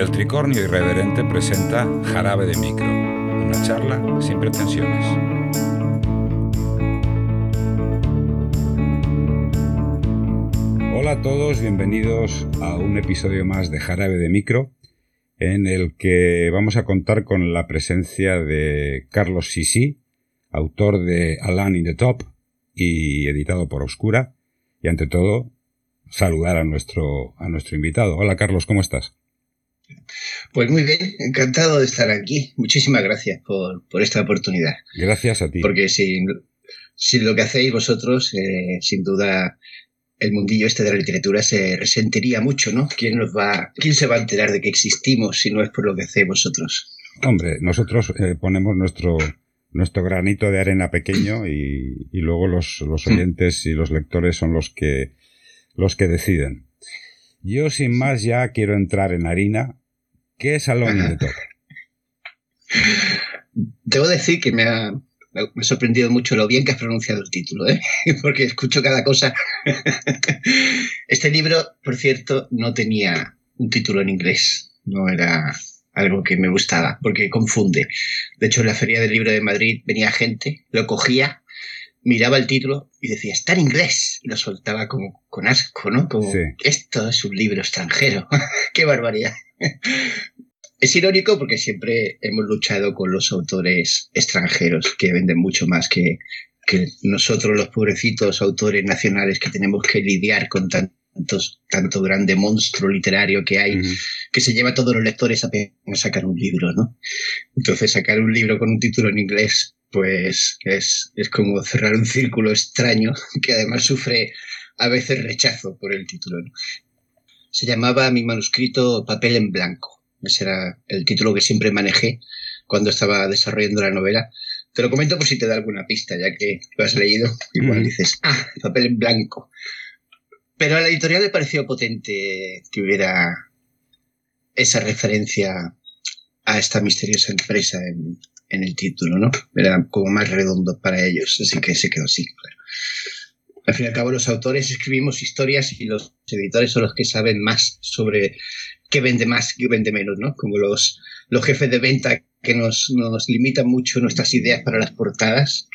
El Tricornio Irreverente presenta Jarabe de Micro, una charla sin pretensiones. Hola a todos, bienvenidos a un episodio más de Jarabe de Micro, en el que vamos a contar con la presencia de Carlos Sisi, autor de Alan in the Top y editado por Oscura, y ante todo saludar a nuestro, a nuestro invitado. Hola Carlos, ¿cómo estás? Pues muy bien, encantado de estar aquí. Muchísimas gracias por, esta oportunidad. Gracias a ti. Porque sin, lo que hacéis vosotros, eh, sin duda el mundillo este de la literatura se resentiría mucho, ¿no? ¿Quién, nos va, ¿Quién se va a enterar de que existimos si no es por lo que hacéis vosotros? Hombre, nosotros eh, ponemos nuestro, nuestro granito de arena pequeño y, luego los, los hmm. oyentes y los lectores son los que, los que deciden. Yo sin más ya quiero entrar en harina. ¿Qué the Top? Debo decir que me ha, sorprendido mucho lo bien que has pronunciado el título, ¿eh? porque escucho cada cosa. este libro, por cierto, no tenía un título en inglés. No era algo que me gustaba, porque confunde. De hecho, en la Feria del Libro de Madrid venía gente, lo cogía, miraba el título y decía, está en inglés. Y lo soltaba como con asco, ¿no? Como, esto es un libro extranjero. ¡Qué barbaridad! es irónico porque siempre hemos luchado con los autores extranjeros que venden mucho más que, que nosotros los pobrecitos autores nacionales que tenemos que lidiar con tan tanto grande monstruo literario que hay, que se lleva a todos los lectores a sacar un libro, ¿no? Entonces, sacar un libro con un título en inglés, pues es, es como cerrar un círculo extraño que además sufre a veces rechazo por el título. Se llamaba mi manuscrito Papel en Blanco. Ese era el título que siempre manejé cuando estaba desarrollando la novela. Te lo comento por si te da alguna pista, ya que lo has leído. Igual dices, ah, papel en blanco. Pero a la editorial le pareció potente que hubiera esa referencia a esta misteriosa empresa en, el título, ¿no? Era como más redondo para ellos, así que se quedó así, Al fin y al cabo, los autores escribimos historias y los editores son los que saben más sobre qué vende más, qué vende menos, ¿no? Como los, los jefes de venta que nos, nos limitan mucho nuestras ideas para las portadas.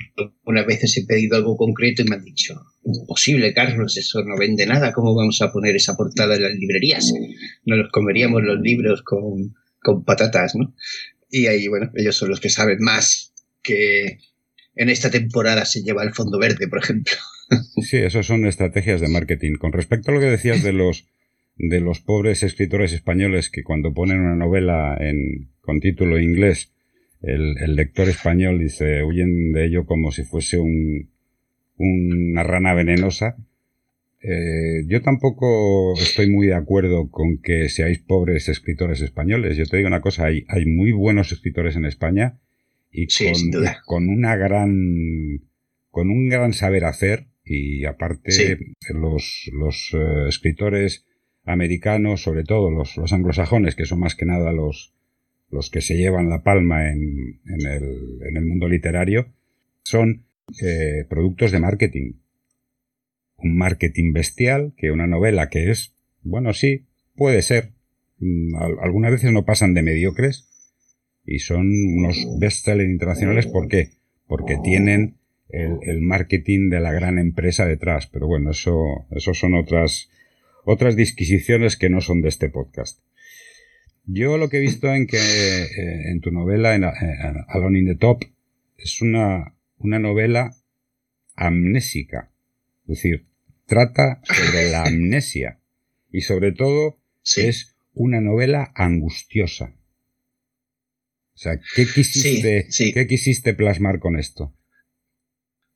Unas veces he pedido algo concreto y me han dicho, imposible, Carlos, eso no vende nada, ¿cómo vamos a poner esa portada en las librerías? No los comeríamos los libros con, con patatas, ¿no? Y ahí, bueno, ellos son los que saben más que en esta temporada se lleva el fondo verde, por ejemplo. Sí, esas son estrategias de marketing. Con respecto a lo que decías de los de los pobres escritores españoles que cuando ponen una novela en, con título inglés, el, el lector español dice, huyen de ello como si fuese un, una rana venenosa. Eh, yo tampoco estoy muy de acuerdo con que seáis pobres escritores españoles. Yo te digo una cosa, hay, hay muy buenos escritores en España y con, con, una gran, con un gran saber hacer y aparte los, los eh, escritores americanos, sobre todo los, los, anglosajones, que son más que nada los, los que se llevan la palma en, en, el, en el mundo literario, son eh, productos de marketing. Un marketing bestial, que una novela que es, bueno, sí, puede ser. Mm, algunas veces no pasan de mediocres y son unos bestsellers internacionales. ¿Por qué? Porque tienen el, el, marketing de la gran empresa detrás. Pero bueno, eso, eso son otras, otras disquisiciones que no son de este podcast. Yo lo que he visto en que eh, en tu novela, en, Alone in the Top, es una, una novela amnésica. Es decir, trata sobre la amnesia. Y sobre todo, es una novela angustiosa. O sea, ¿qué quisiste, ¿qué quisiste plasmar con esto?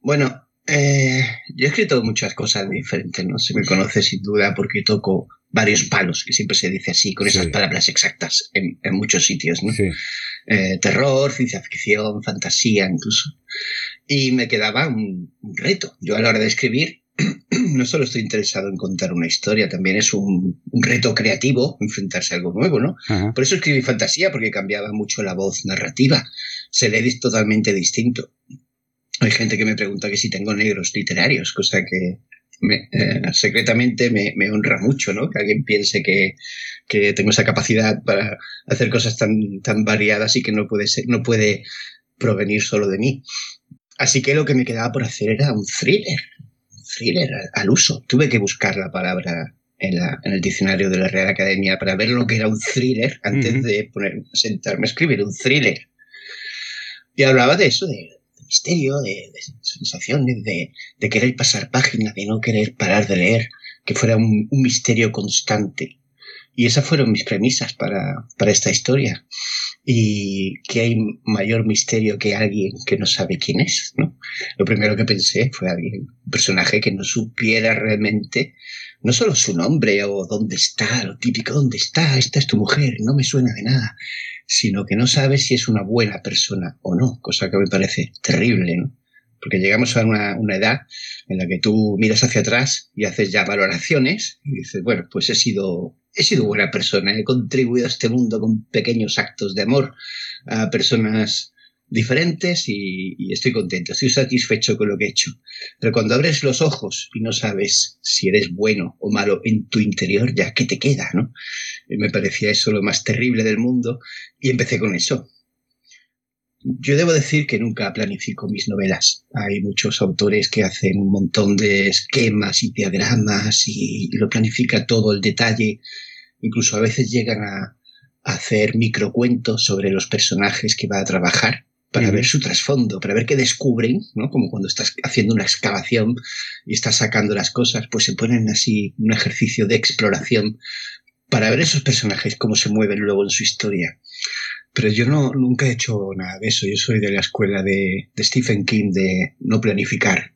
Bueno, eh, yo he escrito muchas cosas diferentes, ¿no? Se me conoce sin duda porque toco varios palos, que siempre se dice así, con esas palabras exactas en, muchos sitios, ¿no? Eh, terror, ciencia ficción, fantasía incluso. Y me quedaba un, reto. Yo a la hora de escribir no solo estoy interesado en contar una historia, también es un, reto creativo enfrentarse a algo nuevo, ¿no? Por eso escribí fantasía, porque cambiaba mucho la voz narrativa. Se lee totalmente distinto. Hay gente que me pregunta que si tengo negros literarios, cosa que eh, secretamente me, honra mucho, ¿no? Que alguien piense que, tengo esa capacidad para hacer cosas tan, tan variadas y que no puede ser, no puede provenir solo de mí. Así que lo que me quedaba por hacer era un thriller, un thriller al uso. Tuve que buscar la palabra en, el diccionario de la Real Academia para ver lo que era un thriller antes de poner, sentarme a escribir un thriller. Y hablaba de eso, de, misterio, de, de, de, querer pasar páginas, de no querer parar de leer, que fuera un, misterio constante. Y esas fueron mis premisas para, para esta historia. Y que hay mayor misterio que alguien que no sabe quién es, ¿no? Lo primero que pensé fue alguien, un personaje que no supiera realmente no solo su nombre o dónde está, lo típico, dónde está, esta es tu mujer, no me suena de nada, sino que no sabe si es una buena persona o no, cosa que me parece terrible, ¿no? Porque llegamos a una, una edad en la que tú miras hacia atrás y haces ya valoraciones y dices, bueno, pues he sido, he sido buena persona, he contribuido a este mundo con pequeños actos de amor a personas diferentes y, estoy contento, estoy satisfecho con lo que he hecho. Pero cuando abres los ojos y no sabes si eres bueno o malo en tu interior, ya qué te queda, ¿no? Me parecía eso lo más terrible del mundo y empecé con eso. Yo debo decir que nunca planifico mis novelas. Hay muchos autores que hacen un montón de esquemas y diagramas y, lo planifica todo el detalle. Incluso a veces llegan a, a hacer microcuentos sobre los personajes que va a trabajar para ver su trasfondo, para ver qué descubren, ¿no? Como cuando estás haciendo una excavación y estás sacando las cosas, pues se ponen así un ejercicio de exploración para ver esos personajes, cómo se mueven luego en su historia. Pero yo no, nunca he hecho nada de eso. Yo soy de la escuela de, Stephen King de no planificar.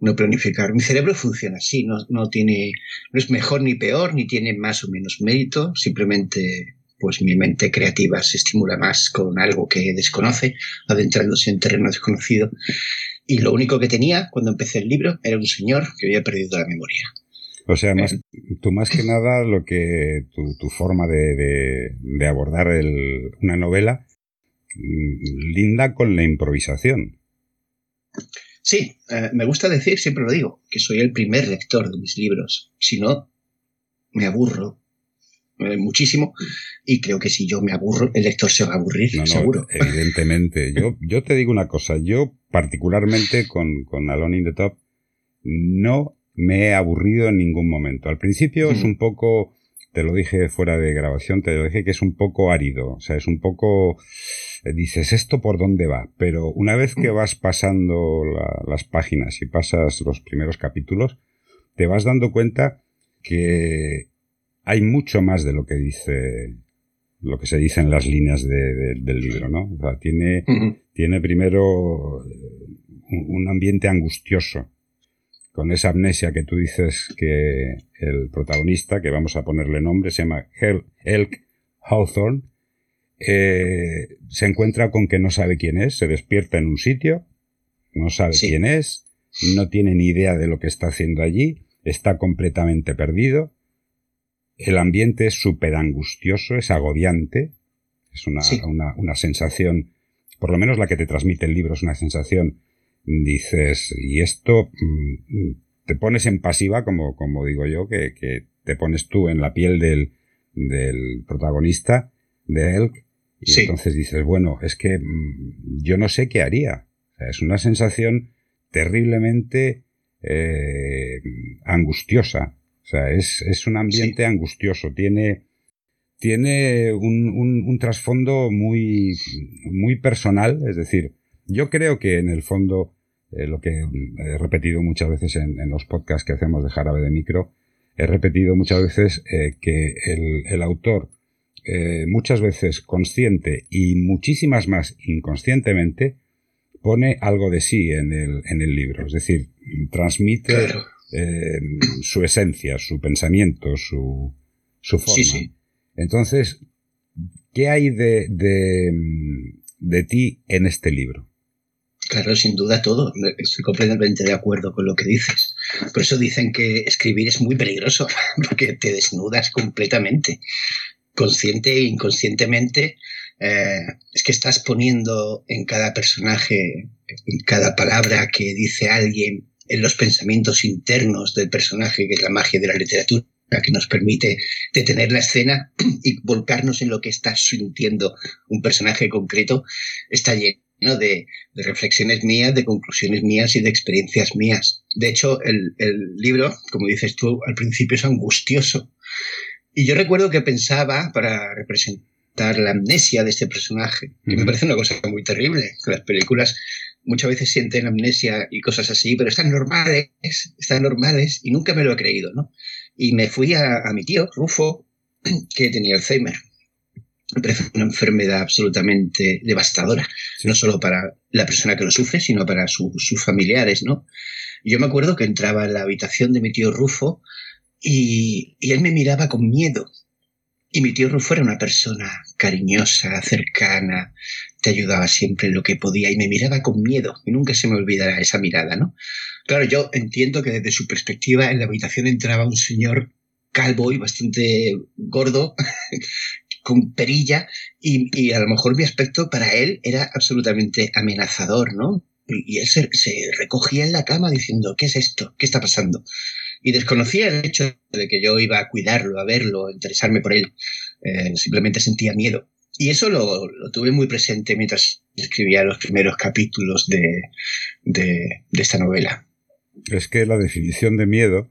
No planificar. Mi cerebro funciona así, no, no tiene, no es mejor ni peor, ni tiene más o menos mérito, simplemente pues mi mente creativa se estimula más con algo que desconoce, adentrándose en terreno desconocido. Y lo único que tenía cuando empecé el libro era un señor que había perdido la memoria. O sea, más, eh. tú más que nada lo que tu, forma de, abordar una novela mm, linda con la improvisación. Sí, eh, me gusta decir, siempre lo digo, que soy el primer lector de mis libros. Si no, me aburro eh, muchísimo y creo que si yo me aburro, el lector se va a aburrir, seguro. Evidentemente. yo, yo te digo una cosa, yo particularmente con, con Alone in the Top no me he aburrido en ningún momento. Al principio es un poco, te lo dije fuera de grabación, te lo dije que es un poco árido, o sea, es un poco, eh, dices, ¿esto por dónde va? Pero una vez que vas pasando las páginas y pasas los primeros capítulos, te vas dando cuenta que hay mucho más de lo que dice lo que se dice en las líneas del libro, ¿no? O sea, tiene, tiene primero un, ambiente angustioso, con esa amnesia que tú dices que el protagonista, que vamos a ponerle nombre, se llama Elk Hawthorne, eh, se encuentra con que no sabe quién es, se despierta en un sitio, no sabe quién es, no tiene ni idea de lo que está haciendo allí, está completamente perdido, el ambiente es súper angustioso, es agobiante, es una, una, sensación, por lo menos la que te transmite el libro es una sensación, dices, y esto mm, te pones en pasiva, como, como digo yo, que, que, te pones tú en la piel del, del protagonista, de Elk, y entonces dices, bueno, es que mm, yo no sé qué haría. es una sensación terriblemente eh, angustiosa. O sea, es, es un ambiente angustioso, tiene, tiene un, un, trasfondo muy, muy personal, es decir, yo creo que en el fondo, eh, lo que he repetido muchas veces en, en, los podcasts que hacemos de Jarabe de Micro, he repetido muchas veces eh, que el, el autor, eh, muchas veces consciente y muchísimas más inconscientemente, pone algo de sí en el, en el libro, es decir, transmite su esencia, su pensamiento, su, su forma. Entonces, ¿qué hay de, de, de ti en este libro? Claro, sin duda todo. Estoy completamente de acuerdo con lo que dices. Por eso dicen que escribir es muy peligroso, porque te desnudas completamente. Consciente e inconscientemente, eh, es que estás poniendo en cada personaje, en cada palabra que dice alguien, en los pensamientos internos del personaje, que es la magia de la literatura que nos permite detener la escena y volcarnos en lo que está sintiendo un personaje concreto, está lleno de, reflexiones mías, de conclusiones mías y de experiencias mías. De hecho, el, libro, como dices tú, al principio es angustioso. Y yo recuerdo que pensaba, para representar la amnesia de este personaje, que me parece una cosa muy terrible, que las películas muchas veces sienten amnesia y cosas así, pero están normales, están normales, y nunca me lo he creído, ¿no? Y me fui a, mi tío, Rufo, que tenía Alzheimer. Parece una enfermedad absolutamente devastadora, no solo para la persona que lo sufre, sino para sus familiares, ¿no? yo me acuerdo que entraba en la habitación de mi tío Rufo y, y él me miraba con miedo. Y mi tío Rufo era una persona cariñosa, cercana, te ayudaba siempre en lo que podía y me miraba con miedo y nunca se me olvidará esa mirada, ¿no? Claro, yo entiendo que desde su perspectiva en la habitación entraba un señor calvo y bastante gordo, con perilla, y, a lo mejor mi aspecto para él era absolutamente amenazador, ¿no? Y, él se, recogía en la cama diciendo, ¿qué es esto? ¿Qué está pasando? Y desconocía el hecho de que yo iba a cuidarlo, a verlo, a interesarme por él. Eh, simplemente sentía miedo. Y eso lo, tuve muy presente mientras escribía los primeros capítulos de esta novela es que la definición de miedo,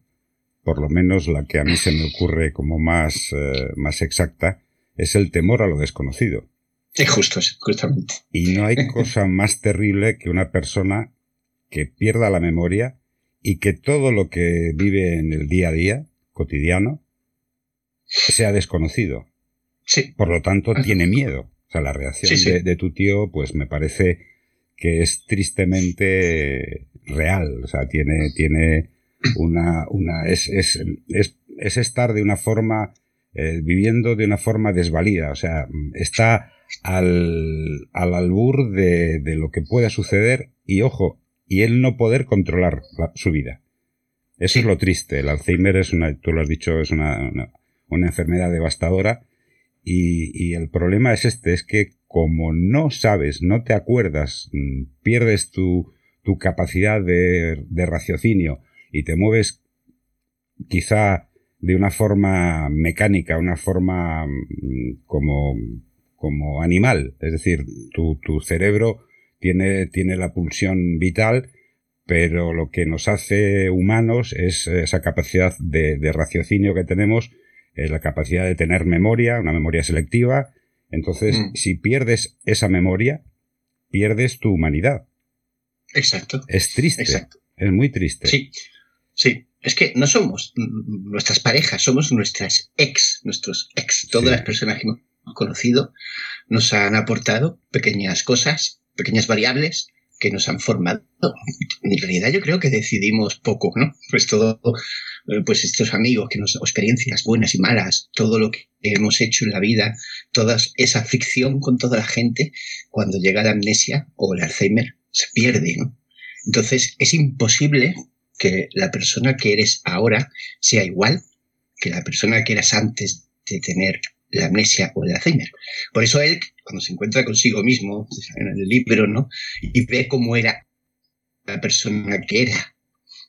por lo menos la que a mí se me ocurre como más, eh, más exacta, es el temor a lo desconocido. Es justo, justamente. Y no hay cosa más terrible que una persona que pierda la memoria y que todo lo que vive en el día a día, cotidiano, sea desconocido. Sí. Por lo tanto, tiene miedo. O sea, la reacción De, de, tu tío, pues me parece que es tristemente real, o sea, tiene, tiene una, una, es, es, es, es estar de una forma, eh, viviendo de una forma desvalida, o sea, está al, al albur de, de, lo que pueda suceder y ojo, y él no poder controlar su vida. Eso es lo triste. El Alzheimer es una, tú lo has dicho, es una, una, enfermedad devastadora y, y, el problema es este, es que como no sabes, no te acuerdas, mm, pierdes tu, tu capacidad de, raciocinio y te mueves quizá de una forma mecánica, una forma mm, como, como animal. Es decir, tu, tu cerebro tiene, tiene la pulsión vital, pero lo que nos hace humanos es esa capacidad de, raciocinio que tenemos, eh, la capacidad de tener memoria, una memoria selectiva. Entonces, mm. si pierdes esa memoria, pierdes tu humanidad. Exacto. Es triste. Exacto. Es muy triste. Sí, sí. Es que no somos nuestras parejas, somos nuestras ex, nuestros ex. Todas las personas que hemos conocido nos han aportado pequeñas cosas, pequeñas variables que nos han formado. En realidad yo creo que decidimos poco, ¿no? Pues todo, eh, pues estos amigos que nos, experiencias buenas y malas, todo lo que hemos hecho en la vida, toda esa ficción con toda la gente, cuando llega la amnesia o el Alzheimer, se pierde, ¿no? Entonces es imposible que la persona que eres ahora sea igual que la persona que eras antes de tener la amnesia o el Alzheimer. Por eso él, cuando se encuentra consigo mismo en el libro, ¿no? Y ve cómo era la persona que era,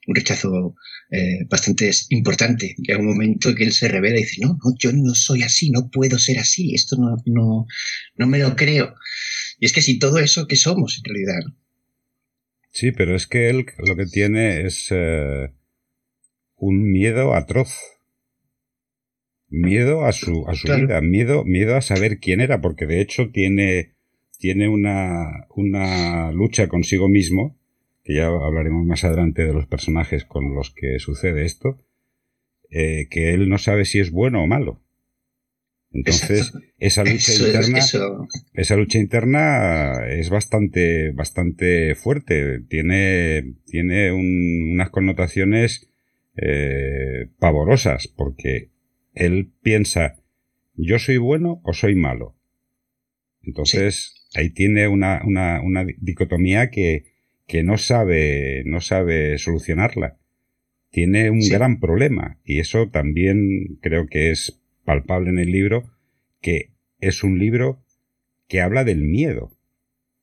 un rechazo eh, bastante importante. Llega un momento que él se revela y dice, no, no, yo no soy así, no puedo ser así, esto no, no, no me lo creo. Y es que si todo eso, ¿qué somos en realidad? Sí, pero es que él lo que tiene es eh, un miedo atroz. Miedo a su, a su vida, miedo, miedo a saber quién era, porque de hecho tiene, tiene una, una lucha consigo mismo, que ya hablaremos más adelante de los personajes con los que sucede esto, eh, que él no sabe si es bueno o malo. Entonces, esa lucha interna, esa lucha interna es bastante, bastante fuerte. Tiene, tiene unas connotaciones eh, pavorosas, porque él piensa, yo soy bueno o soy malo. Entonces, ahí tiene una, una, una dicotomía que, que, no sabe, no sabe solucionarla. Tiene un gran problema, y eso también creo que es palpable en el libro, que es un libro que habla del miedo,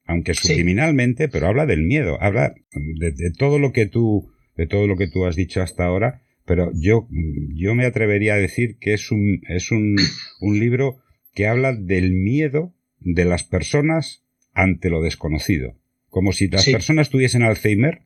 aunque subliminalmente, pero habla del miedo, habla de, todo lo que tú de todo lo que tú has dicho hasta ahora, pero yo, yo me atrevería a decir que es un, es un, un libro que habla del miedo de las personas ante lo desconocido. Como si las personas tuviesen Alzheimer,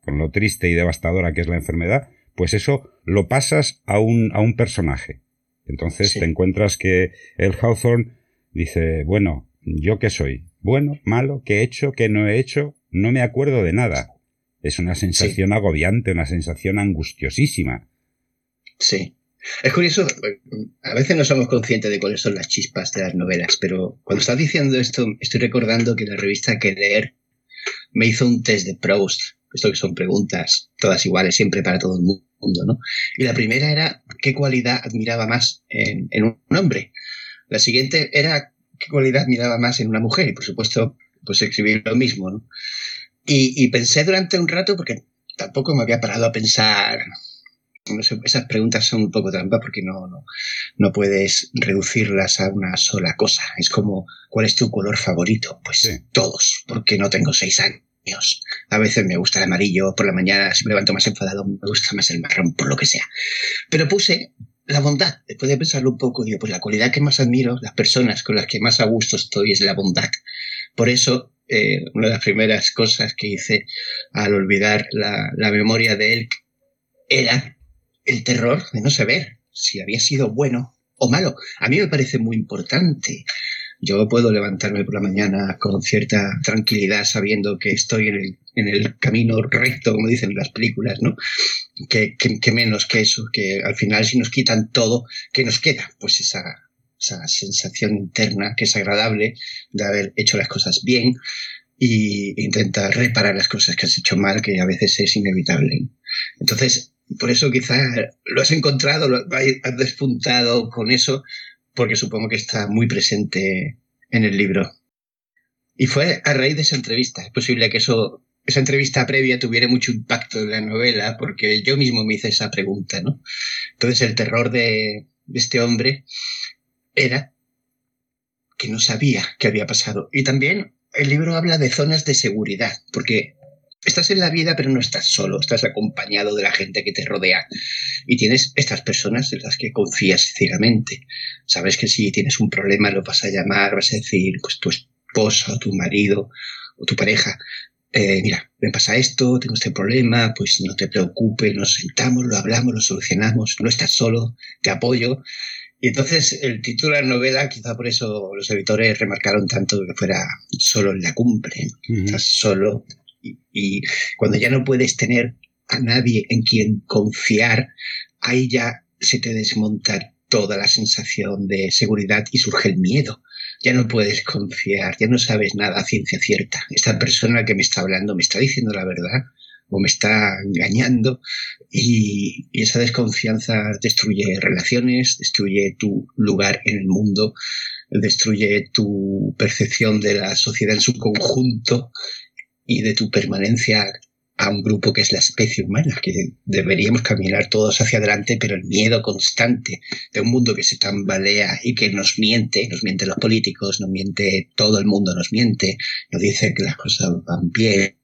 con lo triste y devastadora que es la enfermedad, pues eso lo pasas a un, a un personaje. Entonces te encuentras que el Hawthorne dice, bueno, ¿yo qué soy? Bueno, malo, ¿qué he hecho? ¿Qué no he hecho? No me acuerdo de nada. Es una sensación agobiante, una sensación angustiosísima. Sí. Es curioso, a veces no somos conscientes de cuáles son las chispas de las novelas, pero cuando estás diciendo esto, estoy recordando que la revista Que Leer me hizo un test de Proust, esto que son preguntas todas iguales siempre para todo el mundo, ¿no? Y la primera era qué cualidad admiraba más en, en un hombre. La siguiente era qué cualidad admiraba más en una mujer y por supuesto pues escribir lo mismo, ¿no? Y, y pensé durante un rato porque tampoco me había parado a pensar no sé, esas preguntas son un poco trampa porque no, no, no, puedes reducirlas a una sola cosa. Es como, ¿cuál es tu color favorito? Pues todos, porque no tengo seis años. A veces me gusta el amarillo, por la mañana si me levanto más enfadado me gusta más el marrón, por lo que sea. Pero puse la bondad. Después de pensarlo un poco, digo, pues la cualidad que más admiro, las personas con las que más a gusto estoy es la bondad. Por eso, eh, una de las primeras cosas que hice al olvidar la, la memoria de él era el terror de no saber si había sido bueno o malo. A mí me parece muy importante. Yo puedo levantarme por la mañana con cierta tranquilidad sabiendo que estoy en el, en el camino recto, como dicen las películas, ¿no? Que, que, menos que eso, que al final si nos quitan todo, ¿qué nos queda? Pues esa, esa sensación interna que es agradable de haber hecho las cosas bien y intentar reparar las cosas que has hecho mal, que a veces es inevitable. Entonces, por eso quizás lo has encontrado, lo has despuntado con eso, porque supongo que está muy presente en el libro. Y fue a raíz de esa entrevista. Es posible que eso, esa entrevista previa tuviera mucho impacto en la novela, porque yo mismo me hice esa pregunta, ¿no? Entonces el terror de, de este hombre era que no sabía qué había pasado. Y también el libro habla de zonas de seguridad, porque estás en la vida pero no estás solo, estás acompañado de la gente que te rodea y tienes estas personas en las que confías ciegamente. Sabes que si tienes un problema lo vas a llamar, vas a decir, pues tu esposa o tu marido o tu pareja, eh, mira, me pasa esto, tengo este problema, pues no te preocupes, nos sentamos, lo hablamos, lo solucionamos, no estás solo, te apoyo. Y entonces el título de la novela, quizá por eso los editores remarcaron tanto que fuera solo en la cumbre. Estás solo y, cuando ya no puedes tener a nadie en quien confiar, ahí ya se te desmonta toda la sensación de seguridad y surge el miedo. Ya no puedes confiar, ya no sabes nada a ciencia cierta. Esta persona que me está hablando me está diciendo la verdad o me está engañando y, esa desconfianza destruye relaciones, destruye tu lugar en el mundo, destruye tu percepción de la sociedad en su conjunto y de tu permanencia a un grupo que es la especie humana, que deberíamos caminar todos hacia adelante, pero el miedo constante de un mundo que se tambalea y que nos miente, nos miente los políticos, nos miente todo el mundo, nos miente, nos dice que las cosas van bien,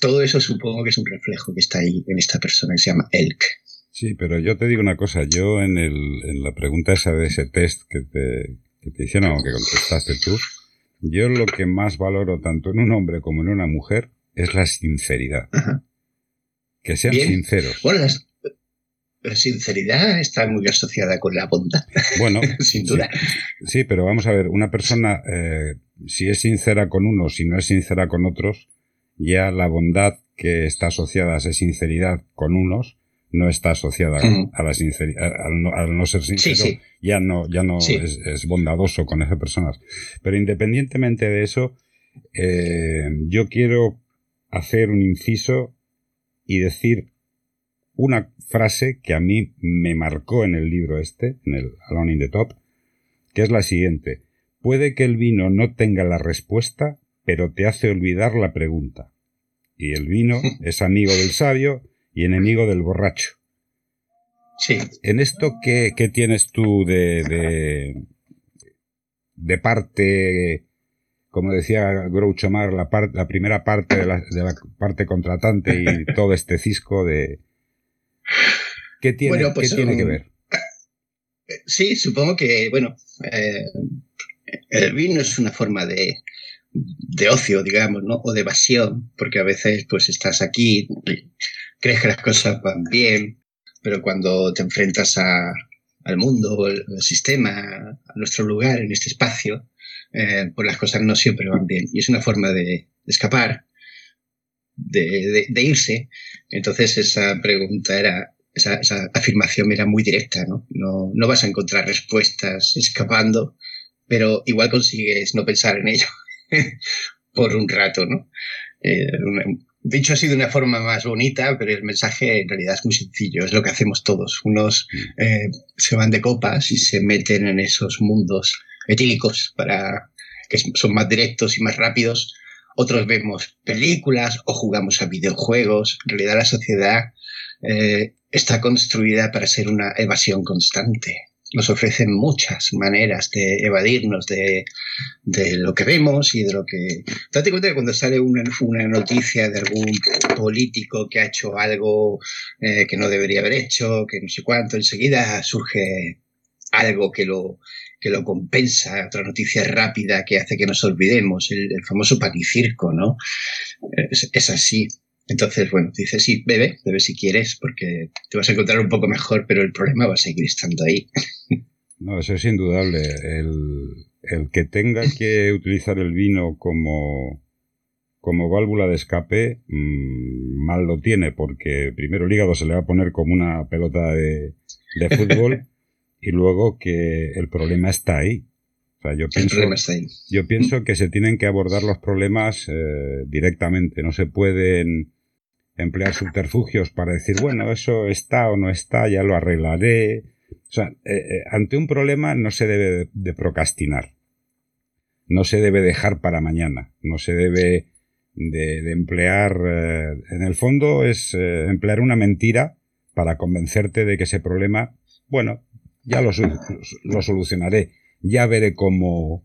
todo eso supongo que es un reflejo que está ahí en esta persona que se llama Elk. Sí, pero yo te digo una cosa, yo en, el, en la pregunta esa de ese test que te, que te hicieron o que contestaste tú, yo lo que más valoro tanto en un hombre como en una mujer es la sinceridad. Que sean sinceros. Bueno, la, sinceridad está muy asociada con la bondad. Bueno, sin duda. Sí, pero vamos a ver, una persona, eh, si es sincera con uno, si no es sincera con otros, ya la bondad que está asociada a esa sinceridad con unos no está asociada a la sinceridad, al no, ser sincero, ya no, ya no es, bondadoso con esas personas. Pero independientemente de eso, eh, yo quiero hacer un inciso y decir una frase que a mí me marcó en el libro este, en el Alone in the Top, que es la siguiente. Puede que el vino no tenga la respuesta, pero te hace olvidar la pregunta. Y el vino es amigo del sabio y enemigo del borracho. Sí. En esto, ¿qué, tienes tú de, de, de parte como decía Groucho Mar, la, la primera parte de la, de la, parte contratante y todo este cisco de... ¿Qué tiene, ¿qué pues, tiene que um, ver? Sí, supongo que, bueno, eh, el vino es una forma de, de ocio, digamos, ¿no? O de evasión, porque a veces pues estás aquí, crees que las cosas van bien, pero cuando te enfrentas a, al mundo, al, sistema, a nuestro lugar en este espacio, eh, pues las cosas no siempre van bien. Y es una forma de, escapar, de, irse. Entonces esa pregunta era, esa, esa, afirmación era muy directa, ¿no? ¿no? No vas a encontrar respuestas escapando, pero igual consigues no pensar en ello. por un rato, ¿no? Eh, dicho así de una forma más bonita, pero el mensaje en realidad es muy sencillo, es lo que hacemos todos. Unos mm. eh, se van de copas y se meten en esos mundos etílicos para que son más directos y más rápidos. Otros vemos películas o jugamos a videojuegos. En realidad la sociedad eh, está construida para ser una evasión constante nos ofrecen muchas maneras de evadirnos de, de, lo que vemos y de lo que... Date cuenta que cuando sale una, una noticia de algún político que ha hecho algo eh, que no debería haber hecho, que no sé cuánto, enseguida surge algo que lo, que lo compensa, otra noticia rápida que hace que nos olvidemos, el, famoso panicirco, ¿no? Es, es así. Entonces, bueno, dice, sí, bebe, bebe si quieres, porque te vas a encontrar un poco mejor, pero el problema va a seguir estando ahí. No, eso es indudable. El, que tenga que utilizar el vino como, como válvula de escape, mm, mal lo tiene, porque primero el hígado se le va a poner como una pelota de, fútbol y luego que el problema está ahí. O sea, yo pienso, yo pienso que se tienen que abordar los problemas eh, directamente. No se pueden emplear subterfugios para decir, bueno, eso está o no está, ya lo arreglaré. O sea, eh, eh, ante un problema no se debe de, procrastinar. No se debe dejar para mañana. No se debe de, emplear. En el fondo es emplear una mentira para convencerte de que ese problema, bueno, ya lo, lo solucionaré. Ya veré cómo,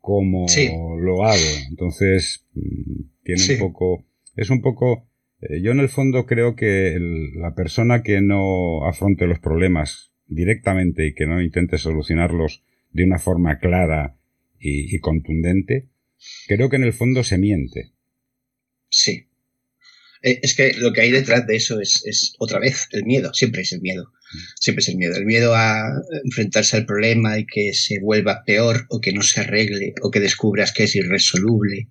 cómo lo hago. Entonces, mm, tiene un poco. Es un poco eh, yo en el fondo creo que la persona que no afronte los problemas directamente y que no intente solucionarlos de una forma clara y, contundente, creo que en el fondo se miente. Sí. Eh, es que lo que hay detrás de eso es, es, otra vez el miedo, siempre es el miedo, siempre es el miedo, el miedo a enfrentarse al problema y que se vuelva peor o que no se arregle o que descubras que es irresoluble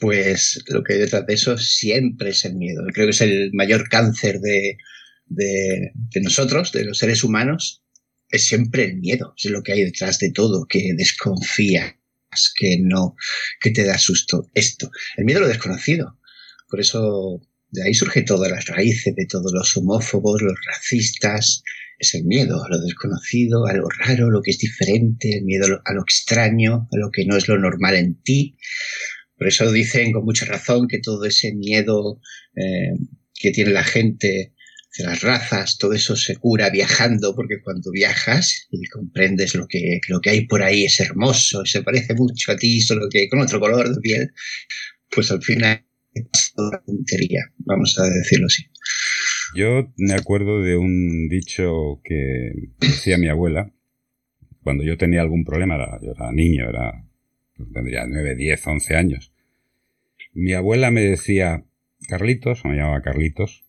pues lo que hay detrás de eso siempre es el miedo. Creo que es el mayor cáncer de, de, nosotros, de los seres humanos, es siempre el miedo, es lo que hay detrás de todo, que desconfías, que no, que te da susto. Esto, el miedo a lo desconocido. Por eso de ahí surge todas las raíces de todos los homófobos, los racistas, es el miedo a lo desconocido, a lo raro, lo que es diferente, el miedo a lo extraño, a lo que no es lo normal en ti. Por eso dicen con mucha razón que todo ese miedo eh, que tiene la gente hacia las razas, todo eso se cura viajando, porque cuando viajas y comprendes lo que, lo que hay por ahí es hermoso, se parece mucho a ti, solo que con otro color de piel, pues al final vamos a decirlo así. Yo me acuerdo de un dicho que decía mi abuela, cuando yo tenía algún problema, yo era niño, era tendría 9, 10, 11 años. Mi abuela me decía, Carlitos, me llamaba Carlitos,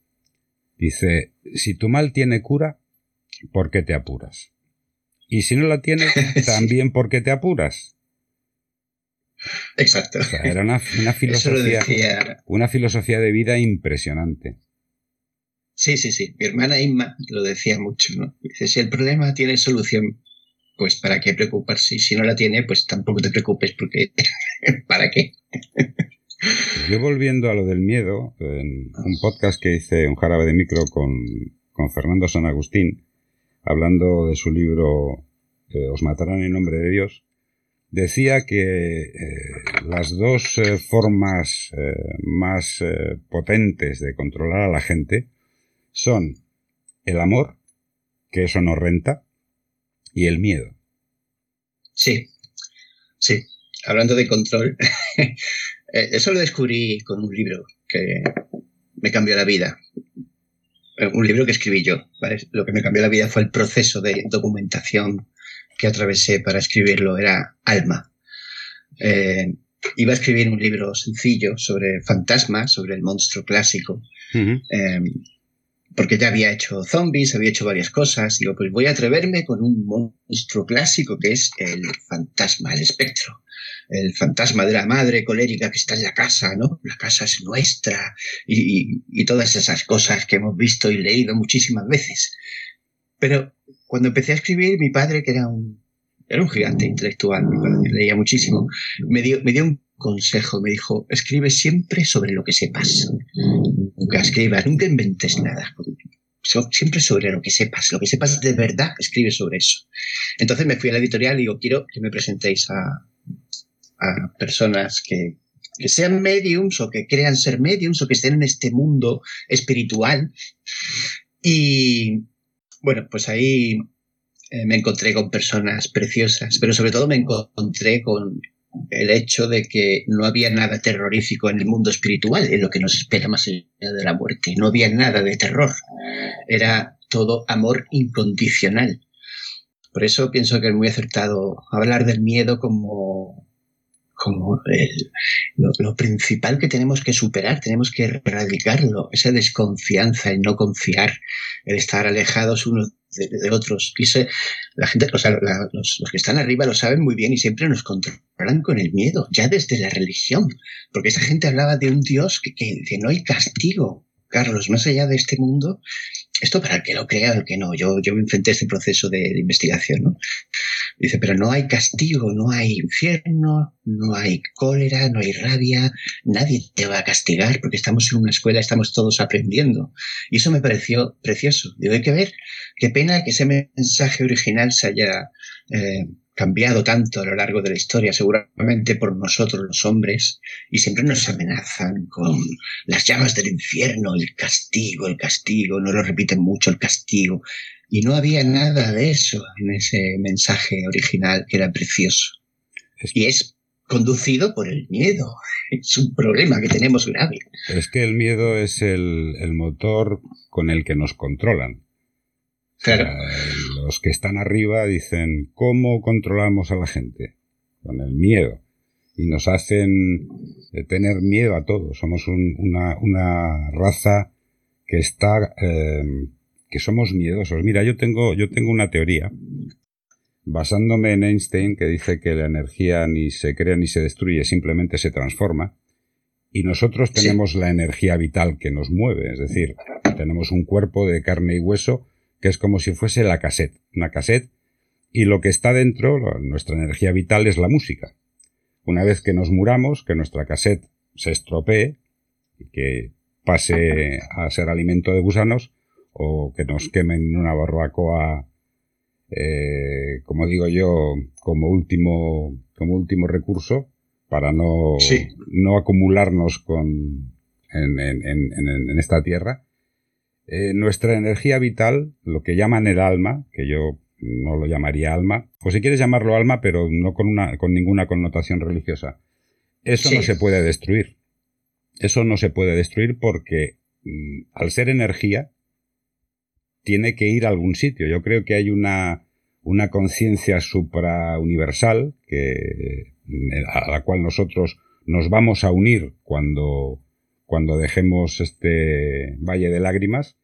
dice, si tu mal tiene cura, ¿por qué te apuras? Y si no la tiene, también ¿por qué te apuras? Exacto. era una, filosofía, una filosofía de vida impresionante. Sí, sí, sí. Mi hermana Inma lo decía mucho, ¿no? Dice, si el problema tiene solución, pues ¿para qué preocuparse? Y si no la tiene, pues tampoco te preocupes porque ¿para qué? Yo volviendo a lo del miedo, en un podcast que hice, un jarabe de micro con, con Fernando San Agustín, hablando de su libro eh, Os matarán en nombre de Dios, decía que eh, las dos eh, formas más potentes de controlar a la gente son el amor, que eso no renta, y el miedo. Sí, sí. hablando de control, eh, eso lo descubrí con un libro que me cambió la vida. Eh, un libro que escribí yo. Lo que me cambió la vida fue el proceso de documentación que atravesé para escribirlo. Era Alma. Eh, iba a escribir un libro sencillo sobre fantasmas, sobre el monstruo clásico porque ya había hecho zombies, había hecho varias cosas. Digo, pues voy a atreverme con un monstruo clásico que es el fantasma, el espectro. El fantasma de la madre colérica que está en la casa, ¿no? La casa es nuestra y, y todas esas cosas que hemos visto y leído muchísimas veces. Pero cuando empecé a escribir, mi padre, que era un, era un gigante intelectual, leía muchísimo, me dio, me dio un consejo, me dijo, escribe siempre sobre lo que sepas. Nunca escribas, nunca inventes nada. Siempre sobre lo que sepas, lo que sepas de verdad, escribe sobre eso. Entonces me fui a la editorial y digo, quiero que me presentéis a, a personas que, que sean mediums o que crean ser mediums o que estén en este mundo espiritual. Y bueno, pues ahí eh, me encontré con personas preciosas, pero sobre todo me encontré con el hecho de que no había nada terrorífico en el mundo espiritual, en lo que nos espera más allá de la muerte. No había nada de terror. Era todo amor incondicional. Por eso pienso que es muy acertado hablar del miedo como, como lo, lo, principal que tenemos que superar, tenemos que erradicarlo, esa desconfianza, el no confiar, el estar alejados unos de, otros. Y la gente, o sea, los, que están arriba lo saben muy bien y siempre nos controlan con el miedo, ya desde la religión, porque esa gente hablaba de un Dios que, que, que no hay castigo. Carlos, más allá de este mundo, esto para el que lo crea el que no, yo, yo me enfrenté a este proceso de, investigación, ¿no? Dice, pero no hay castigo, no hay infierno, no hay cólera, no hay rabia, nadie te va a castigar porque estamos en una escuela, estamos todos aprendiendo. Y eso me pareció precioso. Digo, hay que ver, qué pena que ese mensaje original se haya eh, cambiado tanto a lo largo de la historia, seguramente por nosotros los hombres, y siempre nos amenazan con las llamas del infierno, el castigo, el castigo, no lo repiten mucho, el castigo. Y no había nada de eso en ese mensaje original que era precioso. Y es conducido por el miedo. Es un problema que tenemos grave. Es que el miedo es el, el motor con el que nos controlan los que están arriba dicen, ¿cómo controlamos a la gente? Con el miedo. Y nos hacen eh, tener miedo a todo. Somos una, una, raza que está, eh, que somos miedosos. Mira, yo tengo, yo tengo una teoría basándome en Einstein que dice que la energía ni se crea ni se destruye, simplemente se transforma. Y nosotros tenemos la energía vital que nos mueve, es decir, tenemos un cuerpo de carne y hueso que es como si fuese la cassette, una cassette, y lo que está dentro, nuestra energía vital, es la música. Una vez que nos muramos, que nuestra cassette se estropee, y que pase a ser alimento de gusanos, o que nos quemen en una barbacoa, eh, como digo yo, como último, como último recurso, para no, no acumularnos con, en, en, en, en esta tierra, eh, nuestra energía vital, lo que llaman el alma, que yo no lo llamaría alma, o si quieres llamarlo alma, pero no con, una, con ninguna connotación religiosa, eso no se puede destruir. Eso no se puede destruir porque mm, al ser energía, tiene que ir a algún sitio. Yo creo que hay una, una conciencia suprauniversal que, a la cual nosotros nos vamos a unir cuando, cuando dejemos este valle de lágrimas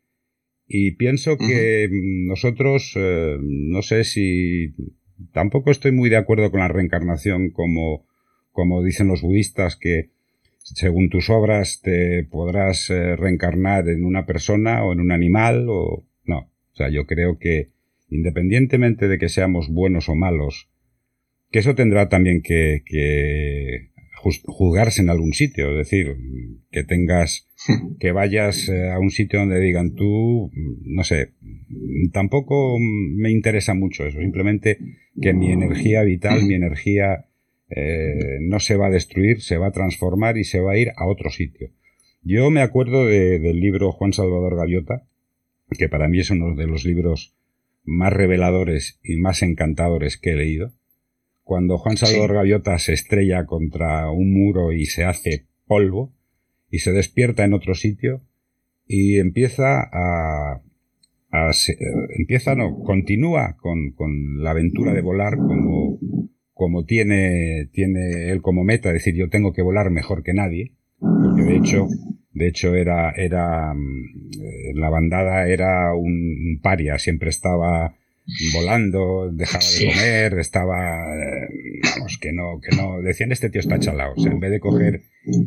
y pienso que nosotros, eh, no sé si tampoco estoy muy de acuerdo con la reencarnación como, como dicen los budistas, que según tus obras te podrás eh, reencarnar en una persona o en un animal o. O sea, yo creo que independientemente de que seamos buenos o malos, que eso tendrá también que, que juzgarse en algún sitio, es decir, que tengas, que vayas eh, a un sitio donde digan tú, no sé, tampoco me interesa mucho eso, simplemente que mi energía vital, mi energía eh, no se va a destruir, se va a transformar y se va a ir a otro sitio. Yo me acuerdo del libro Juan Salvador Gaviota, que para mí es uno de los libros más reveladores y más encantadores que he leído, cuando Juan Salvador Gaviota se estrella contra un muro y se hace polvo y se despierta en otro sitio y empieza a, empieza no continúa con, con, la aventura de volar como como tiene tiene él como meta decir yo tengo que volar mejor que nadie porque de hecho de hecho era era mm, la bandada era un paria siempre estaba volando, dejaba de comer, estaba, eh, vamos, que no, que no, decían este tío está chalado, o sea, en vez de coger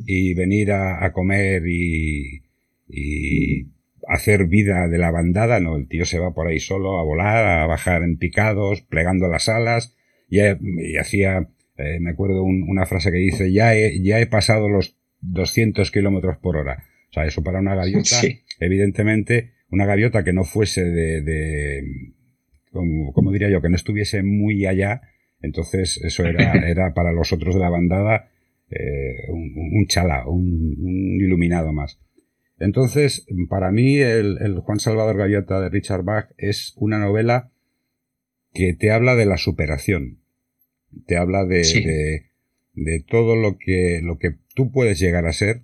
y venir a, comer y, y, hacer vida de la bandada, no, el tío se va por ahí solo a volar, a bajar en picados, plegando las alas, y, hacía, eh, me acuerdo una frase que dice, ya he, ya he pasado los 200 kilómetros por hora. O sea, eso para una gaviota, evidentemente, una gaviota que no fuese de como, diría yo, que no estuviese muy allá, entonces eso era, era para los otros de la bandada eh, un, chala, un, iluminado más. Entonces, para mí, el, Juan Salvador Gaviota de Richard Bach es una novela que te habla de la superación, te habla de, de, de, todo lo que, lo que tú puedes llegar a ser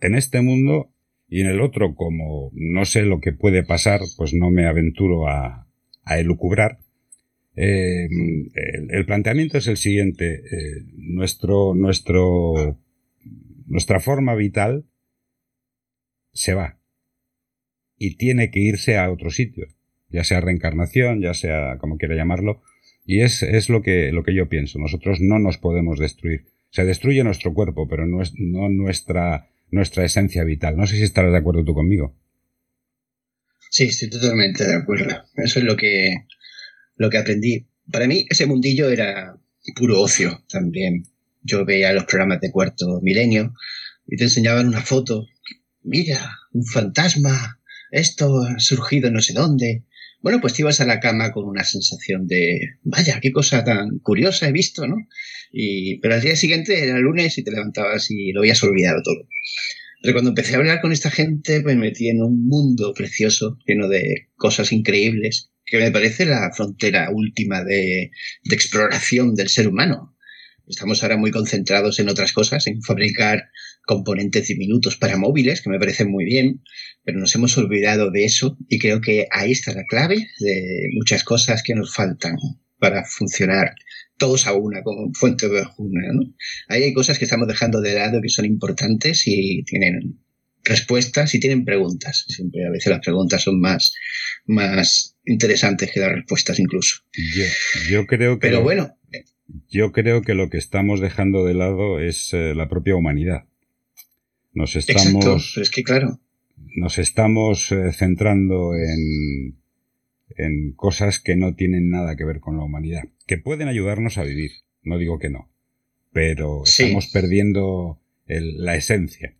en este mundo y en el otro, como no sé lo que puede pasar, pues no me aventuro a, elucubrar. Eh, el, planteamiento es el siguiente. Eh, nuestro, nuestro, nuestra forma vital se va y tiene que irse a otro sitio, ya sea reencarnación, ya sea como quiera llamarlo, y es, es lo, que, lo que yo pienso. Nosotros no nos podemos destruir. Se destruye nuestro cuerpo, pero no, es, no nuestra, nuestra esencia vital. No sé si estarás de acuerdo tú conmigo. Sí, estoy totalmente de acuerdo. Eso es lo que, lo que aprendí. Para mí, ese mundillo era puro ocio también. Yo veía los programas de cuarto milenio y te enseñaban una foto. Mira, un fantasma. Esto ha surgido no sé dónde. Bueno, pues te ibas a la cama con una sensación de, vaya, qué cosa tan curiosa he visto, ¿no? Y, pero al día siguiente era lunes y te levantabas y lo habías olvidado todo. Pero cuando empecé a hablar con esta gente, me metí en un mundo precioso, lleno de cosas increíbles, que me parece la frontera última de, de exploración del ser humano. Estamos ahora muy concentrados en otras cosas, en fabricar componentes diminutos para móviles, que me parecen muy bien, pero nos hemos olvidado de eso y creo que ahí está la clave de muchas cosas que nos faltan para funcionar todos a una, como fuente de una, ¿no? Ahí hay cosas que estamos dejando de lado que son importantes y tienen respuestas y tienen preguntas. Siempre a veces las preguntas son más, más interesantes que las respuestas incluso. Yo, creo que... Pero bueno. Yo creo que lo que estamos dejando de lado es eh, la propia humanidad. Nos estamos... es que claro. Nos estamos eh, centrando en en cosas que no tienen nada que ver con la humanidad, que pueden ayudarnos a vivir, no digo que no, pero estamos perdiendo la esencia.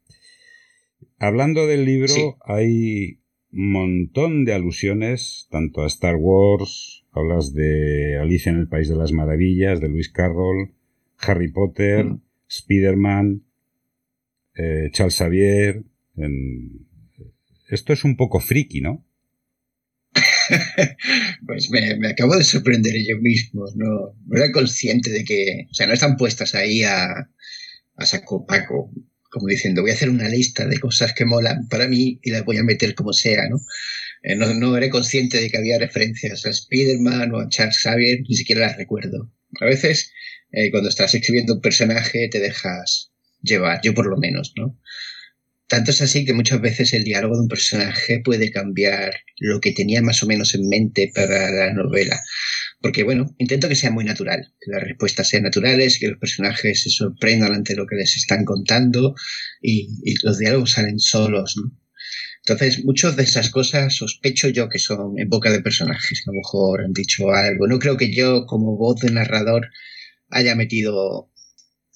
Hablando del libro, hay un montón de alusiones, tanto a Star Wars, hablas de Alicia en el País de las Maravillas, de Luis Carroll, Harry Potter, mm. Spider-Man, eh, Charles Xavier. Esto es un poco friki, ¿no? pues me, acabo de sorprender yo mismo. No, no era consciente de que, o sea, no están puestas ahí a, saco paco, como diciendo, voy a hacer una lista de cosas que molan para mí y las voy a meter como sea, ¿no? Eh, no, no, era consciente de que había referencias a Spider-Man o a Charles Xavier, ni siquiera las recuerdo. A veces, eh, cuando estás escribiendo un personaje, te dejas llevar, yo por lo menos, ¿no? Tanto es así que muchas veces el diálogo de un personaje puede cambiar lo que tenía más o menos en mente para la novela. Porque, bueno, intento que sea muy natural, que las respuestas sean naturales, que los personajes se sorprendan ante lo que les están contando y, los diálogos salen solos, Entonces, muchas de esas cosas sospecho yo que son en boca de personajes, que a lo mejor han dicho algo. No creo que yo, como voz de narrador, haya metido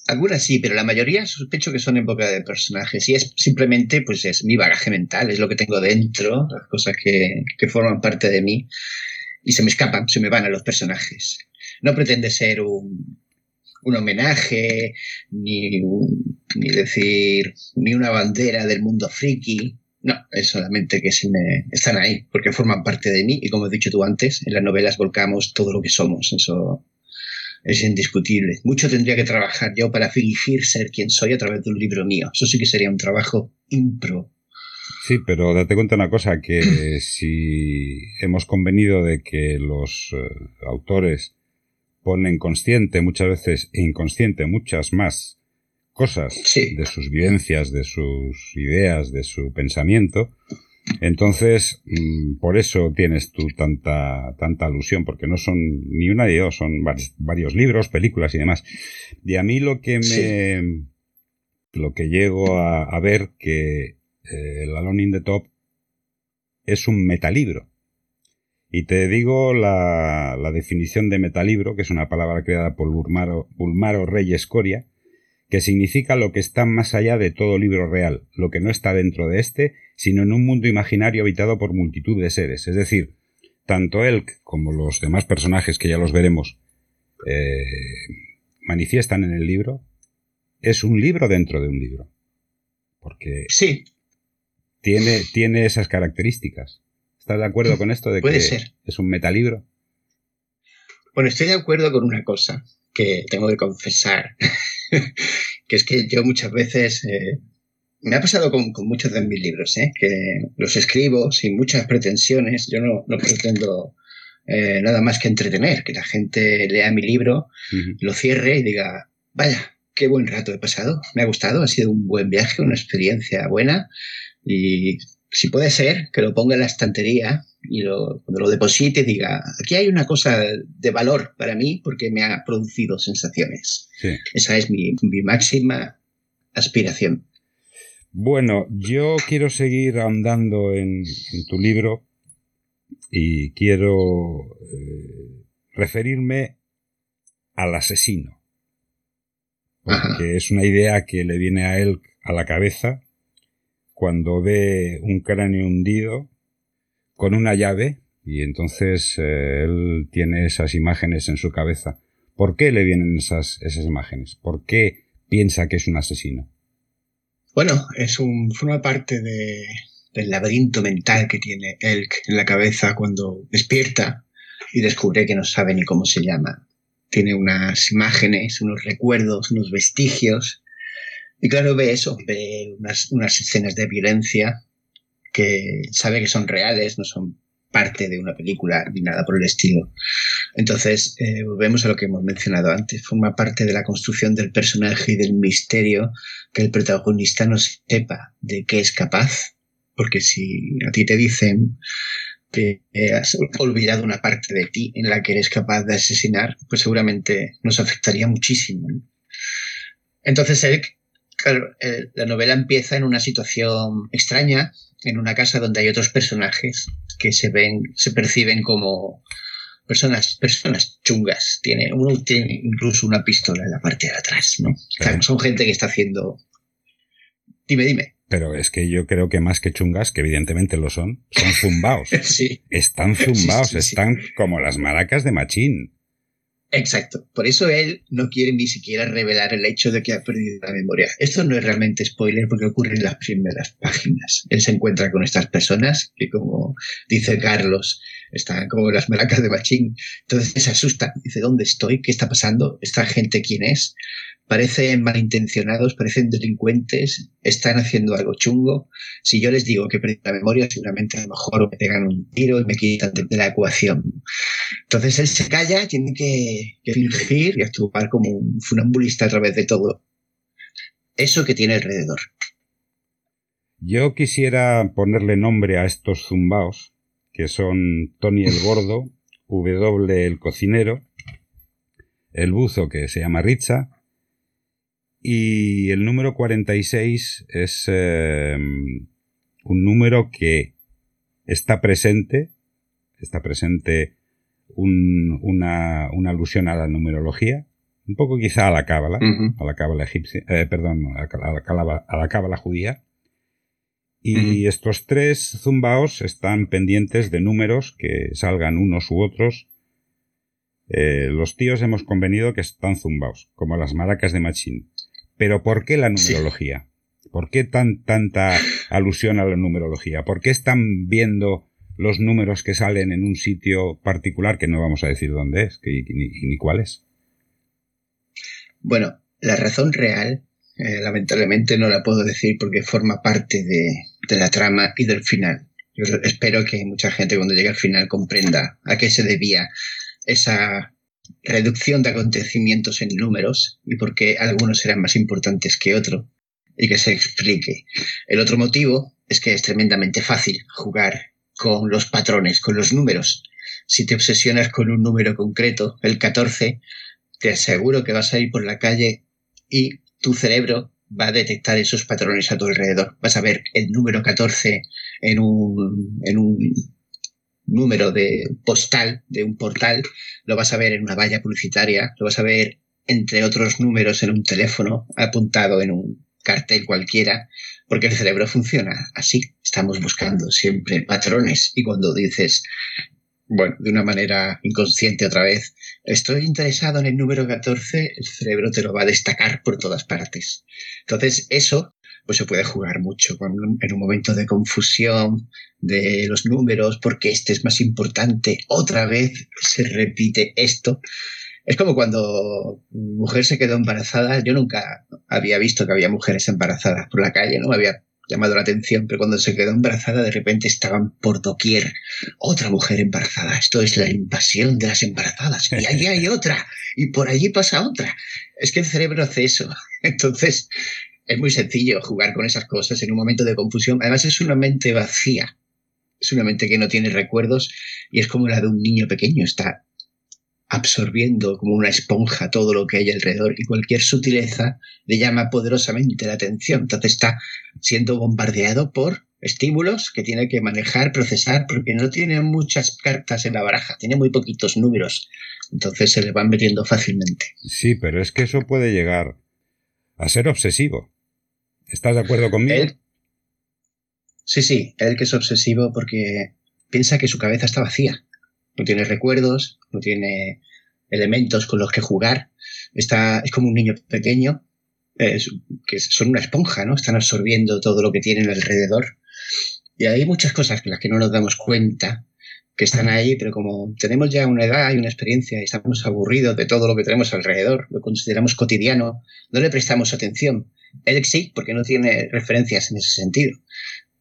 algunas sí, pero la mayoría sospecho que son en boca de personajes. Y es simplemente, pues es mi bagaje mental, es lo que tengo dentro, las cosas que, que forman parte de mí. Y se me escapan, se me van a los personajes. No pretende ser un, un homenaje, ni, ni decir, ni una bandera del mundo friki. No, es solamente que se me están ahí, porque forman parte de mí. Y como he dicho tú antes, en las novelas volcamos todo lo que somos. Eso, es indiscutible. Mucho tendría que trabajar yo para fingir ser quien soy a través de un libro mío. Eso sí que sería un trabajo impro. Sí, pero date cuenta una cosa, que si hemos convenido de que los eh, autores ponen consciente muchas veces e inconsciente muchas más cosas de sus vivencias, de sus ideas, de su pensamiento, entonces, mm, por eso tienes tú tanta, tanta alusión, porque no son ni una ni dos, son varios libros, películas y demás. Y a mí lo que me, lo que llego a, ver que eh, el Alone in the Top es un metalibro. Y te digo la, la definición de metalibro, que es una palabra creada por Bulmaro, Bulmaro Reyes Coria, que significa lo que está más allá de todo libro real, lo que no está dentro de éste, sino en un mundo imaginario habitado por multitud de seres. Es decir, tanto Elk como los demás personajes que ya los veremos eh, manifiestan en el libro, es un libro dentro de un libro. Porque sí. tiene, tiene esas características. ¿Estás de acuerdo con esto de que es un metalibro? Bueno, estoy de acuerdo con una cosa que tengo que confesar. que es que yo muchas veces, eh, me ha pasado con, muchos de mis libros, ¿eh? que los escribo sin muchas pretensiones, yo no, pretendo eh, nada más que entretener, que la gente lea mi libro, lo cierre y diga, vaya, qué buen rato he pasado, me ha gustado, ha sido un buen viaje, una experiencia buena y si puede ser, que lo ponga en la estantería y lo, cuando lo deposite diga, aquí hay una cosa de valor para mí porque me ha producido sensaciones. Esa es mi, máxima aspiración. Bueno, yo quiero seguir andando en, tu libro y quiero eh, referirme al asesino. Porque es una idea que le viene a él a la cabeza cuando ve un cráneo hundido con una llave y entonces eh, él tiene esas imágenes en su cabeza. ¿Por qué le vienen esas, esas imágenes? ¿Por qué piensa que es un asesino? Bueno, es un, forma parte de, del laberinto mental que tiene él en la cabeza cuando despierta y descubre que no sabe ni cómo se llama. Tiene unas imágenes, unos recuerdos, unos vestigios. Y claro, ve eso, ve unas, unas escenas de violencia que sabe que son reales, no son parte de una película ni nada por el estilo. Entonces, eh, volvemos a lo que hemos mencionado antes, forma parte de la construcción del personaje y del misterio que el protagonista no sepa de qué es capaz, porque si a ti te dicen que has olvidado una parte de ti en la que eres capaz de asesinar, pues seguramente nos afectaría muchísimo. Entonces, Eric, claro, eh, la novela empieza en una situación extraña, en una casa donde hay otros personajes que se ven, se perciben como personas, personas chungas. Tiene, uno tiene incluso una pistola en la parte de atrás, ¿no? son gente que está haciendo. Dime, dime. Pero es que yo creo que más que chungas, que evidentemente lo son, son zumbaos. sí. Están zumbaos, están como las maracas de Machín. Exacto. Por eso él no quiere ni siquiera revelar el hecho de que ha perdido la memoria. Esto no es realmente spoiler porque ocurre en las primeras páginas. Él se encuentra con estas personas que, como dice Carlos, están como las maracas de Machín. Entonces se asusta. Dice, ¿dónde estoy? ¿Qué está pasando? ¿Esta gente quién es? Parecen malintencionados, parecen delincuentes, están haciendo algo chungo. Si yo les digo que perdí la memoria, seguramente a lo mejor me pegan un tiro y me quitan de, la ecuación. Entonces él se calla, tiene que, fingir y actuar como un funambulista a través de todo eso que tiene alrededor. Yo quisiera ponerle nombre a estos zumbaos, que son Tony el Gordo, W el Cocinero, el buzo que se llama Richa, y el número 46 es eh, un número que está presente, está presente una, alusión a la numerología, un poco quizá a la cábala, a la cábala egipcia, eh, perdón, a la, a la cábala judía. Y estos tres zumbaos están pendientes de números que salgan unos u otros. Eh, los tíos hemos convenido que están zumbaos, como las maracas de Machín. Pero ¿por qué la numerología? ¿Por qué tan, tanta alusión a la numerología? ¿Por qué están viendo los números que salen en un sitio particular que no vamos a decir dónde es ni, ni, cuál es? Bueno, la razón real, eh, lamentablemente no la puedo decir porque forma parte de, la trama y del final. Yo espero que mucha gente cuando llegue al final comprenda a qué se debía esa reducción de acontecimientos en números y por qué algunos eran más importantes que otros y que se explique. El otro motivo es que es tremendamente fácil jugar con los patrones, con los números. Si te obsesionas con un número concreto, el 14, te aseguro que vas a ir por la calle y tu cerebro va a detectar esos patrones a tu alrededor. Vas a ver el número 14 en un, en un número de postal, de un portal, lo vas a ver en una valla publicitaria, lo vas a ver entre otros números en un teléfono apuntado en un cartel cualquiera, porque el cerebro funciona así. Estamos buscando siempre patrones y cuando dices, bueno, de una manera inconsciente otra vez, estoy interesado en el número 14, el cerebro te lo va a destacar por todas partes. Entonces, eso pues se puede jugar mucho en un momento de confusión de los números, porque este es más importante, otra vez se repite esto. Es como cuando mujer se quedó embarazada. Yo nunca había visto que había mujeres embarazadas por la calle, no me había llamado la atención, pero cuando se quedó embarazada de repente estaban por doquier otra mujer embarazada. Esto es la invasión de las embarazadas. Y allí hay otra. Y por allí pasa otra. Es que el cerebro hace eso. Entonces, es muy sencillo jugar con esas cosas en un momento de confusión. Además, es una mente vacía. Es una mente que no tiene recuerdos y es como la de un niño pequeño. Está absorbiendo como una esponja todo lo que hay alrededor y cualquier sutileza le llama poderosamente la atención. Entonces está siendo bombardeado por estímulos que tiene que manejar, procesar, porque no tiene muchas cartas en la baraja, tiene muy poquitos números. Entonces se le van metiendo fácilmente. Sí, pero es que eso puede llegar a ser obsesivo. ¿Estás de acuerdo conmigo? sí, sí, él que es obsesivo porque piensa que su cabeza está vacía no tiene recuerdos, no tiene elementos con los que jugar. Está, es como un niño pequeño, que son una esponja, ¿no? Están absorbiendo todo lo que tienen alrededor. Y hay muchas cosas con las que no nos damos cuenta que están ahí, pero como tenemos ya una edad y una experiencia y estamos aburridos de todo lo que tenemos alrededor, lo consideramos cotidiano, no le prestamos atención. Él sí, porque no tiene referencias en ese sentido.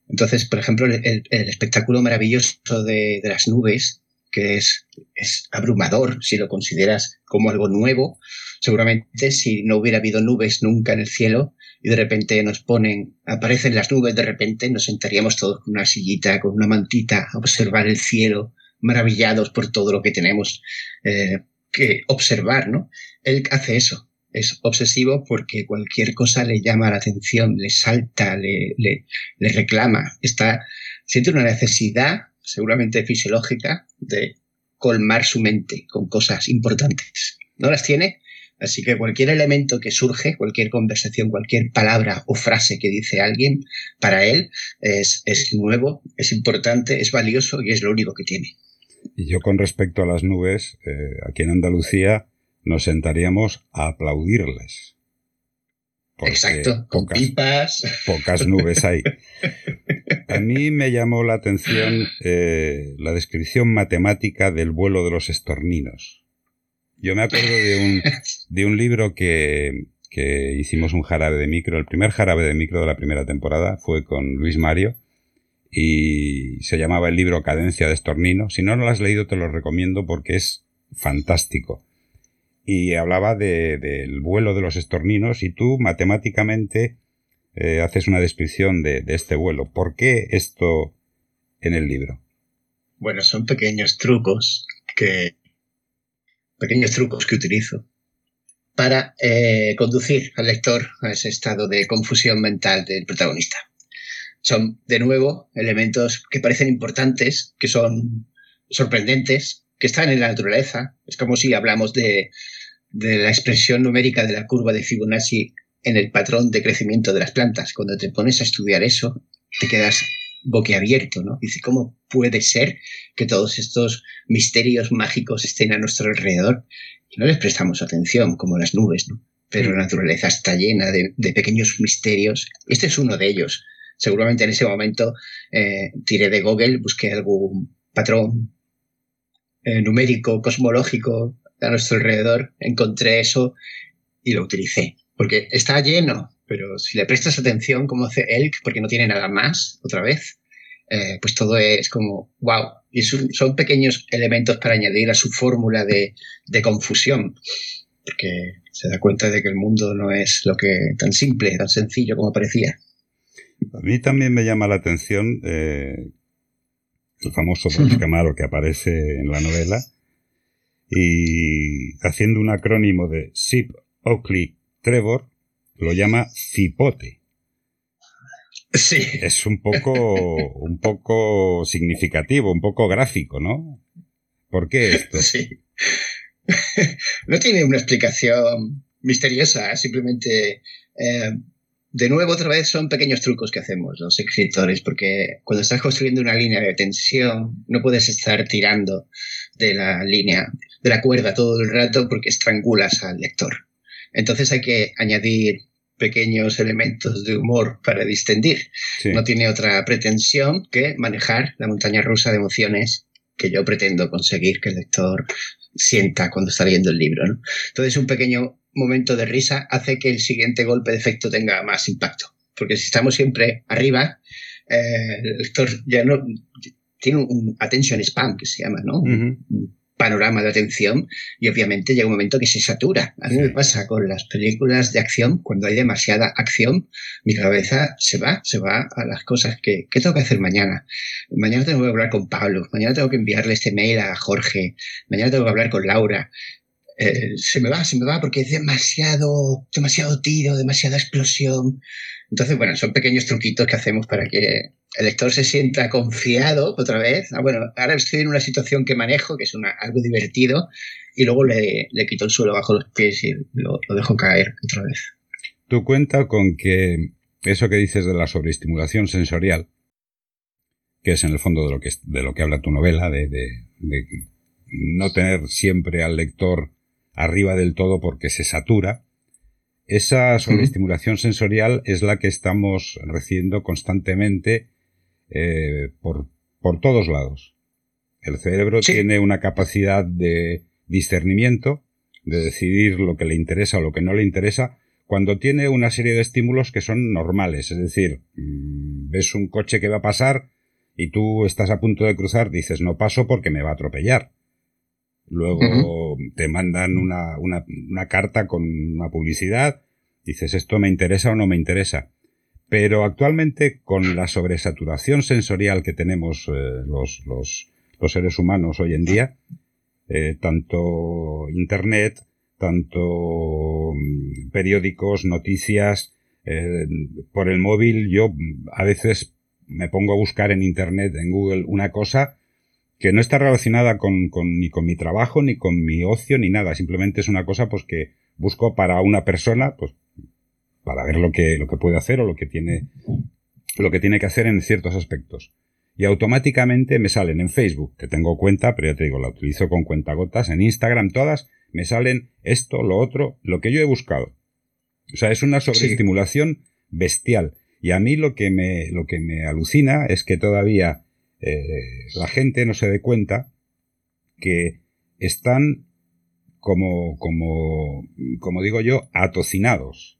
Entonces, por ejemplo, el, espectáculo maravilloso de, las nubes que es, es abrumador si lo consideras como algo nuevo. Seguramente si no hubiera habido nubes nunca en el cielo y de repente nos ponen, aparecen las nubes, de repente nos sentaríamos todos con una sillita, con una mantita, a observar el cielo, maravillados por todo lo que tenemos eh, que observar, ¿no? Él hace eso, es obsesivo porque cualquier cosa le llama la atención, le salta, le, le, reclama, está, siente una necesidad seguramente fisiológica, de colmar su mente con cosas importantes. No las tiene, así que cualquier elemento que surge, cualquier conversación, cualquier palabra o frase que dice alguien, para él es, nuevo, es importante, es valioso y es lo único que tiene. Y yo con respecto a las nubes, eh, aquí en Andalucía nos sentaríamos a aplaudirles. Exacto, con pipas. Pocas nubes hay. A mí me llamó la atención eh, la descripción matemática del vuelo de los estorninos. Yo me acuerdo de un, de un libro que, que hicimos un jarabe de micro. El primer jarabe de micro de la primera temporada fue con Luis Mario y se llamaba el libro Cadencia de Estornino. Si no lo has leído te lo recomiendo porque es fantástico y hablaba de, del vuelo de los estorninos y tú matemáticamente eh, haces una descripción de, este vuelo. ¿Por qué esto en el libro? Bueno, son pequeños trucos que pequeños trucos que utilizo para eh, conducir al lector a ese estado de confusión mental del protagonista. Son, de nuevo, elementos que parecen importantes, que son sorprendentes, que están en la naturaleza. Es como si hablamos de, la expresión numérica de la curva de Fibonacci en el patrón de crecimiento de las plantas. Cuando te pones a estudiar eso, te quedas boquiabierto, ¿no? Dice, ¿cómo puede ser que todos estos misterios mágicos estén a nuestro alrededor y no les prestamos atención, como las nubes, ¿no? Pero la naturaleza está llena de, pequeños misterios. Este es uno de ellos. Seguramente en ese momento eh, tiré de Google, busqué algún patrón eh, numérico, cosmológico a nuestro alrededor, encontré eso y lo utilicé. Porque está lleno, pero si le prestas atención, como hace Elk, porque no tiene nada más, otra vez, eh, pues todo es como, wow. Y son, pequeños elementos para añadir a su fórmula de, de, confusión. Porque se da cuenta de que el mundo no es lo que tan simple, tan sencillo como parecía. A mí también me llama la atención eh, el famoso Bronx Camaro que aparece en la novela y haciendo un acrónimo de Sip Oakley Trevor lo llama Cipote. Sí. Es un poco, un poco significativo, un poco gráfico, ¿no? ¿Por qué esto? Sí. No tiene una explicación misteriosa, simplemente eh, de nuevo, otra vez, son pequeños trucos que hacemos los escritores, porque cuando estás construyendo una línea de tensión, no puedes estar tirando de la línea, de la cuerda todo el rato porque estrangulas al lector. Entonces hay que añadir pequeños elementos de humor para distendir. No tiene otra pretensión que manejar la montaña rusa de emociones que yo pretendo conseguir que el lector sienta cuando está leyendo el libro. Entonces un pequeño momento de risa hace que el siguiente golpe de efecto tenga más impacto. Porque si estamos siempre arriba, eh, el lector ya no tiene un attention spam que se llama, ¿no? Un panorama de atención y obviamente llega un momento que se satura. A mí me pasa con las películas de acción, cuando hay demasiada acción, mi cabeza se va, se va a las cosas que, ¿qué tengo que hacer mañana? Mañana tengo que hablar con Pablo, mañana tengo que enviarle este mail a Jorge, mañana tengo que hablar con Laura. Eh, se me va, se me va porque es demasiado, demasiado tiro, demasiada explosión. Entonces, bueno, son pequeños truquitos que hacemos para que el lector se sienta confiado otra vez. Ah, bueno, ahora estoy en una situación que manejo, que es una, algo divertido, y luego le, le, quito el suelo bajo los pies y lo, lo dejo caer otra vez. Tú cuenta con que eso que dices de la sobreestimulación sensorial, que es en el fondo de lo que, de lo que habla tu novela, de, de, de no tener siempre al lector arriba del todo porque se satura. Esa sobreestimulación sensorial es la que estamos recibiendo constantemente eh, por, por, todos lados. El cerebro tiene una capacidad de discernimiento, de decidir lo que le interesa o lo que no le interesa, cuando tiene una serie de estímulos que son normales. Es decir, mm, ves un coche que va a pasar y tú estás a punto de cruzar, dices no paso porque me va a atropellar. Luego te mandan una, una, una, carta con una publicidad, dices esto me interesa o no me interesa. Pero actualmente con la sobresaturación sensorial que tenemos eh, los, los, los, seres humanos hoy en día, eh, tanto Internet, tanto mm, periódicos, noticias, eh, por el móvil, yo a veces me pongo a buscar en Internet, en Google, una cosa que no está relacionada con, con, ni con mi trabajo, ni con mi ocio, ni nada. Simplemente es una cosa pues que busco para una persona, pues para ver lo que, lo que puede hacer o lo que tiene, lo que tiene que hacer en ciertos aspectos. Y automáticamente me salen en Facebook, que tengo cuenta, pero ya te digo, la utilizo con cuentagotas, en Instagram todas, me salen esto, lo otro, lo que yo he buscado. O sea, es una sobreestimulación bestial. Y a mí lo que me, lo que me alucina es que todavía eh, la gente no se dé cuenta que están como, como, como digo yo, atocinados.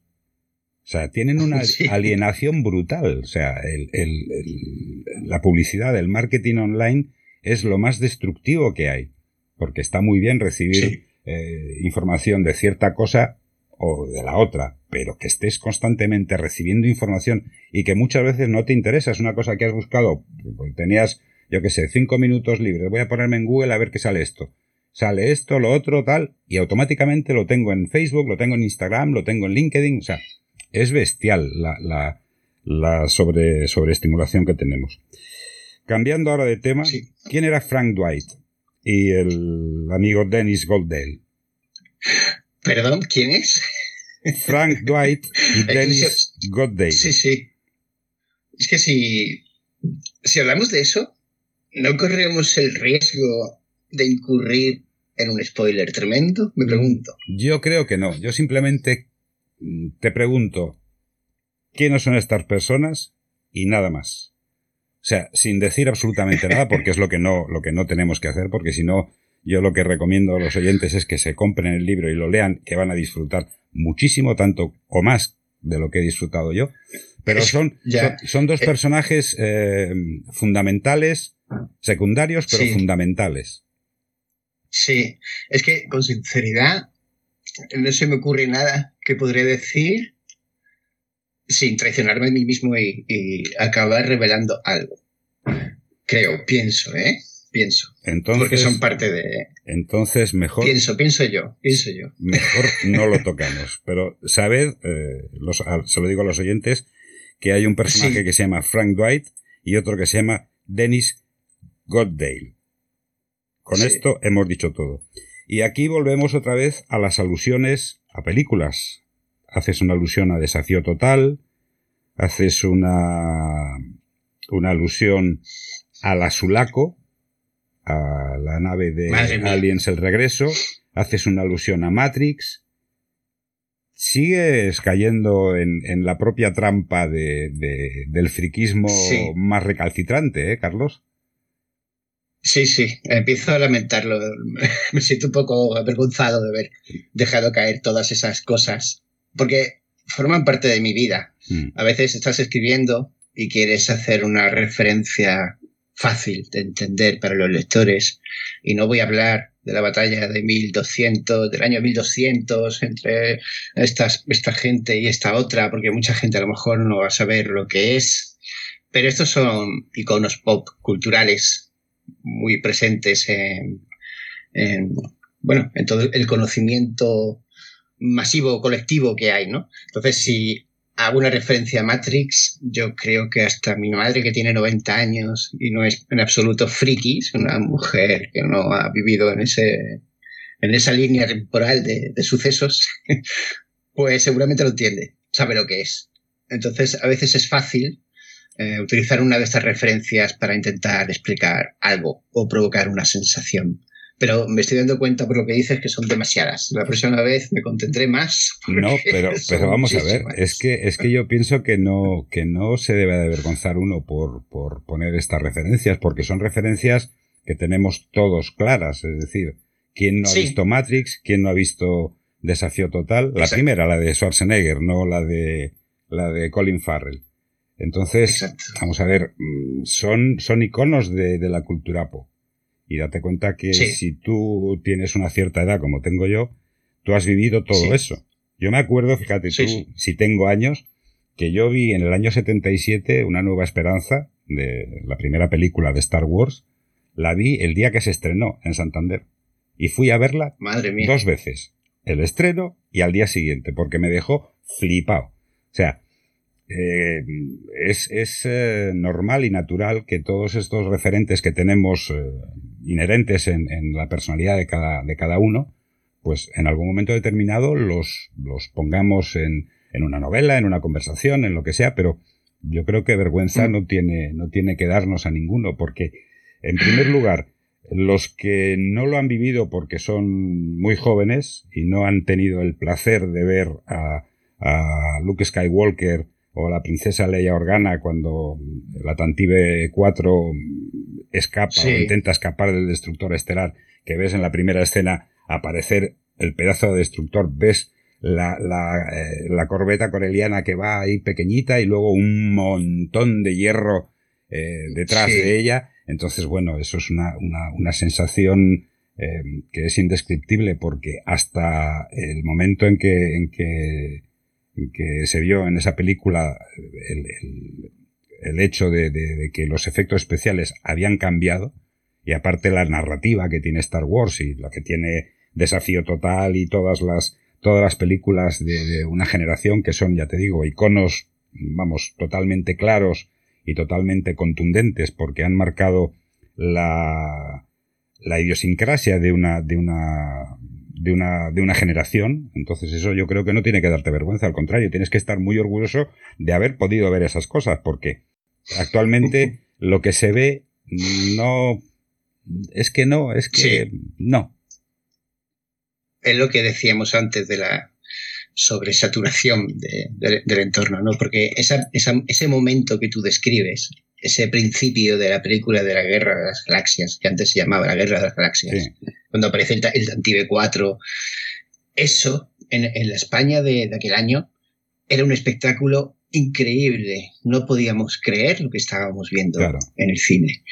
O sea, tienen una alienación brutal. O sea, el, el, la publicidad, el marketing online es lo más destructivo que hay. Porque está muy bien recibir eh, información de cierta cosa o de la otra, pero que estés constantemente recibiendo información y que muchas veces no te interesa, es una cosa que has buscado, pues tenías, yo qué sé, cinco minutos libres, voy a ponerme en Google a ver qué sale esto. Sale esto, lo otro, tal, y automáticamente lo tengo en Facebook, lo tengo en Instagram, lo tengo en LinkedIn, o sea, es bestial la, la, la sobre, sobreestimulación que tenemos. Cambiando ahora de tema, ¿quién era Frank Dwight y el amigo Dennis Goldale? Perdón, ¿quién es? Frank Dwight y Dennis Goddard. Sí, sí. Es que si, si hablamos de eso, ¿no corremos el riesgo de incurrir en un spoiler tremendo? Me pregunto. Yo creo que no. Yo simplemente mm, te pregunto, ¿quiénes son estas personas? Y nada más. O sea, sin decir absolutamente nada, porque es lo que no, lo que no tenemos que hacer, porque si no, yo lo que recomiendo a los oyentes es que se compren el libro y lo lean, que van a disfrutar muchísimo, tanto o más de lo que he disfrutado yo. Pero son, son, dos eh, personajes eh, fundamentales, secundarios, pero fundamentales. Sí, es que con sinceridad no se me ocurre nada que podría decir sin traicionarme a mí mismo y, acabar revelando algo. Creo, pienso, ¿eh? Pienso. Entonces, porque son parte de... Entonces, mejor... Pienso, pienso yo, pienso yo. Mejor no lo tocamos. Pero sabed, eh, se lo digo a los oyentes, que hay un personaje que se llama Frank Dwight y otro que se llama Dennis Goddale. Con esto hemos dicho todo. Y aquí volvemos otra vez a las alusiones a películas. Haces una alusión a Desafío Total, haces una, una alusión a la Sulaco, a la nave de Aliens El Regreso, haces una alusión a Matrix, sigues cayendo en, en la propia trampa de, del friquismo más recalcitrante, ¿eh, Carlos? Sí, sí, empiezo a lamentarlo. Me siento un poco avergonzado de haber dejado caer todas esas cosas, porque forman parte de mi vida. Mm. A veces estás escribiendo y quieres hacer una referencia fácil de entender para los lectores y no voy a hablar de la batalla de 1200, del año 1200 entre esta gente y esta otra, porque mucha gente a lo mejor no va a saber lo que es. Pero estos son iconos pop culturales muy presentes en, bueno, en todo el conocimiento masivo colectivo que hay, ¿no? Entonces, si hago una referencia a Matrix, yo creo que hasta mi madre que tiene 90 años y no es en absoluto friki, es una mujer que no ha vivido en ese en esa línea temporal de, sucesos, pues seguramente lo entiende, sabe lo que es. Entonces, a veces es fácil eh, utilizar una de estas referencias para intentar explicar algo o provocar una sensación. Pero me estoy dando cuenta por lo que dices que son demasiadas. La próxima vez me contendré más. No, pero, pero vamos a ver, es que, es que yo pienso que no, que no se debe de avergonzar uno por, por poner estas referencias, porque son referencias que tenemos todos claras. Es decir, ¿quién no ha visto Matrix? ¿Quién no ha visto Desafío Total? La primera, la de Schwarzenegger, no la de, la de Colin Farrell. Entonces, vamos a ver, mm, son, son iconos de, de la cultura pop. Y date cuenta que si tú tienes una cierta edad como tengo yo, tú has vivido todo eso. Yo me acuerdo, fíjate tú, si tengo años, que yo vi en el año 77 Una Nueva Esperanza, de la primera película de Star Wars, la vi el día que se estrenó en Santander. Y fui a verla dos veces. El estreno y al día siguiente, porque me dejó flipado. O sea, eh, es, es eh, normal y natural que todos estos referentes que tenemos eh, inherentes en, en, la personalidad de cada, de cada uno, pues en algún momento determinado los, los pongamos en, en, una novela, en una conversación, en lo que sea, pero yo creo que vergüenza mm. no tiene, no tiene que darnos a ninguno, porque, en primer lugar, los que no lo han vivido porque son muy jóvenes y no han tenido el placer de ver a, a Luke Skywalker o la princesa Leia Organa cuando la Tantive 4 escapa o intenta escapar del destructor estelar, que ves en la primera escena aparecer el pedazo de destructor, ves la, la, eh, la corbeta coreliana que va ahí pequeñita y luego un montón de hierro eh, detrás de ella. Entonces, bueno, eso es una, una, una sensación eh, que es indescriptible porque hasta el momento en que, en que que se vio en esa película el, el, hecho de, de, que los efectos especiales habían cambiado y aparte la narrativa que tiene Star Wars y la que tiene Desafío Total y todas las todas las películas de, de una generación que son, ya te digo, iconos, vamos, totalmente claros y totalmente contundentes porque han marcado la, la idiosincrasia de una, de una, de una, de una generación. Entonces eso yo creo que no tiene que darte vergüenza, al contrario, tienes que estar muy orgulloso de haber podido ver esas cosas, porque actualmente lo que se ve no... Es que no, es que no. Es lo que decíamos antes de la sobresaturación de, del entorno, ¿no? Porque esa, ese momento que tú describes, ese principio de la película de la Guerra de las Galaxias, que antes se llamaba la Guerra de las Galaxias, cuando aparece el, el 4, eso en, la España de, aquel año era un espectáculo increíble. No podíamos creer lo que estábamos viendo en el cine.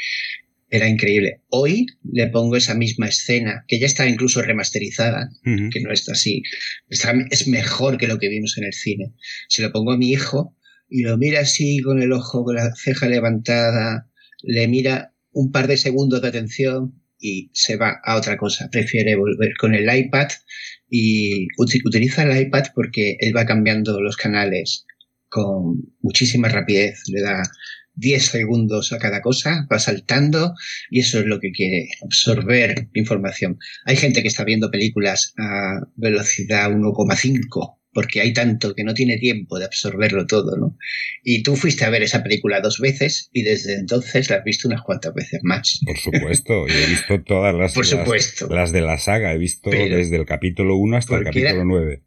Era increíble. Hoy le pongo esa misma escena, que ya está incluso remasterizada, que no está así. es mejor que lo que vimos en el cine. Se lo pongo a mi hijo y lo mira así con el ojo, con la ceja levantada, le mira un par de segundos de atención y se va a otra cosa. Prefiere volver con el iPad y utiliza el iPad porque él va cambiando los canales con muchísima rapidez. Le da 10 segundos a cada cosa, va saltando y eso es lo que quiere, absorber información. Hay gente que está viendo películas a velocidad 1,5 porque hay tanto que no tiene tiempo de absorberlo todo, ¿no? Y tú fuiste a ver esa película dos veces y desde entonces la has visto unas cuantas veces más. Por supuesto, y he visto todas las, Por supuesto. las, de la saga, he visto desde el capítulo 1 hasta el capítulo 9.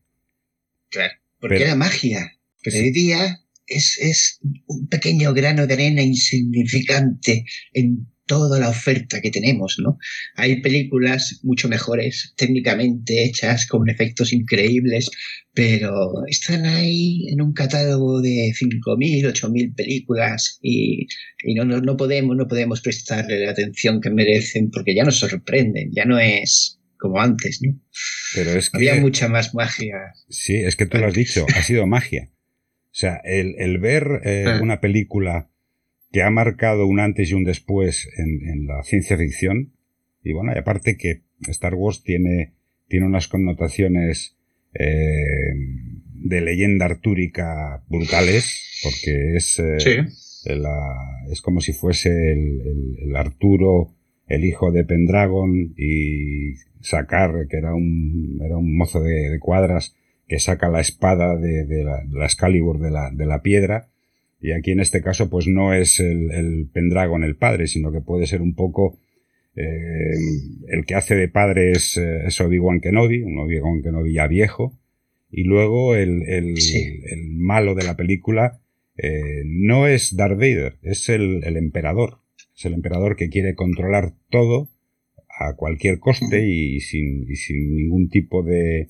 Claro, porque era magia, pero hoy día es, es un pequeño grano de arena insignificante en toda la oferta que tenemos, ¿no? Hay películas mucho mejores, técnicamente hechas, con efectos increíbles, pero están ahí en un catálogo de 5.000, 8.000 películas y, y no, no, no, podemos, no podemos prestarle la atención que merecen porque ya nos sorprenden, ya no es como antes, ¿no? Pero es que... Había mucha más magia. Sí, es que tú lo has dicho, ha sido magia. O sea, el, el ver eh, ah. una película que ha marcado un antes y un después en, la ciencia ficción. Y bueno, y aparte que Star Wars tiene, tiene unas connotaciones eh, de leyenda artúrica brutales, porque es, eh, es como si fuese el, Arturo, el hijo de Pendragon, y sacar, que era un, era un mozo de, cuadras, que saca la espada de, la, la Excalibur de la, de la piedra, y aquí en este caso, pues no es el, el Pendragon el padre, sino que puede ser un poco eh, el que hace de padre es, eh, es Obi-Wan Kenobi, un Obi-Wan Kenobi ya viejo. Y luego el, el, el malo de la película eh, no es Darth Vader, es el, el emperador. Es el emperador que quiere controlar todo a cualquier coste y sin, y sin ningún tipo de,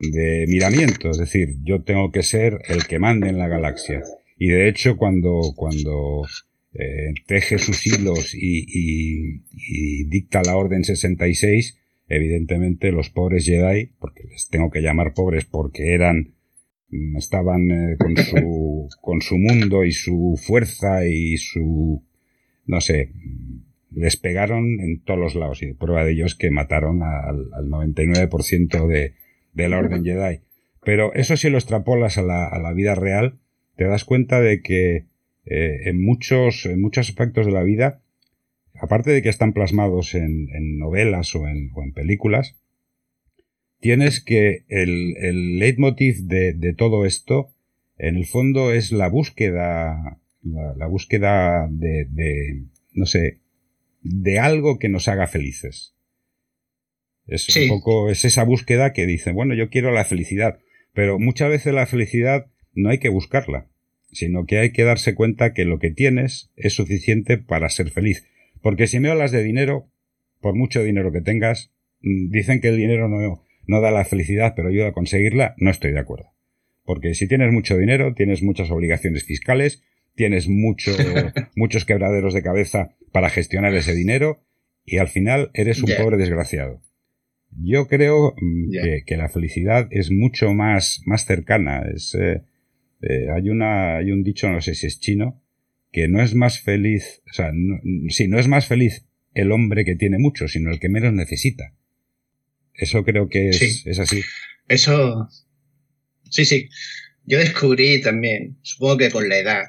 de miramiento. Es decir, yo tengo que ser el que mande en la galaxia. Y de hecho, cuando, cuando eh, teje sus hilos y, dicta la Orden 66, evidentemente los pobres Jedi, porque les tengo que llamar pobres porque eran, mm, estaban eh, con, su, con su mundo y su fuerza y su, no sé, les pegaron en todos los lados y prueba de ello es que mataron al, 99% de, de la Orden Jedi. Pero eso si lo extrapolas a la, a la vida real, te das cuenta de que eh, en, muchos, en muchos aspectos de la vida, aparte de que están plasmados en, novelas o en, películas, tienes que el, el leitmotiv de, todo esto, en el fondo, es la búsqueda, la, búsqueda de, no sé, de algo que nos haga felices. Es un poco, es esa búsqueda que dice, bueno, yo quiero la felicidad, pero muchas veces la felicidad no hay que buscarla, sino que hay que darse cuenta que lo que tienes es suficiente para ser feliz. Porque si me hablas de dinero, por mucho dinero que tengas, mm, dicen que el dinero no, no da la felicidad, pero ayuda a conseguirla, no estoy de acuerdo. Porque si tienes mucho dinero, tienes muchas obligaciones fiscales, tienes mucho, muchos quebraderos de cabeza para gestionar ese dinero y al final eres un pobre desgraciado. Yo creo mm, que, la felicidad es mucho más, más cercana, es, eh, eh, hay, una, hay un dicho, no sé si es chino, que no es más feliz, o sea, no, sí, no es más feliz el hombre que tiene mucho, sino el que menos necesita. Eso creo que es, es así. Eso, sí, sí. Yo descubrí también, supongo que con la edad,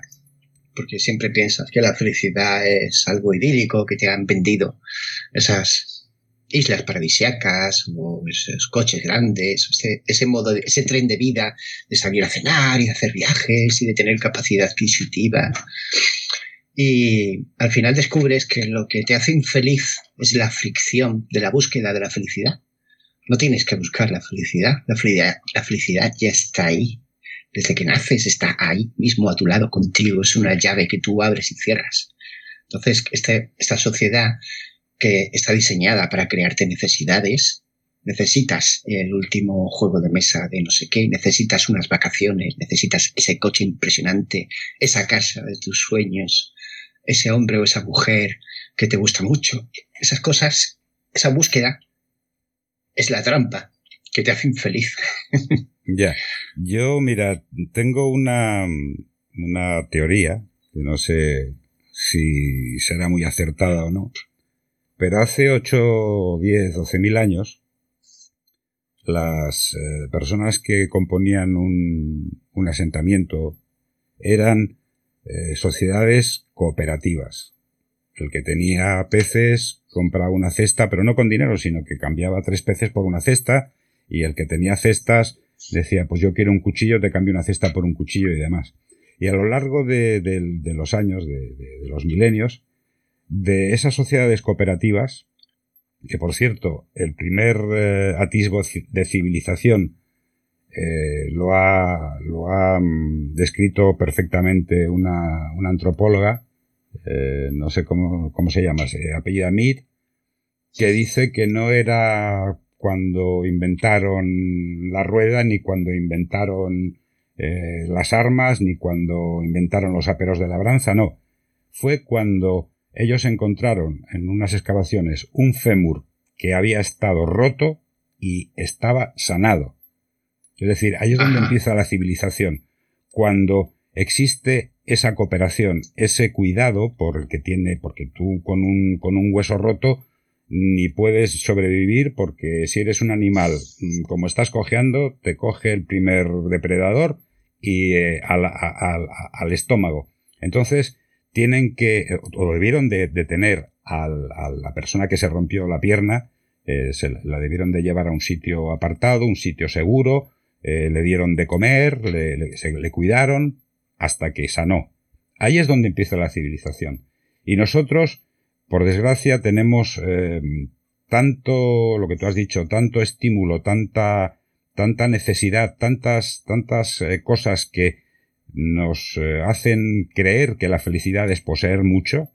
porque siempre piensas que la felicidad es algo idílico que te han vendido esas islas paradisiacas o esos coches grandes, ese, modo, ese tren de vida de salir a cenar y de hacer viajes y de tener capacidad adquisitiva. Y al final descubres que lo que te hace infeliz es la fricción de la búsqueda de la felicidad. No tienes que buscar la felicidad. La felicidad, la felicidad ya está ahí. Desde que naces está ahí mismo a tu lado contigo. Es una llave que tú abres y cierras. Entonces, este, esta sociedad que está diseñada para crearte necesidades, necesitas el último juego de mesa de no sé qué, necesitas unas vacaciones, necesitas ese coche impresionante, esa casa de tus sueños, ese hombre o esa mujer que te gusta mucho. Esas cosas, esa búsqueda es la trampa que te hace infeliz. ya, yo mira, tengo una, una teoría, que no sé si será muy acertada o no, pero hace 8, 10, 12 mil años, las eh, personas que componían un, asentamiento eran eh, sociedades cooperativas. El que tenía peces compraba una cesta, pero no con dinero, sino que cambiaba tres peces por una cesta, y el que tenía cestas decía, pues yo quiero un cuchillo, te cambio una cesta por un cuchillo y demás. Y a lo largo de, los años, de, los milenios, de esas sociedades cooperativas, que por cierto, el primer eh, atisbo de civilización eh, lo ha, lo ha mm, descrito perfectamente una, una antropóloga, eh, no sé cómo, cómo se llama, se apellida Mead, que dice que no era cuando inventaron la rueda, ni cuando inventaron las armas, ni cuando inventaron los aperos de labranza, no. Fue cuando ellos encontraron en unas excavaciones un fémur que había estado roto y estaba sanado. Es decir, ahí es donde empieza la civilización. Cuando existe esa cooperación, ese cuidado por el que tiene, porque tú con un, con un hueso roto ni puedes sobrevivir porque si eres un animal, mm, como estás cojeando, te coge el primer depredador y eh, al, estómago. Entonces, tienen que, o debieron de, tener a la persona que se rompió la pierna, eh, la debieron de llevar a un sitio apartado, un sitio seguro, eh, le dieron de comer, le, le, cuidaron, hasta que sanó. Ahí es donde empieza la civilización. Y nosotros, por desgracia, tenemos eh, tanto, lo que tú has dicho, tanto estímulo, tanta, tanta necesidad, tantas, tantas eh, cosas que nos hacen creer que la felicidad es poseer mucho.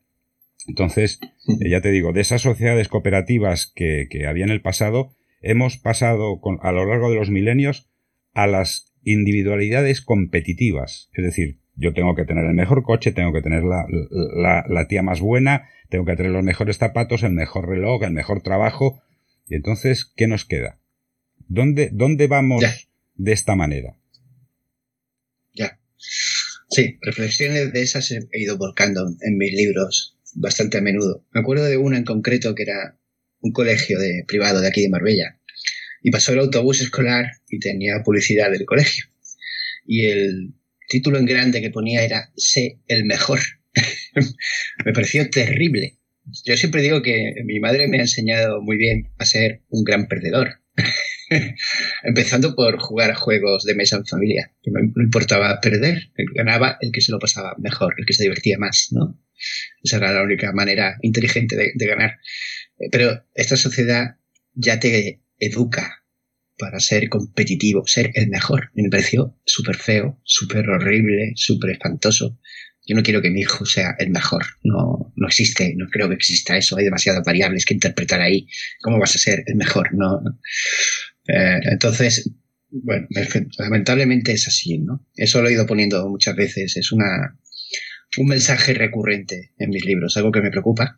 Entonces, ya te digo, de esas sociedades cooperativas que, que había en el pasado, hemos pasado con, a lo largo de los milenios a las individualidades competitivas. Es decir, yo tengo que tener el mejor coche, tengo que tener la, la, tía más buena, tengo que tener los mejores zapatos, el mejor reloj, el mejor trabajo. Y entonces, ¿qué nos queda? ¿Dónde, dónde vamos de esta manera? Sí, reflexiones de esas he ido volcando en mis libros bastante a menudo. Me acuerdo de una en concreto que era un colegio de, privado de aquí de Marbella, y pasó el autobús escolar y tenía publicidad del colegio. Y el título en grande que ponía era Sé el mejor. me pareció terrible. Yo siempre digo que mi madre me ha enseñado muy bien a ser un gran perdedor. Empezando por jugar juegos de mesa en familia, que no, importaba perder, ganaba el que se lo pasaba mejor, el que se divertía más, ¿no? Esa era la única manera inteligente de, de ganar. Pero esta sociedad ya te educa para ser competitivo, ser el mejor. Me pareció súper feo, súper horrible, súper espantoso. Yo no quiero que mi hijo sea el mejor. No, no existe, no creo que exista eso. Hay demasiadas variables que interpretar ahí. ¿Cómo vas a ser el mejor? No. Eh, entonces, bueno, lamentablemente es así, ¿no? Eso lo he ido poniendo muchas veces. Es una, un mensaje recurrente en mis libros, algo que me preocupa,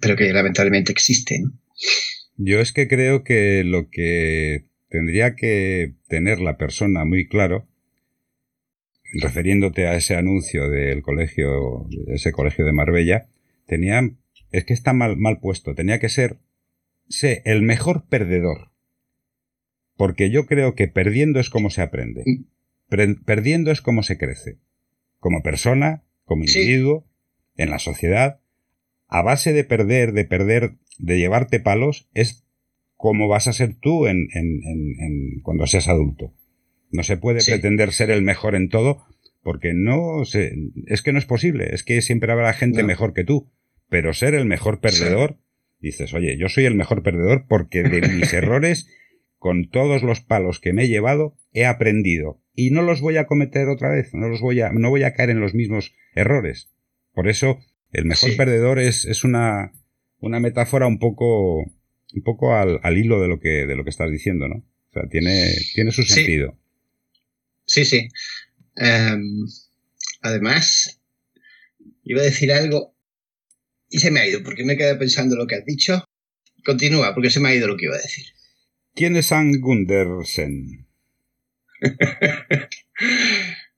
pero que lamentablemente existe, ¿no? Yo es que creo que lo que tendría que tener la persona muy claro, refiriéndote a ese anuncio del colegio, ese colegio de Marbella, tenía, es que está mal, mal puesto, tenía que ser, sé, el mejor perdedor. Porque yo creo que perdiendo es como se aprende. perdiendo es como se crece. Como persona, como individuo, en la sociedad, a base de perder, de perder, de llevarte palos, es como vas a ser tú en, cuando seas adulto. No se puede pretender ser el mejor en todo, porque no se, es que no es posible, es que siempre habrá gente mejor que tú, pero ser el mejor perdedor, dices, oye, yo soy el mejor perdedor porque de mis errores, con todos los palos que me he llevado, he aprendido y no los voy a cometer otra vez, no los voy a, no voy a caer en los mismos errores. Por eso el mejor perdedor es, es una, una, metáfora un poco un poco al, hilo de lo que de lo que estás diciendo, ¿no? O sea, tiene, tiene su sentido. Sí, sí. Em, además, iba a decir algo y se me ha ido, porque me he quedado pensando lo que has dicho. Continúa, porque se me ha ido lo que iba a decir. ¿Quién es Ann Gundersen?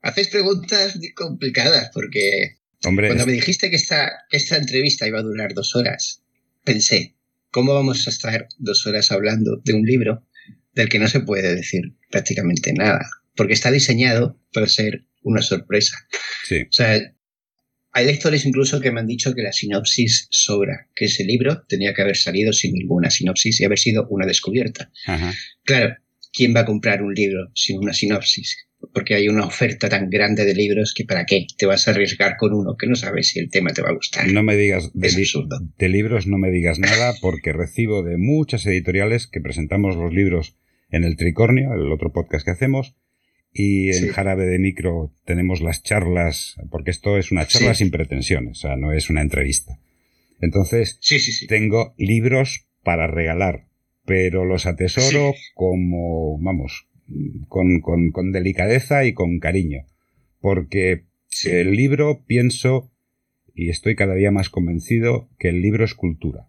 Haces preguntas complicadas, porque cuando me dijiste que esta, esta entrevista iba a durar dos horas, pensé, ¿cómo vamos a estar dos horas hablando de un libro del que no se puede decir prácticamente nada? Porque está diseñado para ser una sorpresa. Sí. O sea, hay lectores incluso que me han dicho que la sinopsis sobra, que ese libro tenía que haber salido sin ninguna sinopsis y haber sido una descubierta. Claro, ¿quién va a comprar un libro sin una sinopsis? Porque hay una oferta tan grande de libros que para qué te vas a arriesgar con uno que no sabes si el tema te va a gustar. No me digas de, de libros, no me digas nada porque recibo de muchas editoriales que presentamos los libros en el Tricornio, el otro podcast que hacemos, y en Jarabe de Micro tenemos las charlas, porque esto es una charla sin pretensiones, o sea, no es una entrevista. Entonces, tengo libros para regalar, pero los atesoro como, vamos, con, con, delicadeza y con cariño, porque el libro pienso, y estoy cada día más convencido, que el libro es cultura.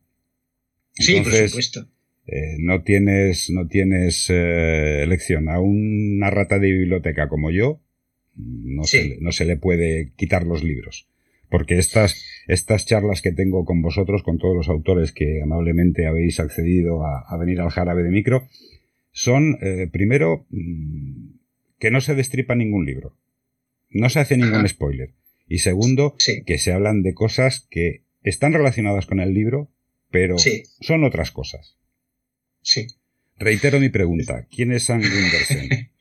sí, por supuesto. Eh, no tienes, no tienes eh, elección. A una rata de biblioteca como yo, no, se, no se le puede quitar los libros. Porque estas, estas charlas que tengo con vosotros, con todos los autores que amablemente habéis accedido a, venir al jarabe de micro, son, eh, primero, mm, que no se destripa ningún libro. No se hace ningún spoiler. Y segundo, que se hablan de cosas que están relacionadas con el libro, pero son otras cosas. Sí. Reitero mi pregunta. ¿Quién es Sam Gundersen?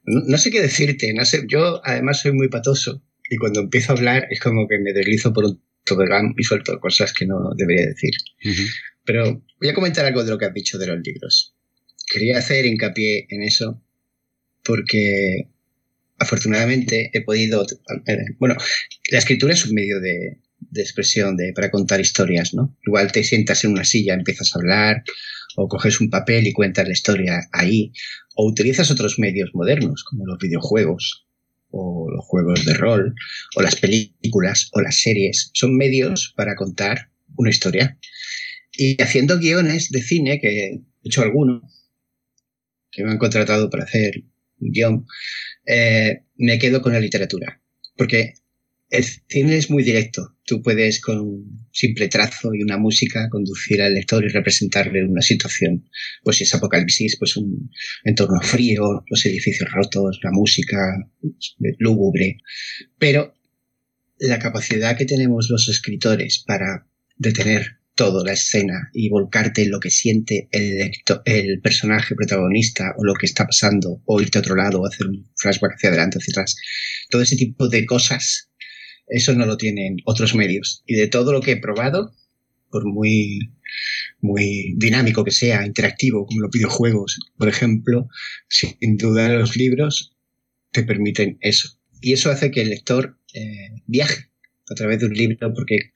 no, sé qué decirte. No sé. Yo, además, soy muy patoso. Y cuando empiezo a hablar, es como que me deslizo por un tobogán y suelto cosas que no debería decir. Pero voy a comentar algo de lo que has dicho de los libros. Quería hacer hincapié en eso porque afortunadamente he podido. Eh, bueno, la escritura es un medio de, de expresión de, para contar historias, ¿no? Igual te sientas en una silla, empiezas a hablar, o coges un papel y cuentas la historia ahí, o utilizas otros medios modernos, como los videojuegos, o los juegos de rol, o las películas, o las series. Son medios para contar una historia. Y haciendo guiones de cine, que he hecho alguno, que me han contratado para hacer un guion, eh, me quedo con la literatura. Porque el cine es muy directo. Tú puedes con un simple trazo y una música conducir al lector y representarle una situación. Pues si es apocalipsis, pues un entorno frío, los edificios rotos, la música lúgubre. Pero la capacidad que tenemos los escritores para detener toda la escena y volcarte en lo que siente el, el personaje protagonista o lo que está pasando, o irte a otro lado o hacer un flashback hacia adelante, hacia atrás. Todo ese tipo de cosas eso no lo tienen otros medios. Y de todo lo que he probado, por muy, muy dinámico que sea, interactivo, como los videojuegos, por ejemplo, sin duda los libros te permiten eso. Y eso hace que el lector eh, viaje a través de un libro porque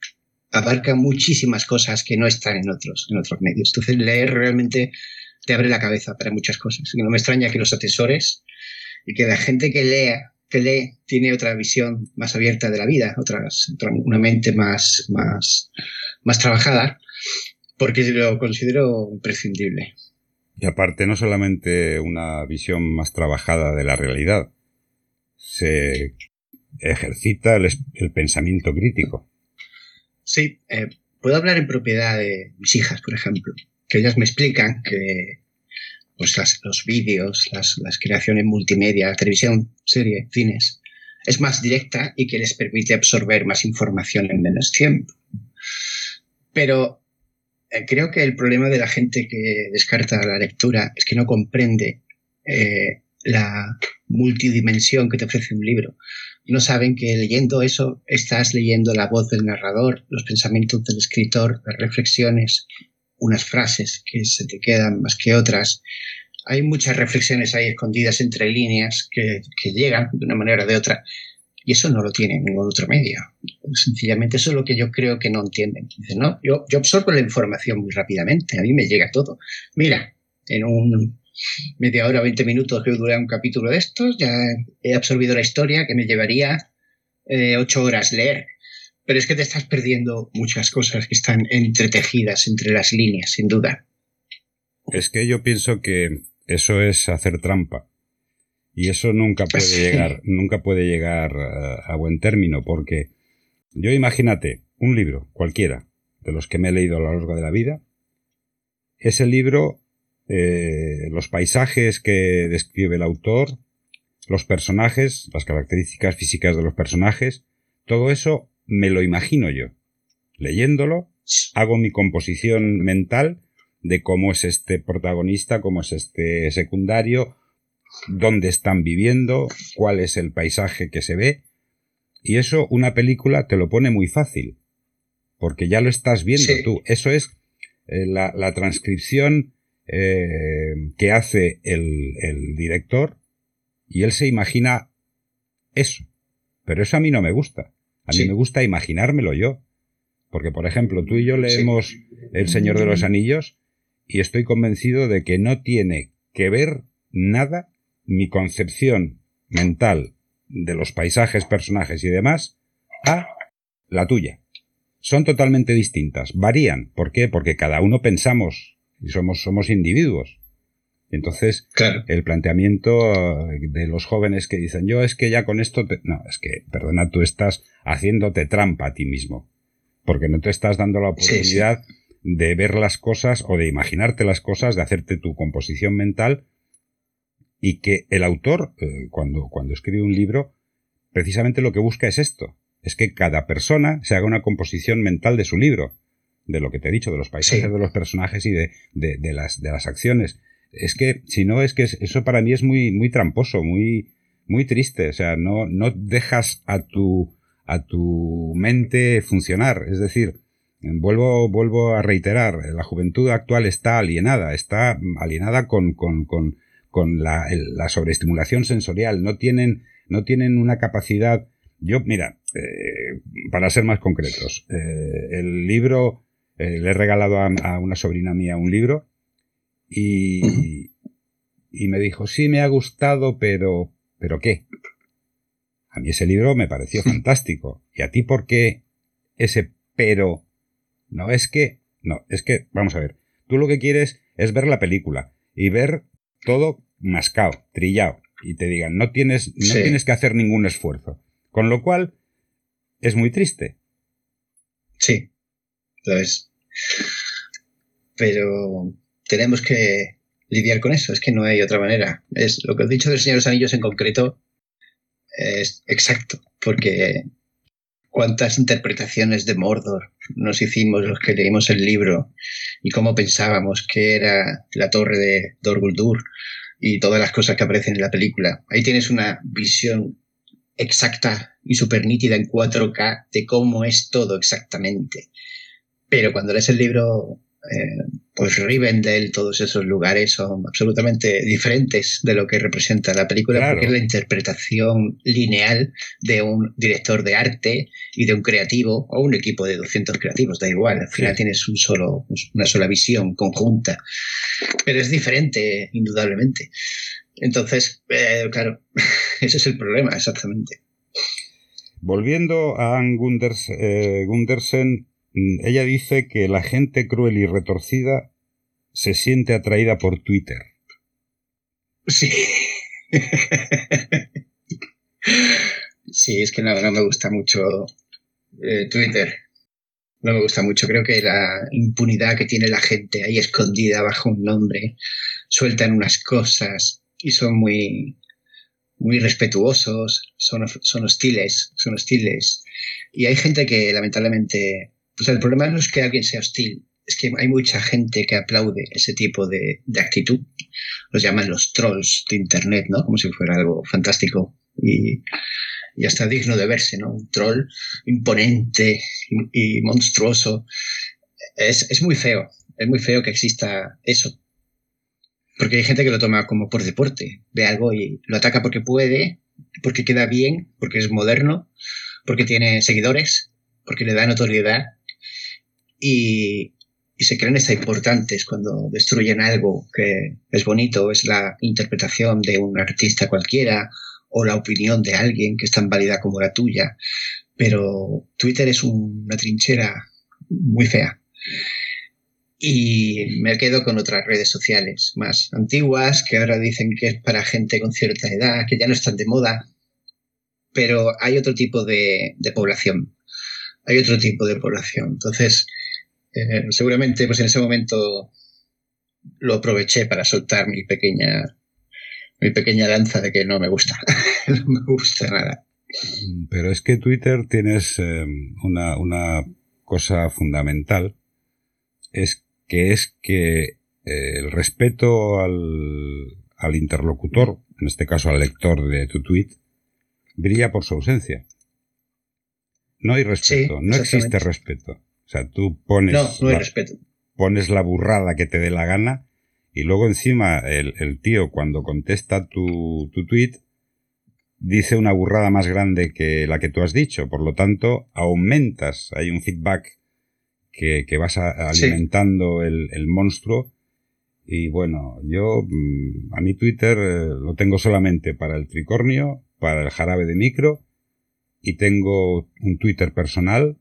abarca muchísimas cosas que no están en otros, en otros medios. Entonces leer realmente te abre la cabeza para muchas cosas. Y no me extraña que los asesores y que la gente que lea que lee tiene otra visión más abierta de la vida, otras, una mente más, más, más trabajada, porque lo considero imprescindible. Y aparte, no solamente una visión más trabajada de la realidad, se ejercita el, pensamiento crítico. Sí, eh, puedo hablar en propiedad de mis hijas, por ejemplo, que ellas me explican que pues los vídeos, las, creaciones multimedia, televisión, serie, cines, es más directa y que les permite absorber más información en menos tiempo. Pero eh, creo que el problema de la gente que descarta la lectura es que no comprende eh, la multidimensión que te ofrece un libro. No saben que leyendo eso estás leyendo la voz del narrador, los pensamientos del escritor, las reflexiones, unas frases que se te quedan más que otras. Hay muchas reflexiones ahí escondidas entre líneas que, llegan de una manera o de otra, Y eso no lo tiene ningún otro medio. Sencillamente eso es lo que yo creo que no entienden. No, yo, yo absorbo la información muy rápidamente, a mí me llega todo. Mira, en un media hora, 20 minutos que dura un capítulo de estos, ya he absorbido la historia que me llevaría eh, ocho horas leer. Pero es que te estás perdiendo muchas cosas que están entretejidas entre las líneas, sin duda. Es que yo pienso que eso es hacer trampa. Y eso nunca puede llegar, nunca puede llegar a, a buen término, porque yo imagínate, un libro, cualquiera, de los que me he leído a lo largo de la vida, ese libro, eh, los paisajes que describe el autor, los personajes, las características físicas de los personajes, todo eso me lo imagino yo. Leyéndolo, hago mi composición mental de cómo es este protagonista, cómo es este secundario, dónde están viviendo, cuál es el paisaje que se ve. Y eso una película te lo pone muy fácil, porque ya lo estás viendo tú. Eso es eh, la, la, transcripción eh, que hace el, el, director y él se imagina eso. Pero eso a mí no me gusta. A sí. mí me gusta imaginármelo yo. Porque, por ejemplo, tú y yo leemos sí. El Señor de los Anillos y estoy convencido de que no tiene que ver nada mi concepción mental de los paisajes, personajes y demás a la tuya. Son totalmente distintas, varían. ¿Por qué? Porque cada uno pensamos y somos, somos individuos. Entonces, claro. el planteamiento de los jóvenes que dicen, yo es que ya con esto, te... no, es que, perdona, tú estás haciéndote trampa a ti mismo, porque no te estás dando la oportunidad sí, sí. de ver las cosas o de imaginarte las cosas, de hacerte tu composición mental y que el autor, eh, cuando, cuando escribe un libro, precisamente lo que busca es esto, es que cada persona se haga una composición mental de su libro, de lo que te he dicho, de los paisajes, sí. de los personajes y de, de, de, las, de las acciones. Es que, si no, es que eso para mí es muy, muy tramposo, muy, muy triste. O sea, no, no dejas a tu, a tu mente funcionar. Es decir, vuelvo, vuelvo a reiterar, la juventud actual está alienada, está alienada con, con, con, con la, la sobreestimulación sensorial. No tienen, no tienen una capacidad. Yo, mira, eh, para ser más concretos, eh, el libro, eh, le he regalado a, una sobrina mía un libro y, y me dijo, sí, me ha gustado, pero, pero ¿qué? A mí ese libro me pareció fantástico. ¿Y a ti por qué ese pero? No es que, no, es que, vamos a ver, tú lo que quieres es ver la película y ver todo mascado, trillado, y te digan, no tienes, no sí. tienes que hacer ningún esfuerzo. Con lo cual, es muy triste. Sí, lo es. Pero tenemos que lidiar con eso, es que no hay otra manera. Es lo que has dicho del Señor de los Anillos en concreto es exacto, porque cuántas interpretaciones de Mordor nos hicimos los que leímos el libro y cómo pensábamos que era la torre de Dor Guldur y todas las cosas que aparecen en la película. Ahí tienes una visión exacta y súper nítida en 4K de cómo es todo exactamente. Pero cuando lees el libro eh, pues Rivendell, todos esos lugares son absolutamente diferentes de lo que representa la película, claro. porque es la interpretación lineal de un director de arte y de un creativo o un equipo de 200 creativos, da igual, al final sí. tienes un solo, una sola visión conjunta, pero es diferente, indudablemente. Entonces, eh, claro, ese es el problema, exactamente. Volviendo a Anne Gunders, eh, Gundersen, Mm, ella dice que la gente cruel y retorcida se siente atraída por Twitter. Sí. sí, es que no, no me gusta mucho eh, Twitter. No me gusta mucho. Creo que la impunidad que tiene la gente ahí escondida bajo un nombre, sueltan unas cosas y son muy, muy respetuosos, son, son hostiles, son hostiles. Y hay gente que lamentablemente o el problema no es que alguien sea hostil, es que hay mucha gente que aplaude ese tipo de, actitud. Los llaman los trolls de Internet, ¿no? Como si fuera algo fantástico y, y hasta digno de verse, ¿no? Un troll imponente y, y monstruoso. Es, es muy feo, es muy feo que exista eso. Porque hay gente que lo toma como por deporte, ve algo y lo ataca porque puede porque queda bien, porque es moderno, porque tiene seguidores, porque le da notoriedad y, y se creen estar importantes cuando destruyen algo que es bonito, es la interpretación de un artista cualquiera o la opinión de alguien que es tan válida como la tuya. Pero Twitter es una trinchera muy fea. Y me quedo con otras redes sociales más antiguas que ahora dicen que es para gente con cierta edad, que ya no están de moda. Pero hay otro tipo de, población. Hay otro tipo de población. Entonces, eh, seguramente pues en ese momento lo aproveché para soltar mi pequeña mi pequeña danza de que no me gusta. no me gusta nada. Pero es que Twitter tienes eh, una, una, cosa fundamental, es que es que eh, el respeto al, al interlocutor, en este caso al lector de tu tweet, brilla por su ausencia. No hay respeto, no existe respeto. O sea, tú pones, no, no hay respeto. pones la burrada que te dé la gana y luego encima el, el tío cuando contesta tu, tu tweet dice una burrada más grande que la que tú has dicho. Por lo tanto, aumentas, hay un feedback que, que vas alimentando el, el, monstruo. Y bueno, yo, mm, a mi Twitter eh, lo tengo solamente para el tricornio, para el jarabe de micro, y tengo un Twitter personal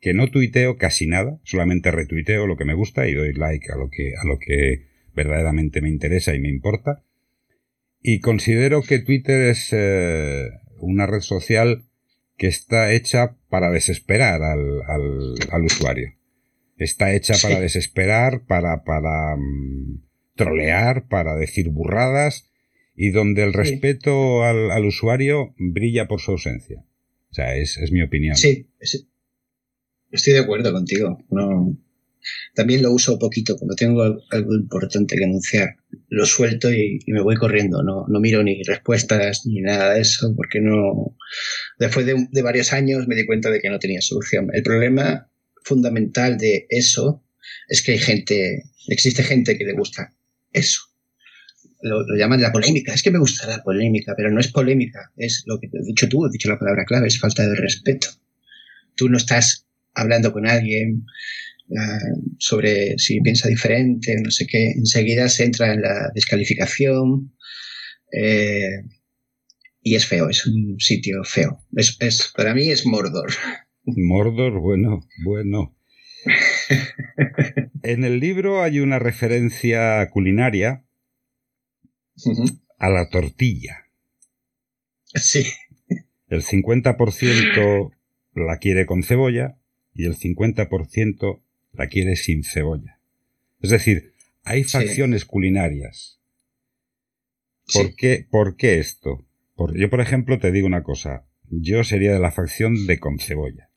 que no tuiteo casi nada, solamente retuiteo lo que me gusta y doy like a lo que, a lo que verdaderamente me interesa y me importa. Y considero que Twitter es eh, una red social que está hecha para desesperar al, al, usuario. Está hecha para desesperar, para, para mm, trolear, para decir burradas y donde el respeto al, al, usuario brilla por su ausencia. O sea, es, es mi opinión. Sí, estoy de acuerdo contigo. No, también lo uso poquito, cuando tengo algo importante que anunciar, lo suelto y, me voy corriendo, no, no, miro ni respuestas ni nada de eso, porque no... Después de, varios años me di cuenta de que no tenía solución. El problema fundamental de eso es que hay gente, existe gente que le gusta eso. Lo, llaman la polémica. Es que me gusta la polémica, pero no es polémica, es lo que has dicho tú, has dicho la palabra clave, es falta de respeto. Tú no estás hablando con alguien, sobre si piensa diferente, no sé qué, enseguida se entra en la descalificación eh, y es feo, es un sitio feo. Es, es, para mí es Mordor. Mordor, bueno, bueno. en el libro hay una referencia culinaria a la tortilla. Sí. El 50% la quiere con cebolla y el 50% la quiere sin cebolla. Es decir, hay facciones culinarias. ¿Por, qué, ¿Por qué esto? yo, por ejemplo, te digo una cosa. Yo sería de la facción de con cebolla.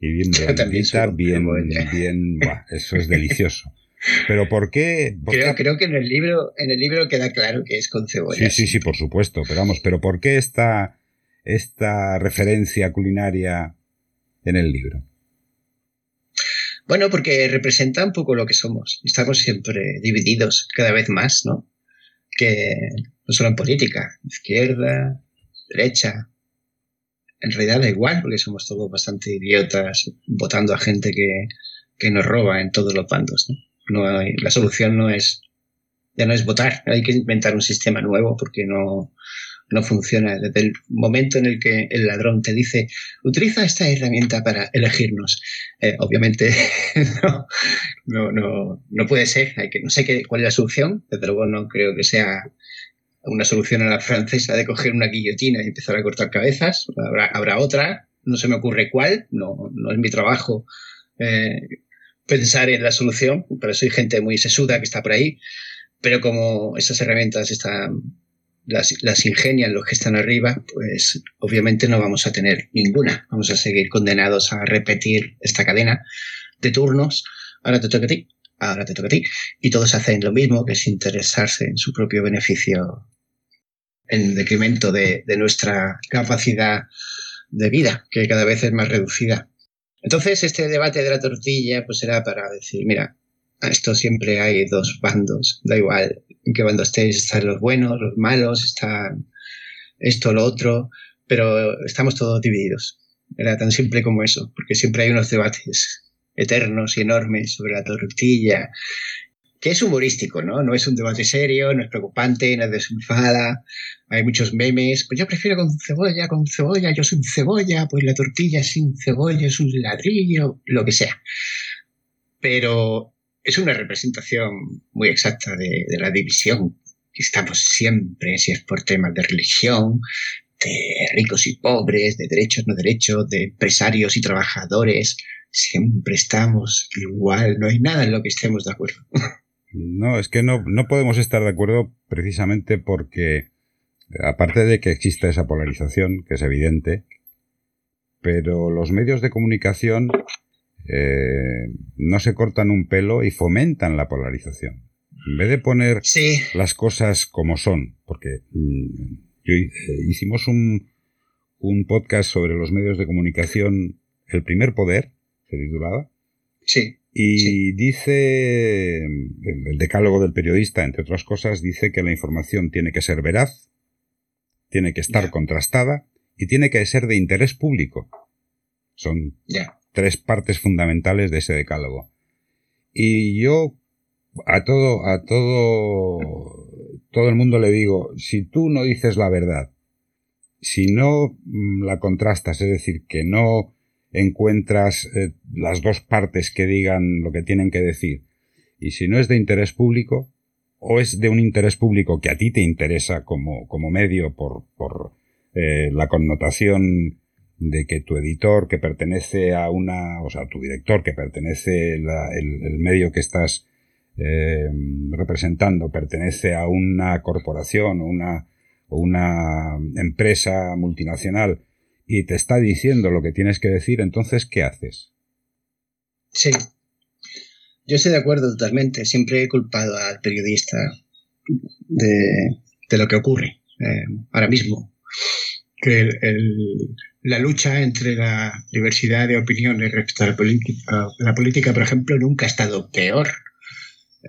Y bien blandita, bien, bien, eso es delicioso. Pero ¿por qué? creo, creo, que en el libro, en el libro queda claro que es con cebolla. Sí, sí, sí, por supuesto. Pero vamos, pero ¿por qué esta, esta referencia culinaria en el libro? Bueno, porque representa un poco lo que somos. Estamos siempre divididos cada vez más, ¿no? Que no solo en política, izquierda, derecha. En realidad da igual, porque somos todos bastante idiotas votando a gente que, que nos roba en todos los bandos, ¿no? no hay, la solución no es ya no es votar, hay que inventar un sistema nuevo porque no, no funciona. Desde el momento en el que el ladrón te dice, utiliza esta herramienta para elegirnos, eh, obviamente no, no, no, no, puede ser. Hay que, no sé qué, cuál es la solución, desde luego no creo que sea una solución a la francesa de coger una guillotina y empezar a cortar cabezas. Habrá, habrá otra, no se me ocurre cuál, no, no es mi trabajo. Eh, pensar en la solución, pero soy gente muy sesuda que está por ahí, pero como esas herramientas están las, las ingenian los que están arriba, pues obviamente no vamos a tener ninguna. Vamos a seguir condenados a repetir esta cadena de turnos. Ahora te toca a ti, ahora te toca a ti. Y todos hacen lo mismo, que es interesarse en su propio beneficio en decremento de, de nuestra capacidad de vida, que cada vez es más reducida. Entonces, este debate de la tortilla, pues era para decir, mira, esto siempre hay dos bandos, da igual en qué estéis, están los buenos, los malos, están esto, lo otro, pero estamos todos divididos. Era tan simple como eso, porque siempre hay unos debates eternos y enormes sobre la tortilla, que es humorístico, ¿no? No es un debate serio, no es preocupante, no es desenfada, hay muchos memes, pues yo prefiero con cebolla, con cebolla, yo soy cebolla, pues la tortilla sin cebolla es un ladrillo, lo que sea. Pero es una representación muy exacta de, la división. Que estamos siempre, si es por temas de religión, de ricos y pobres, de derechos, no derechos, de empresarios y trabajadores, siempre estamos igual, no hay nada en lo que estemos de acuerdo. No, es que no, no podemos estar de acuerdo precisamente porque, aparte de que exista esa polarización, que es evidente, pero los medios de comunicación eh, no se cortan un pelo y fomentan la polarización. En vez de poner las cosas como son, porque mm, eh, hicimos un, un podcast sobre los medios de comunicación, El primer poder, se titulaba. Sí. Y dice, el, decálogo del periodista, entre otras cosas, dice que la información tiene que ser veraz, tiene que estar contrastada y tiene que ser de interés público. Son tres partes fundamentales de ese decálogo. Y yo a todo, a todo, todo el mundo le digo, si tú no dices la verdad, si no mm, la contrastas, es decir, que no encuentras eh, las dos partes que digan lo que tienen que decir. Y si no es de interés público, o es de un interés público que a ti te interesa como, como medio por, por eh, la connotación de que tu editor que pertenece a una, o sea, tu director que pertenece la, el, medio que estás eh, representando pertenece a una corporación o una, una empresa multinacional y te está diciendo lo que tienes que decir, entonces, ¿qué haces? Sí. Yo estoy de acuerdo totalmente. Siempre he culpado al periodista de, lo que ocurre eh, ahora mismo. Que la lucha entre la diversidad de opiniones respecto a la, política, la política, por ejemplo, nunca ha estado peor.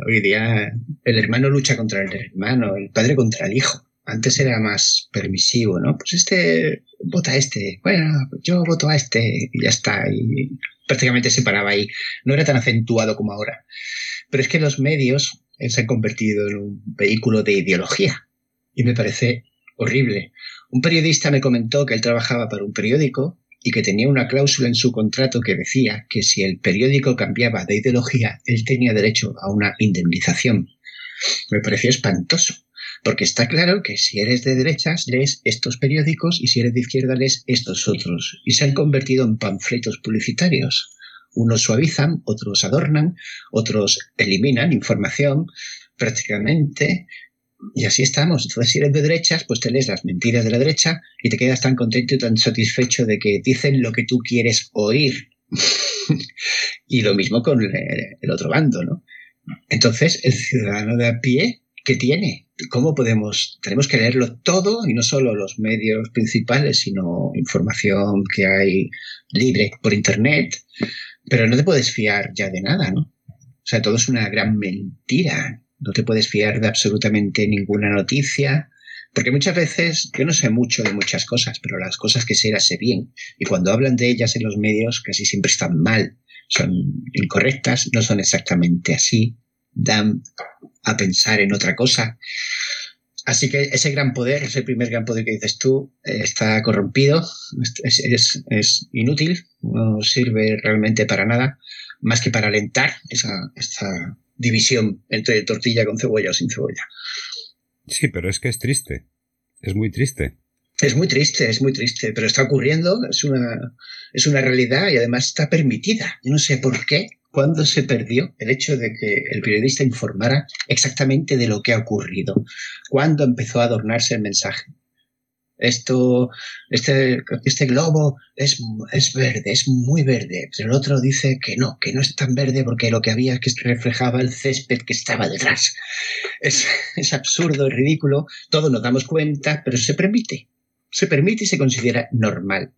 Hoy día el hermano lucha contra el hermano, el padre contra el hijo. Antes era más permisivo, ¿no? Pues este vota a este, bueno, yo voto a este y ya está. Y prácticamente se paraba ahí. No era tan acentuado como ahora. Pero es que los medios se han convertido en un vehículo de ideología. Y me parece horrible. Un periodista me comentó que él trabajaba para un periódico y que tenía una cláusula en su contrato que decía que si el periódico cambiaba de ideología, él tenía derecho a una indemnización. Me pareció espantoso. Porque está claro que si eres de derechas lees estos periódicos y si eres de izquierda lees estos otros. Y se han convertido en panfletos publicitarios. Unos suavizan, otros adornan, otros eliminan información prácticamente. Y así estamos. Entonces, si eres de derechas, pues te lees las mentiras de la derecha y te quedas tan contento y tan satisfecho de que dicen lo que tú quieres oír. y lo mismo con el otro bando, ¿no? Entonces, el ciudadano de a pie, ¿qué tiene? ¿Cómo podemos? Tenemos que leerlo todo y no solo los medios principales, sino información que hay libre por Internet. Pero no te puedes fiar ya de nada, ¿no? O sea, todo es una gran mentira. No te puedes fiar de absolutamente ninguna noticia. Porque muchas veces, yo no sé mucho de muchas cosas, pero las cosas que sé las sé bien. Y cuando hablan de ellas en los medios, casi siempre están mal. Son incorrectas, no son exactamente así dan a pensar en otra cosa. Así que ese gran poder, ese primer gran poder que dices tú, eh, está corrompido, es, inútil, no sirve realmente para nada, más que para alentar esa división entre tortilla con cebolla o sin cebolla. Sí, pero es que es triste, es muy triste. Es muy triste, es muy triste, pero está ocurriendo, es una, es una realidad y además está permitida. Yo no sé por qué, cuándo se perdió el hecho de que el periodista informara exactamente de lo que ha ocurrido, cuándo empezó a adornarse el mensaje. Esto, este, este globo es, es verde, es muy verde, pero el otro dice que no, que no es tan verde porque lo que había es que reflejaba el césped que estaba detrás. Es, es absurdo, es ridículo, todos nos damos cuenta, pero se permite, se permite y se considera normal.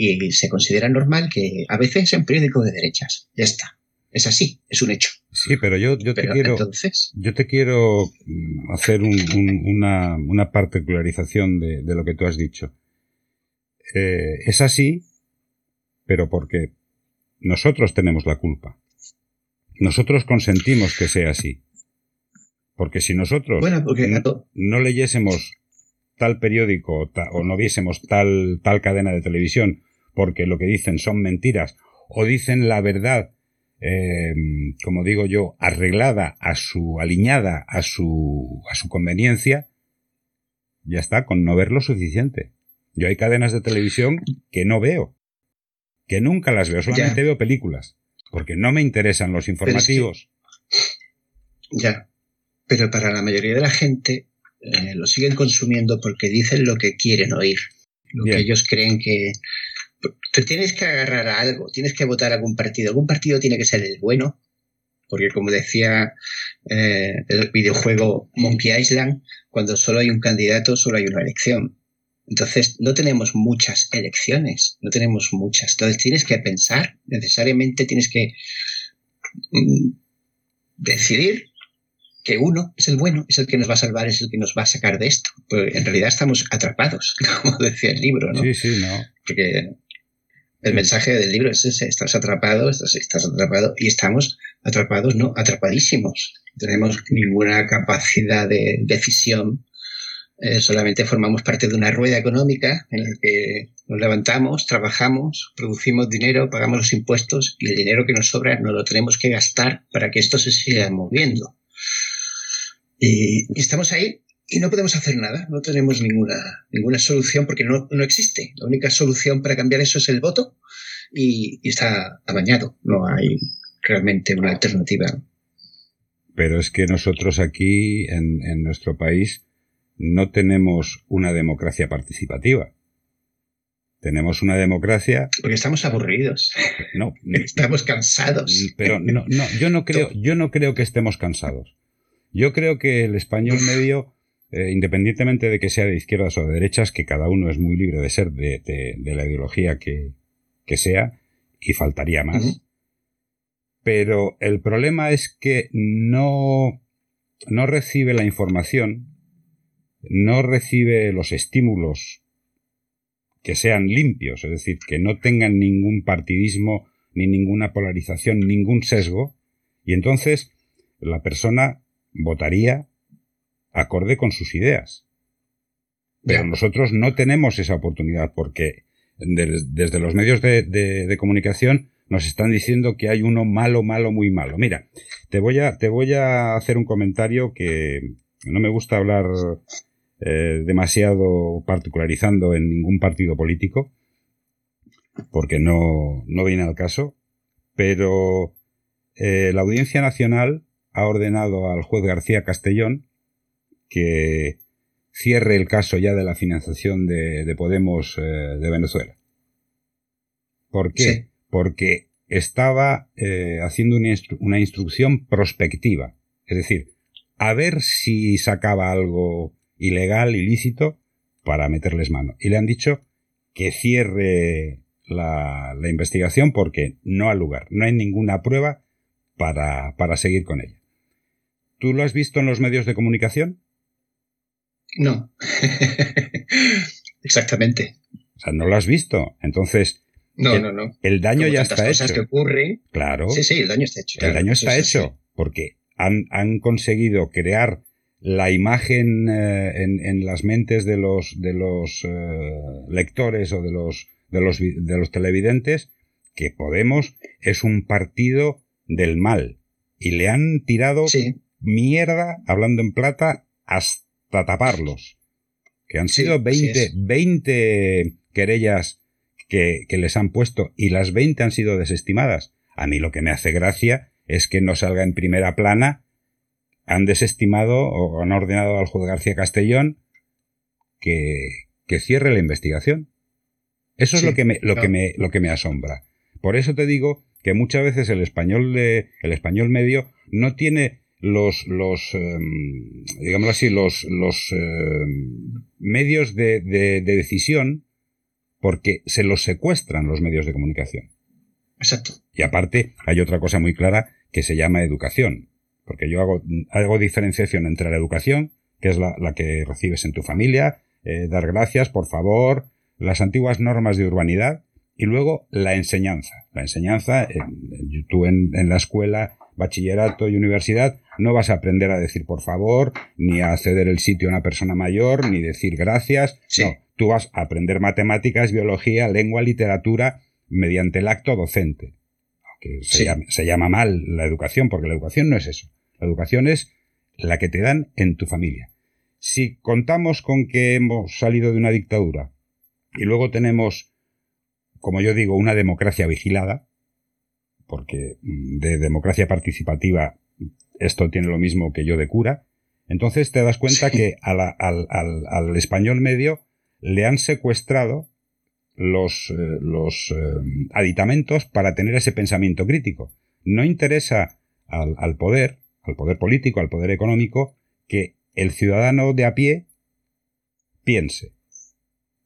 Y se considera normal que a veces sea un periódico de derechas, ya está es así, es un hecho. Sí, pero yo, yo te quiero. Entonces... Yo te quiero mm, hacer una, una, particularización de, lo que tú has dicho. Eh, es así, pero porque nosotros tenemos la culpa. Nosotros consentimos que sea así. Porque si nosotros no, leyésemos tal periódico o no viésemos tal, tal cadena de televisión porque lo que dicen son mentiras o dicen la verdad, eh, como digo yo, arreglada a su, aliñada a su, a su conveniencia, ya está, con no ver lo suficiente. Yo hay cadenas de televisión que no veo, que nunca las veo, solamente veo películas, porque no me interesan los informativos. Ya, pero para la mayoría de la gente eh, lo siguen consumiendo porque dicen lo que quieren oír, lo que ellos creen que, te tienes que agarrar a algo, tienes que votar a algún partido. Algún partido tiene que ser el bueno, porque como decía eh, el videojuego Monkey Island, cuando solo hay un candidato, solo hay una elección. Entonces, no tenemos muchas elecciones, no tenemos muchas. Entonces, tienes que pensar, necesariamente tienes que mm, decidir que uno es el bueno, es el que nos va a salvar, es el que nos va a sacar de esto. Pues en realidad estamos atrapados, como decía el libro, ¿no? Sí, sí, no. Porque el mensaje del libro es ese, estás atrapado, estás, atrapado y estamos atrapados, no, atrapadísimos. No tenemos ninguna capacidad de decisión, eh, solamente formamos parte de una rueda económica en la que nos levantamos, trabajamos, producimos dinero, pagamos los impuestos y el dinero que nos sobra no lo tenemos que gastar para que esto se siga moviendo. Y, estamos ahí y no podemos hacer nada, no tenemos ninguna, ninguna solución porque no, no existe. La única solución para cambiar eso es el voto y, está amañado, no hay realmente una alternativa. Pero es que nosotros aquí, en, en nuestro país, no tenemos una democracia participativa. Tenemos una democracia. Porque estamos aburridos. No. estamos cansados. Pero no, no, yo no creo, yo no creo que estemos cansados. Yo creo que el español medio eh, independientemente de que sea de izquierdas o de derechas, que cada uno es muy libre de ser de, la ideología que, sea, y faltaría más. Pero el problema es que no, no recibe la información, no recibe los estímulos que sean limpios, es decir, que no tengan ningún partidismo, ni ninguna polarización, ningún sesgo, y entonces la persona votaría acorde con sus ideas. Pero nosotros no tenemos esa oportunidad porque desde los medios de, comunicación nos están diciendo que hay uno malo, malo, muy malo. Mira, te voy a, te voy a hacer un comentario que no me gusta hablar eh, demasiado particularizando en ningún partido político, porque no, no viene al caso, pero eh, la Audiencia Nacional ha ordenado al juez García Castellón que cierre el caso ya de la financiación de, Podemos eh, de Venezuela. ¿Por qué? Porque estaba eh, haciendo una, instrucción prospectiva, es decir, a ver si sacaba algo ilegal, ilícito, para meterles mano. Y le han dicho que cierre la, investigación porque no ha lugar, no hay ninguna prueba para, para seguir con ella. ¿Tú lo has visto en los medios de comunicación? No. Exactamente. O sea, no lo has visto. Entonces. No, el, no, no. El daño ya está cosas que ocurren. Claro. Sí, sí, el daño está hecho. El daño está hecho. Porque han, han, conseguido crear la imagen eh, en, en, las mentes de los, de los eh, lectores o de los, de, los, de los televidentes que Podemos es un partido del mal. Y le han tirado mierda, hablando en plata, hasta para taparlos. Que han sido 20, 20 querellas que, que, les han puesto y las 20 han sido desestimadas. A mí lo que me hace gracia es que no salga en primera plana. Han desestimado o han ordenado al juez García Castellón que, que cierre la investigación. Eso es lo que me, lo que me, lo que me asombra. Por eso te digo que muchas veces el español de, el español medio no tiene los, los em, digámoslo así, los, los em, medios de, de, decisión porque se los secuestran los medios de comunicación. Exacto. Y aparte, hay otra cosa muy clara que se llama educación. Porque yo hago, hago diferenciación entre la educación, que es la, que recibes en tu familia, eh, dar gracias, por favor, las antiguas normas de urbanidad, y luego la enseñanza. La enseñanza, en, tú en, la escuela, bachillerato y universidad, no vas a aprender a decir por favor, ni a ceder el sitio a una persona mayor, ni decir gracias. No, tú vas a aprender matemáticas, biología, lengua, literatura, mediante el acto docente. Aunque se llama mal la educación, porque la educación no es eso. La educación es la que te dan en tu familia. Si contamos con que hemos salido de una dictadura y luego tenemos, como yo digo, una democracia vigilada, porque mm, de democracia participativa esto tiene lo mismo que yo de cura, entonces te das cuenta que al, al, español medio le han secuestrado los, eh, los eh, aditamentos para tener ese pensamiento crítico. No interesa al, poder al poder político, al poder económico, que el ciudadano de a pie piense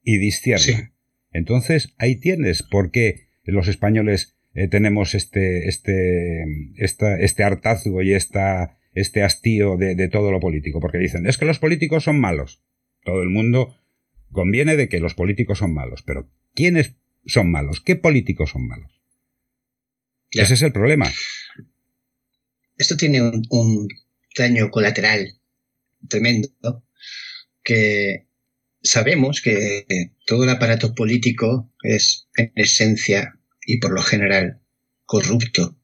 y discierna. Entonces, ahí tienes por qué los españoles eh, tenemos este, este, este hartazgo y esta, este hastío de, de, todo lo político, porque dicen, es que los políticos son malos. Todo el mundo conviene de que los políticos son malos, pero ¿quiénes son malos? ¿Qué políticos son malos? Ese es el problema. Esto tiene un, daño colateral tremendo que sabemos que todo el aparato político es en esencia y por lo general corrupto,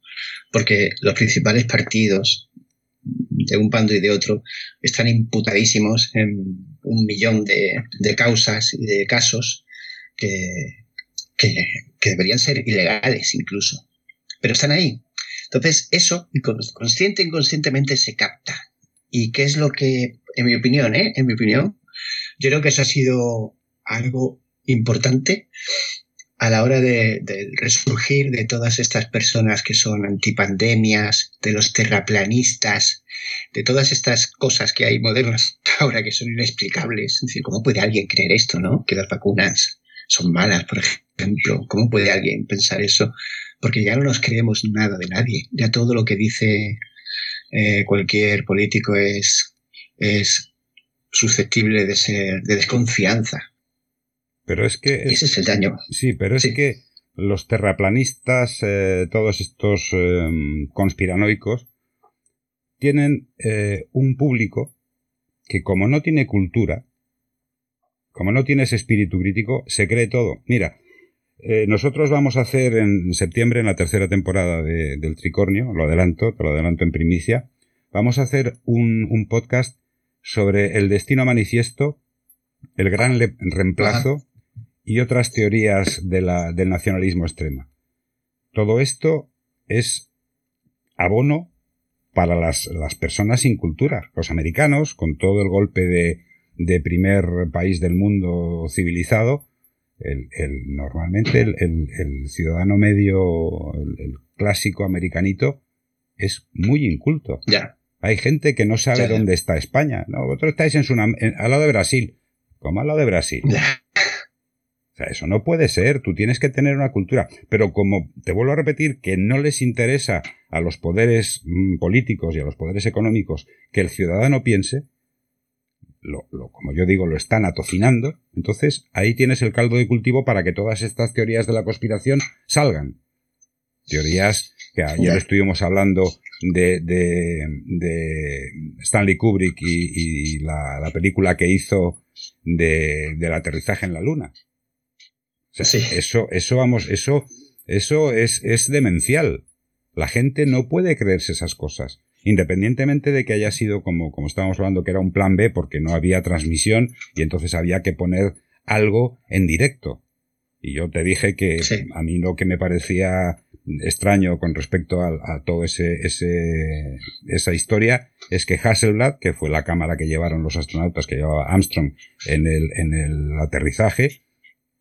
porque los principales partidos de un bando y de otro están imputadísimos en un millón de, causas y de casos que, que deberían ser ilegales incluso, pero están ahí entonces, eso, consciente e inconscientemente, se capta. ¿Y qué es lo que, en mi opinión, ¿eh? en mi opinión, yo creo que eso ha sido algo importante a la hora de, resurgir de todas estas personas que son antipandemias, de los terraplanistas, de todas estas cosas que hay modernas ahora que son inexplicables. Es decir, ¿cómo puede alguien creer esto, no? Que las vacunas son malas, por ejemplo. ¿Cómo puede alguien pensar eso? porque ya no nos creemos nada de nadie. Ya todo lo que dice eh, cualquier político es, es susceptible de ser de desconfianza. Pero es que... ese es el daño. Sí, pero es que los terraplanistas, eh, todos estos eh, conspiranoicos, tienen un público que como no tiene cultura, como no tiene ese espíritu crítico, se cree todo. Mira, eh, nosotros vamos a hacer en septiembre, en la tercera temporada del Tricornio, lo adelanto, te lo adelanto en primicia, vamos a hacer un, podcast sobre el destino manifiesto, el gran reemplazo y otras teorías de la, del nacionalismo extremo. Todo esto es abono para las, las, personas sin cultura, los americanos, con todo el golpe de, de primer país del mundo civilizado, el, el, normalmente el, el, ciudadano medio, el, clásico americanito, es muy inculto. Ya. Hay gente que no sabe dónde está España. ¿no? Vosotros estáis en, su al lado de Brasil. ¿Cómo al lado de Brasil? Sea, eso no puede ser. Tú tienes que tener una cultura. Pero como te vuelvo a repetir que no les interesa a los poderes mm, políticos y a los poderes económicos que el ciudadano piense, lo, como yo digo, lo están atocinando, entonces ahí tienes el caldo de cultivo para que todas estas teorías de la conspiración salgan. Teorías que ayer estuvimos hablando de, de, Stanley Kubrick y, la, película que hizo de, del aterrizaje en la luna. Eso, eso, vamos, eso, eso es, es demencial. La gente no puede creerse esas cosas independientemente de que haya sido como, como estábamos hablando, que era un plan B porque no había transmisión y entonces había que poner algo en directo. Y yo te dije que a mí lo que me parecía extraño con respecto a, a todo ese, ese, esa historia es que Hasselblad, que fue la cámara que llevaron los astronautas que llevaba Armstrong en el, en el aterrizaje,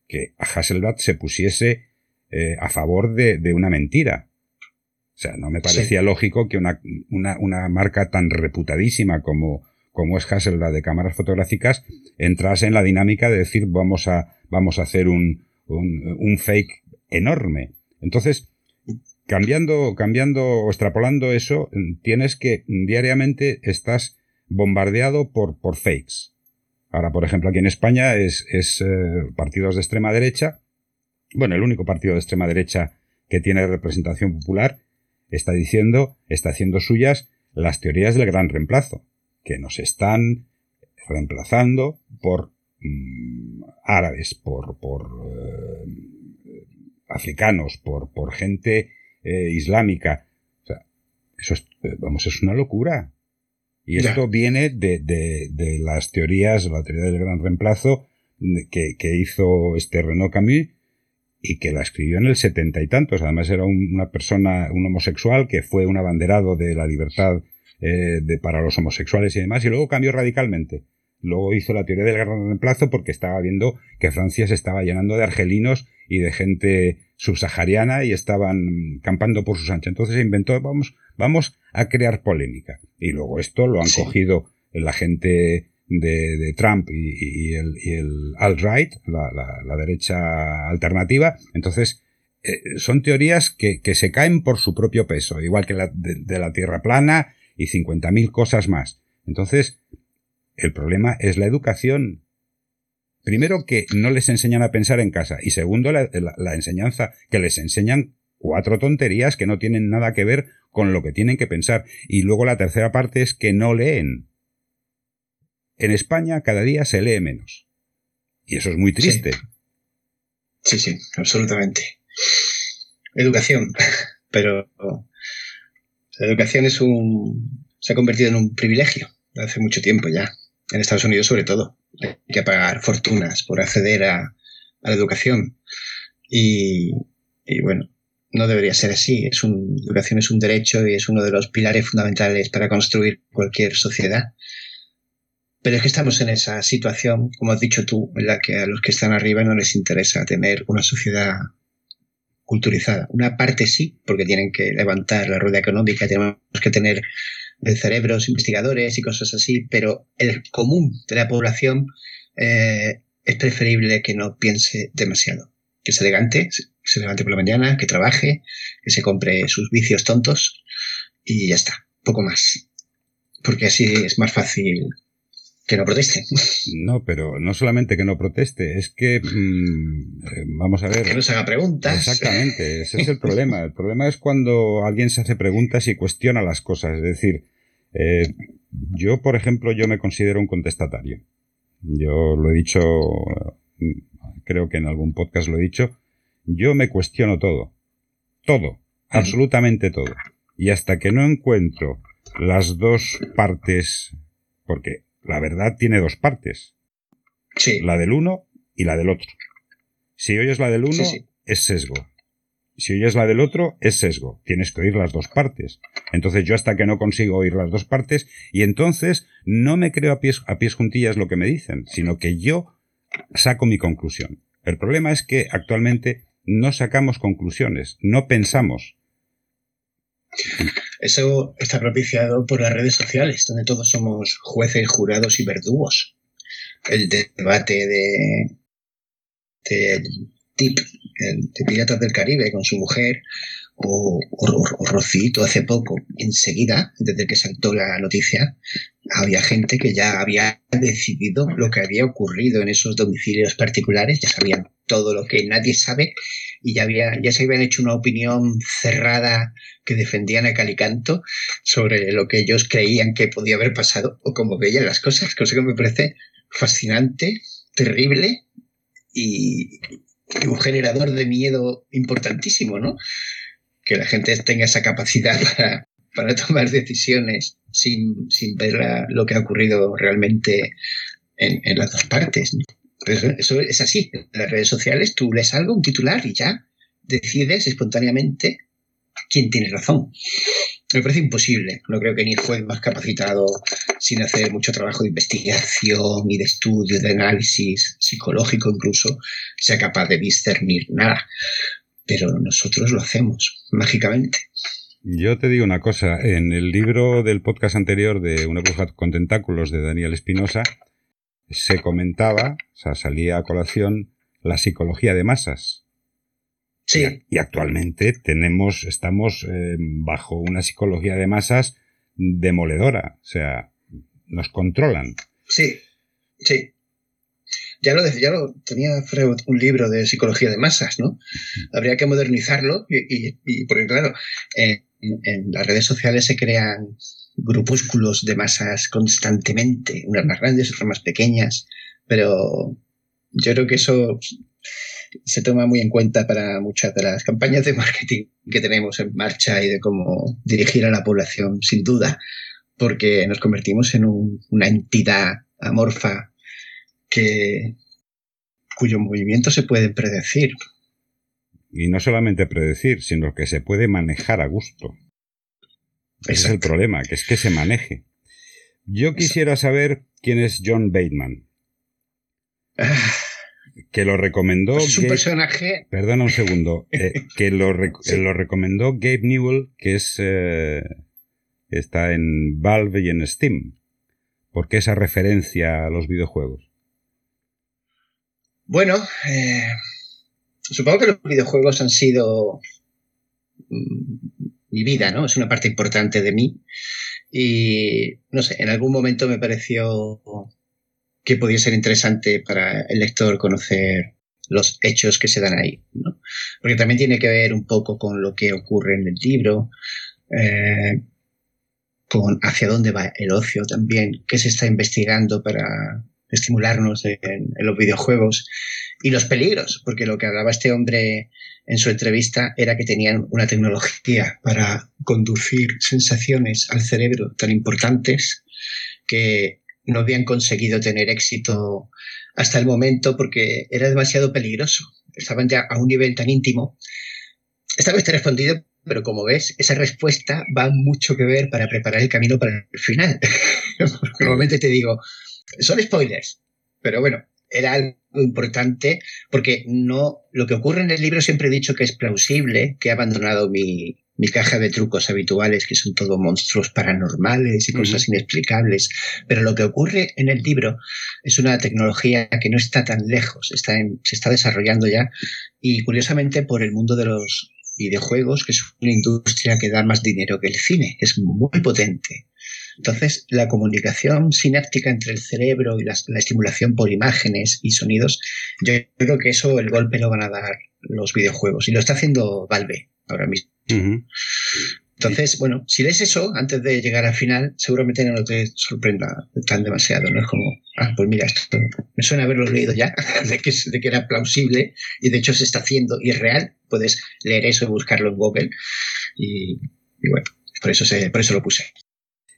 que Hasselblad se pusiese eh, a favor de, de una mentira. O sea, no me parecía lógico que una, una, una, marca tan reputadísima como, como es Hasselblad de cámaras fotográficas entrase en la dinámica de decir vamos a, vamos a hacer un, un, un fake enorme. Entonces, cambiando, cambiando o extrapolando eso, tienes que diariamente estás bombardeado por, por fakes. Ahora, por ejemplo, aquí en España es, es eh, partidos de extrema derecha. Bueno, el único partido de extrema derecha que tiene representación popular está diciendo, está haciendo suyas las teorías del gran reemplazo, que nos están reemplazando por mm, árabes, por, por eh, africanos, por, por gente eh, islámica. O sea, eso es, vamos, es una locura. Y esto viene de, de, de, las teorías, la teoría del gran reemplazo que, que, hizo este Renaud Camus y que la escribió en el setenta y tantos. Además era una persona, un homosexual que fue un abanderado de la libertad eh, de, para los homosexuales y demás y luego cambió radicalmente. Luego hizo la teoría del gran reemplazo porque estaba viendo que Francia se estaba llenando de argelinos y de gente subsahariana y estaban campando por sus anchas. Entonces se inventó, vamos, vamos a crear polémica. Y luego esto lo han cogido la gente de, Trump y, el, alt-right, la, derecha alternativa. Entonces, eh, son teorías que, se caen por su propio peso, igual que la de, la Tierra plana y 50.000 cosas más. Entonces, el problema es la educación primero que no les enseñan a pensar en casa y segundo la, enseñanza que les enseñan cuatro tonterías que no tienen nada que ver con lo que tienen que pensar y luego la tercera parte es que no leen. En España cada día se lee menos y eso es muy triste. Sí, sí, absolutamente. Educación, pero la educación es un se ha convertido en un privilegio hace mucho tiempo ya, en Estados Unidos sobre todo hay que pagar fortunas por acceder a, la educación. Y, bueno, no debería ser así. Es un, educación es un derecho y es uno de los pilares fundamentales para construir cualquier sociedad. Pero es que estamos en esa situación, como has dicho tú, en la que a los que están arriba no les interesa tener una sociedad culturizada. Una parte sí, porque tienen que levantar la rueda económica, tenemos que tener de cerebros investigadores y cosas así, pero el común de la población eh, es preferible que no piense demasiado. Que se levante, se levante por la mañana, que trabaje, que se compre sus vicios tontos y ya está, poco más. Porque así es más fácil que no proteste. No, pero no solamente que no proteste, es que, mm, eh, vamos a ver. Que no se haga preguntas. Exactamente, ese es el problema. El problema es cuando alguien se hace preguntas y cuestiona las cosas. Es decir, eh, yo, por ejemplo, yo me considero un contestatario. Yo lo he dicho, creo que en algún podcast lo he dicho, yo me cuestiono todo. Todo, absolutamente todo. Y hasta que no encuentro las dos partes, porque la verdad tiene dos partes. Sí. La del uno y la del otro. Si oyes la del uno, es sesgo. Si oyes la del otro, es sesgo. Tienes que oír las dos partes. Entonces yo hasta que no consigo oír las dos partes, y entonces no me creo a pies, a pies juntillas lo que me dicen, sino que yo saco mi conclusión. El problema es que actualmente no sacamos conclusiones, no pensamos. Eso está propiciado por las redes sociales, donde todos somos jueces, jurados y verdugos. El debate de, de Tip, el de Piratas del Caribe con su mujer, o, Rocito hace poco, enseguida, desde que saltó la noticia, había gente que ya había decidido lo que había ocurrido en esos domicilios particulares, ya sabían todo lo que nadie sabe y ya, había, ya se habían hecho una opinión cerrada que defendían a Calicanto sobre lo que ellos creían que podía haber pasado o cómo veían las cosas, cosa que me parece fascinante, terrible y, un generador de miedo importantísimo, ¿no? Que la gente tenga esa capacidad para, tomar decisiones sin, ver lo que ha ocurrido realmente en, las dos partes. Pero eso es así. En las redes sociales tú lees algo, un titular y ya decides espontáneamente quién tiene razón. Me parece imposible. No creo que ni el juez más capacitado, sin hacer mucho trabajo de investigación y de estudio, de análisis psicológico incluso, sea capaz de discernir nada. Pero nosotros lo hacemos mágicamente. Yo te digo una cosa, en el libro del podcast anterior de Una bruja con tentáculos de Daniel Espinosa, se comentaba, o sea, salía a colación la psicología de masas. Sí. Y, actualmente tenemos, estamos eh, bajo una psicología de masas demoledora. O sea, nos controlan. Sí, sí. Ya lo, ya lo tenía Freud un libro de psicología de masas, ¿no? Habría que modernizarlo y, y, porque claro, en, en, las redes sociales se crean grupúsculos de masas constantemente, unas más grandes, otras más pequeñas, pero yo creo que eso se toma muy en cuenta para muchas de las campañas de marketing que tenemos en marcha y de cómo dirigir a la población, sin duda, porque nos convertimos en un, una entidad amorfa que cuyos movimientos se pueden predecir. Y no solamente predecir, sino que se puede manejar a gusto. Ese es el problema, que es que se maneje. Yo quisiera saber quién es John Bateman. Ah. que lo recomendó. Pues es un Gabe, personaje. Perdona un segundo. Eh, que lo, rec sí. lo, recomendó Gabe Newell, que es. Eh, está en Valve y en Steam. ¿Por qué esa referencia a los videojuegos? Bueno, eh, supongo que los videojuegos han sido mi vida, ¿no? Es una parte importante de mí. Y, no sé, en algún momento me pareció que podía ser interesante para el lector conocer los hechos que se dan ahí, ¿no? Porque también tiene que ver un poco con lo que ocurre en el libro, eh, con hacia dónde va el ocio también, qué se está investigando para estimularnos en, los videojuegos y los peligros, porque lo que hablaba este hombre en su entrevista era que tenían una tecnología para conducir sensaciones al cerebro tan importantes que no habían conseguido tener éxito hasta el momento porque era demasiado peligroso. Estaban ya a un nivel tan íntimo. Esta vez te he respondido, pero como ves, esa respuesta va mucho que ver para preparar el camino para el final. Normalmente te digo, son spoilers, pero bueno, era algo importante porque no lo que ocurre en el libro siempre he dicho que es plausible, que he abandonado mi, mi caja de trucos habituales, que son todo monstruos paranormales y cosas uh -huh. inexplicables. Pero lo que ocurre en el libro es una tecnología que no está tan lejos, está en, se está desarrollando ya y curiosamente por el mundo de los videojuegos, que es una industria que da más dinero que el cine, es muy potente. Entonces, la comunicación sináptica entre el cerebro y la, la, estimulación por imágenes y sonidos, yo creo que eso el golpe lo van a dar los videojuegos. Y lo está haciendo Valve ahora mismo. Uh -huh. Entonces, bueno, si lees eso antes de llegar al final, seguramente no te sorprenda tan demasiado, ¿no? Es como, ah, pues mira, esto me suena haberlo leído ya, de que, de que era plausible y de hecho se está haciendo y es real. Puedes leer eso y buscarlo en Google y, y bueno, por eso, se, por eso lo puse.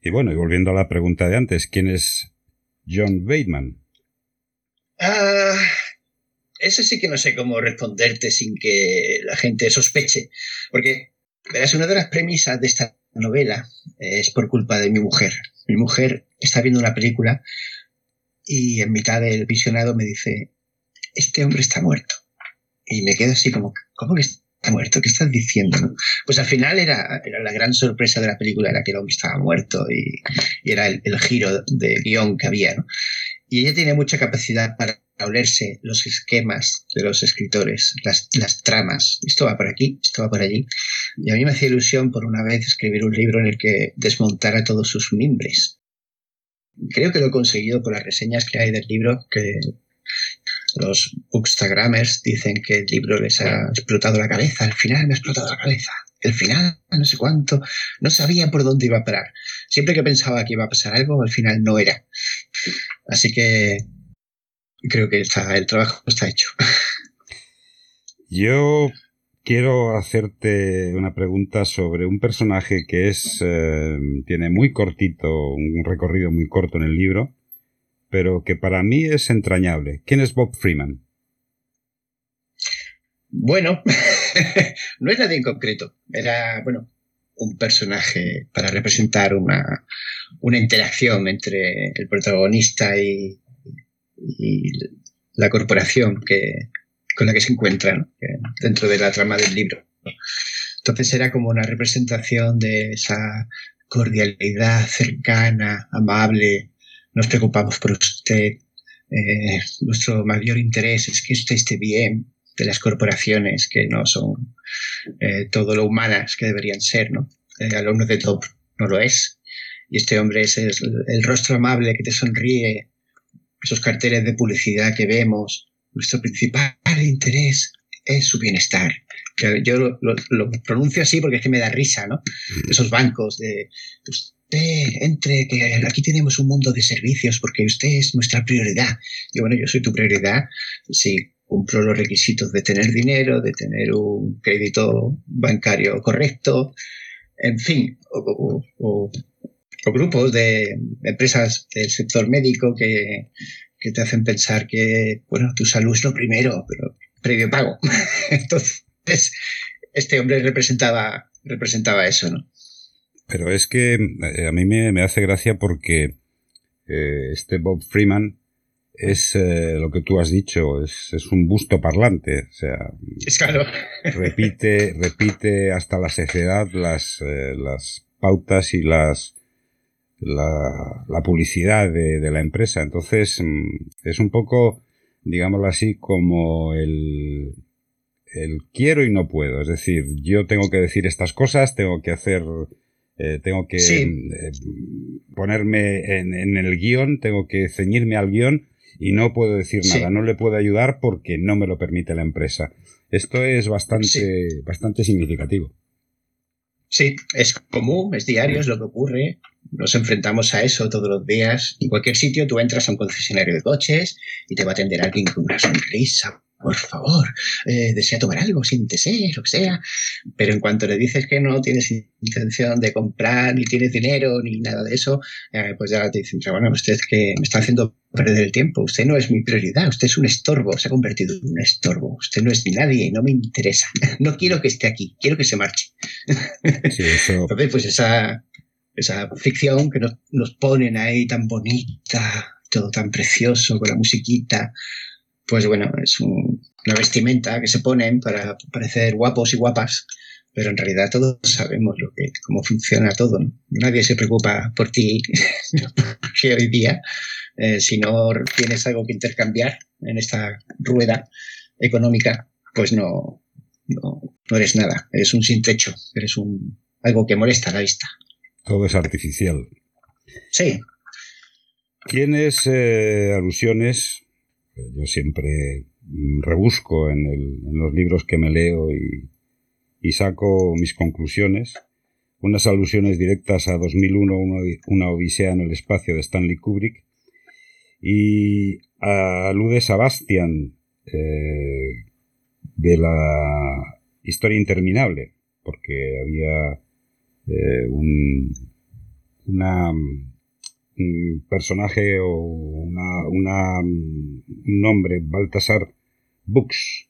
Y bueno, y volviendo a la pregunta de antes, ¿quién es John Bateman? Ah, eso sí que no sé cómo responderte sin que la gente sospeche, porque verás, una de las premisas de esta novela es por culpa de mi mujer. Mi mujer está viendo una película y en mitad del visionado me dice, este hombre está muerto. Y me quedo así como, ¿cómo que está muerto? ¿Qué estás diciendo? Pues al final era, era, la gran sorpresa de la película, era que el hombre estaba muerto y, era el, el, giro de guion que había. Y ella tiene mucha capacidad para olerse los esquemas de los escritores, las, las, tramas. Esto va por aquí, esto va por allí. Y a mí me hacía ilusión por una vez escribir un libro en el que desmontara todos sus mimbres. Creo que lo he conseguido por las reseñas que hay del libro, que los bookstagrammers dicen que el libro les ha explotado la cabeza. Al final me ha explotado la cabeza. El final, no sé cuánto. No sabía por dónde iba a parar. Siempre que pensaba que iba a pasar algo, al final no era. Así que creo que está, el trabajo está hecho. Yo quiero hacerte una pregunta sobre un personaje que es eh, tiene muy cortito, un recorrido muy corto en el libro, pero que para mí es entrañable. ¿Quién es Bob Freeman? Bueno, no es nadie en concreto. Era, bueno, un personaje para representar una, una interacción entre el protagonista y, y la corporación que, con la que se encuentran dentro de la trama del libro. Entonces era como una representación de esa cordialidad cercana, amable, nos preocupamos por usted, eh, nuestro mayor interés es que usted esté bien, de las corporaciones que no son eh, todo lo humanas que deberían ser, ¿no? El alumno de top no lo es. Y este hombre es el, el rostro amable que te sonríe, esos carteles de publicidad que vemos. Nuestro principal interés es su bienestar. Yo lo, lo, pronuncio así porque es que me da risa, ¿no? Esos bancos de entre, que aquí tenemos un mundo de servicios porque usted es nuestra prioridad. Y bueno, yo soy tu prioridad si cumplo los requisitos de tener dinero, de tener un crédito bancario correcto, en fin, o, o, o grupos de empresas del sector médico que, que te hacen pensar que, bueno, tu salud es lo primero, pero previo pago. Entonces, este hombre representaba, representaba eso, ¿no? Pero es que eh, a mí me, hace gracia porque eh, este Bob Freeman es eh, lo que tú has dicho, es, un busto parlante. O sea, es claro. repite, repite hasta la secedad las, las pautas y las la, la publicidad de, de, la empresa. Entonces, mm, es un poco, digámoslo así, como el, el quiero y no puedo. Es decir, yo tengo que decir estas cosas, tengo que hacer, eh, tengo que eh, ponerme en, en, el guion, tengo que ceñirme al guion y no puedo decir nada, no le puedo ayudar porque no me lo permite la empresa. Esto es bastante, bastante significativo. Sí, es común, es diario, es lo que ocurre. Nos enfrentamos a eso todos los días. En cualquier sitio tú entras a un concesionario de coches y te va a atender alguien con una sonrisa, por favor, eh, desea tomar algo, siéntese, lo que sea. Pero en cuanto le dices que no tienes intención de comprar, ni tienes dinero, ni nada de eso, eh, pues ya te dicen, bueno, usted es que me está haciendo perder el tiempo, usted no es mi prioridad, usted es un estorbo, se ha convertido en un estorbo, usted no es nadie, no me interesa, no quiero que esté aquí, quiero que se marche. Sí, eso... Entonces, pues esa, esa ficción que nos, nos ponen ahí tan bonita, todo tan precioso, con la musiquita, pues bueno, es una vestimenta que se ponen para parecer guapos y guapas, pero en realidad todos sabemos lo que, cómo funciona todo. Nadie se preocupa por ti que hoy día, eh, si no tienes algo que intercambiar en esta rueda económica, pues no, no, eres nada, eres un sin techo, eres un, algo que molesta a la vista. Todo es artificial. Sí. Tienes eh, alusiones yo siempre rebusco en, los libros que me leo y, saco mis conclusiones. Unas alusiones directas a 2001, una, odisea en el espacio de Stanley Kubrick, y aludes a Bastian eh, de la historia interminable, porque había eh, un, una un personaje o una, una, un nombre, Baltasar Books.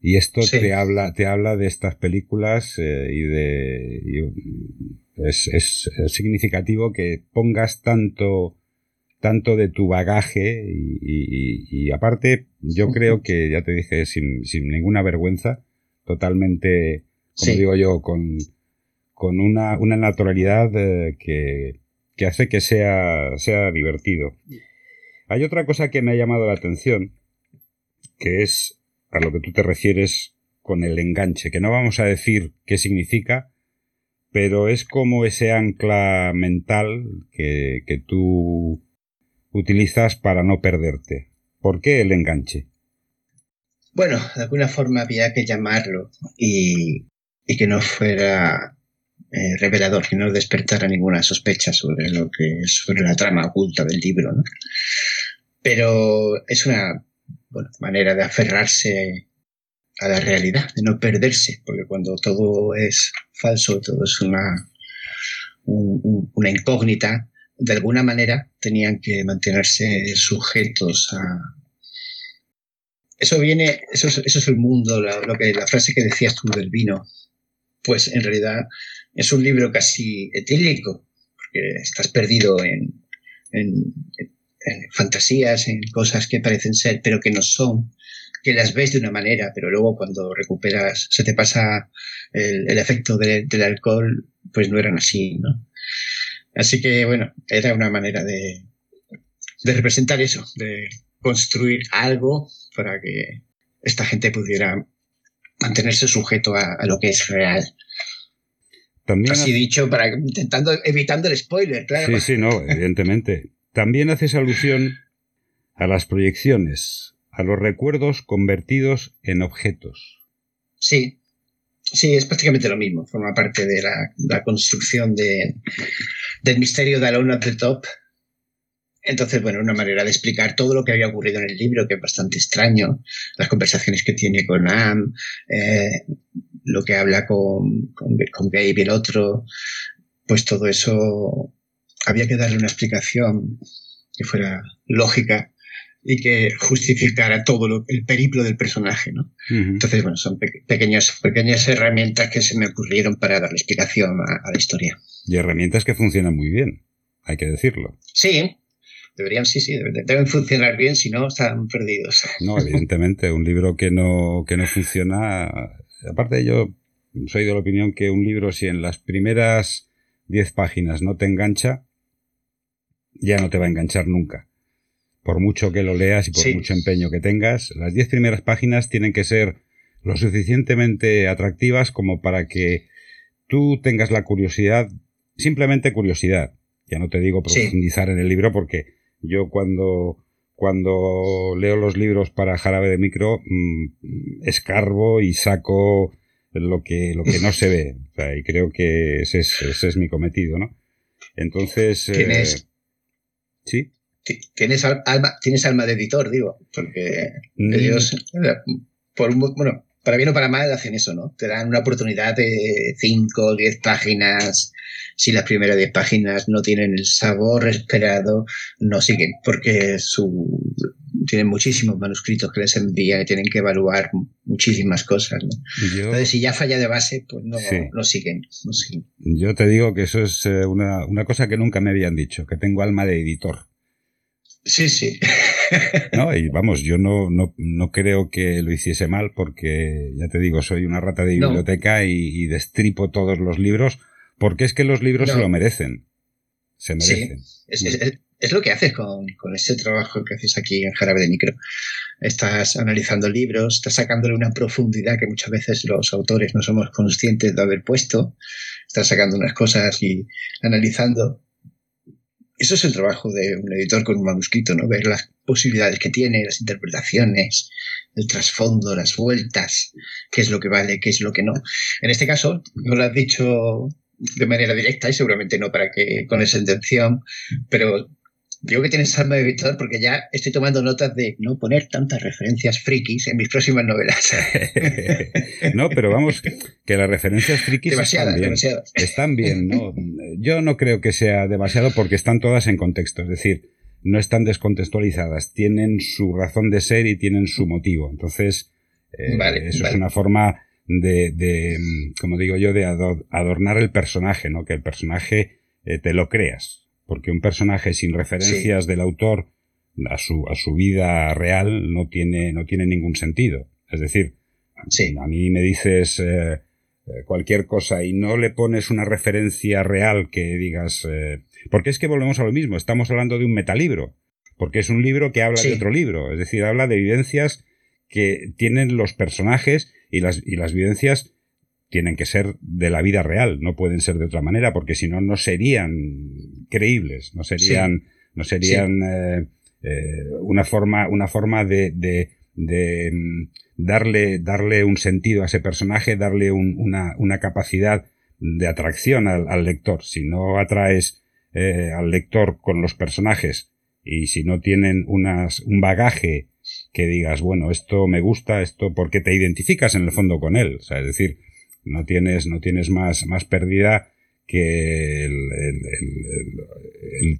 Y esto te habla, te habla de estas películas eh, y de es, es, significativo que pongas tanto tanto de tu bagaje y, y, aparte yo creo que ya te dije sin, sin ninguna vergüenza totalmente como digo yo con, con una, una naturalidad eh, que, que hace que sea, sea divertido. Hay otra cosa que me ha llamado la atención, que es a lo que tú te refieres con el enganche, que no vamos a decir qué significa, pero es como ese ancla mental que, que tú utilizas para no perderte. ¿Por qué el enganche? Bueno, de alguna forma había que llamarlo y, y que no fuera eh, revelador, que no despertara ninguna sospecha sobre lo que sobre la trama oculta del libro. ¿no? Pero es una manera de aferrarse a la realidad, de no perderse, porque cuando todo es falso, todo es una, una incógnita, de alguna manera tenían que mantenerse sujetos a... Eso viene, eso es, eso es el mundo, lo que, la frase que decías tú del vino, pues en realidad es un libro casi etílico, porque estás perdido en, fantasías, en cosas que parecen ser, pero que no son, que las ves de una manera, pero luego cuando recuperas, se te pasa el, efecto del alcohol, pues no eran así, ¿no? Así que, bueno, era una manera de, de representar eso, de construir algo para que esta gente pudiera mantenerse sujeto a, lo que es real. También Así dicho, para intentando, evitando el spoiler, claro. Sí, sí, no, evidentemente. También haces alusión a las proyecciones, a los recuerdos convertidos en objetos. Sí, Sí, es prácticamente lo mismo. Forma parte de la, construcción de, del misterio de Alone at the Top. Entonces, bueno, una manera de explicar todo lo que había ocurrido en el libro, que es bastante extraño. Las conversaciones que tiene con Am, eh, lo que habla con, con, con Gabe y el otro. Pues todo eso había que darle una explicación que fuera lógica y que justificara todo el periplo del personaje, ¿no? Entonces, bueno, son pequeñas, pequeñas herramientas que se me ocurrieron para darle explicación a, la historia. Y herramientas que funcionan muy bien, hay que decirlo. Sí, deberían, sí, sí, deben, funcionar bien, si no, están perdidos. No, evidentemente, un libro que no, que no funciona, aparte yo soy de la opinión que un libro, si en las primeras 10 páginas no te engancha, ya no te va a enganchar nunca. Por mucho que lo leas y por mucho empeño que tengas, las diez primeras páginas tienen que ser lo suficientemente atractivas como para que tú tengas la curiosidad, simplemente curiosidad. Ya no te digo profundizar en el libro porque yo cuando, cuando leo los libros para jarabe de micro, mm, escarbo y saco lo que, lo que no se ve. y creo que ese es, ese es mi cometido, ¿no? Entonces... Eh, sí tienes alma, tienes alma de editor, digo, porque mm. ellos, por bueno, para bien o para mal hacen eso, ¿no? Te dan una oportunidad de 5 o 10 páginas. Si las primeras 10 páginas no tienen el sabor esperado, no siguen, porque su, tienen muchísimos manuscritos que les envían y tienen que evaluar muchísimas cosas. Entonces, si ya falla de base, pues no, no, siguen, Yo te digo que eso es eh, una, una cosa que nunca me habían dicho, que tengo alma de editor. Sí, sí. no, y vamos, yo no, no, no, creo que lo hiciese mal porque, ya te digo, soy una rata de biblioteca y, destripo todos los libros porque es que los libros se lo merecen. Se merecen. Sí, es, lo que haces con, con ese trabajo que haces aquí en Jarabe de Micro. Estás analizando libros, estás sacándole una profundidad que muchas veces los autores no somos conscientes de haber puesto. Estás sacando unas cosas y analizando eso es el trabajo de un editor con un manuscrito, ¿no? Ver las posibilidades que tiene, las interpretaciones, el trasfondo, las vueltas, qué es lo que vale, qué es lo que no. En este caso, no lo has dicho de manera directa y seguramente no para que con esa intención, pero Digo que tienes alma de editor porque ya estoy tomando notas de no poner tantas referencias frikis en mis próximas novelas. no, pero vamos, que las referencias frikis están bien. Están bien, ¿no? Yo no creo que sea demasiado porque están todas en contexto, es decir, no están descontextualizadas, tienen su razón de ser y tienen su motivo. Entonces, eh, eso es una forma de, de, como digo yo, de adornar el personaje, ¿no? Que el personaje eh, te lo creas. Porque un personaje sin referencias del autor a su, a su vida real no tiene, no tiene ningún sentido. Es decir, a mí me dices eh, eh, cualquier cosa y no le pones una referencia real que digas... Eh, porque es que volvemos a lo mismo, estamos hablando de un metalibro, porque es un libro que habla de otro libro, es decir, habla de vivencias que tienen los personajes y las, y las vivencias tienen que ser de la vida real, no pueden ser de otra manera, porque si no, no serían creíbles, no serían, no serían eh, eh, una forma, una forma de, de, de, mm, darle, darle un sentido a ese personaje, darle una, una, capacidad de atracción al, lector. Si no atraes eh, al lector con los personajes y si no tienen unas, un bagaje que digas, bueno, esto me gusta, esto porque te identificas en el fondo con él. O sea, es decir, no tienes, no tienes más, más pérdida que el,